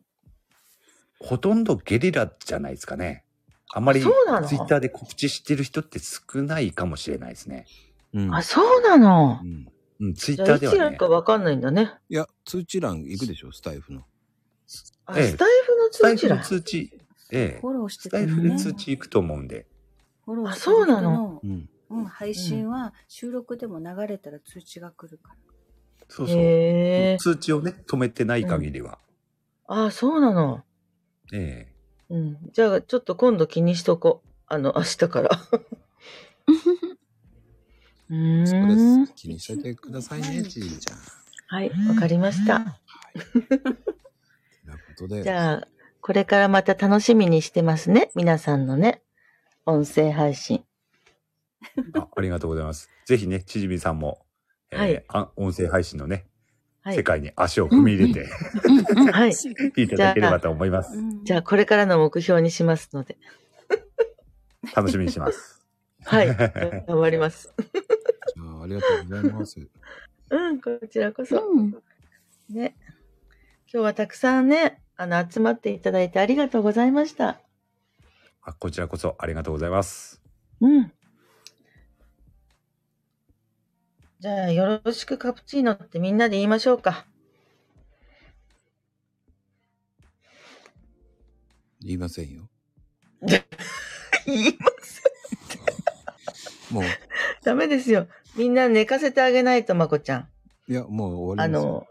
ほとんどゲリラじゃないですかね。あまりツイそうなの？ッターで告知してる人って少ないかもしれないですね。うんあ、そうなの？う。んうん、ツイッターではねいつやるか。わかんないんだね。いや、通知欄行くでしょ、スタイフの。あ、ええスタイフのスタイフの通知欄。通知、ええフォローしてスタイフたよねで通知行くと思うんで。フォローしてあそうなの？うん。うん、配信は収録でも流れたら通知が来るから。そうそう。通知をね、止めてない限りは。あ、そうなの。ええうん。じゃあ、ちょっと今度気にしとこう。あの、明日から。(laughs) うーそうでんす。。気にしといてくださいね、ちいちゃん。はい、わかりました。とい (laughs) うことで。じゃあ、これからまた楽しみにしてますね。皆さんのね、音声配信。あありがとうございます。ぜひね、ちじみさんも、えーはいあ音声配信のね、はい世。界に足を踏み入れて。はい。聞いていただければと思います。じゃあ、これからの目標にしますので。楽しみにします。はい。頑張ります。じゃあ、ありがとうございます。うん、こちらこそ。うん。ね。今日はたくさんね、あの、集まっていただいてありがとうございました。あこちらこそありがとうございます。うん。じゃあ、よろしくカプチーノってみんなで言いましょうか。言いませんよ。(laughs) 言います。もう、ダメですよ。みんな寝かせてあげないと、まこちゃん。いや、もう終わありますよ。の、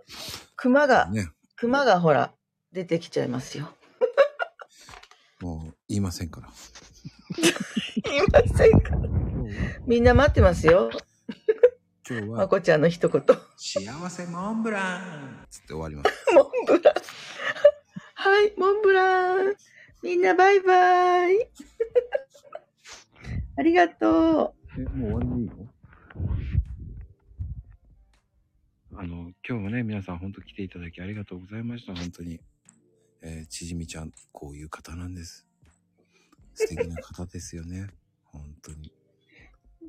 熊が、ね。熊がほら、出てきちゃいますよ。もう言いませんから。言いませんかみんな待ってますよ。今日はまこちゃんの一言。幸せモンブランつって終わります。モンブラン。はい、モンブラン。みんなバイバイ。ありがとえ、もう終わりでいいの？あの、今日もね、皆さん本当来ていただきありがとうございました。本当に。えーちじみちゃん、こういう方なんです。素敵な方ですよね。(laughs) 本当に。う。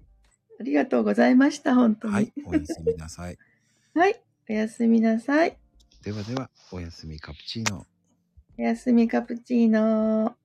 ありがとうございました、本当に。はい、おやすみなさい。(laughs) はい、おやすみなさい。ではでは、おやすみカプチーノ。おやすみカプチーノ。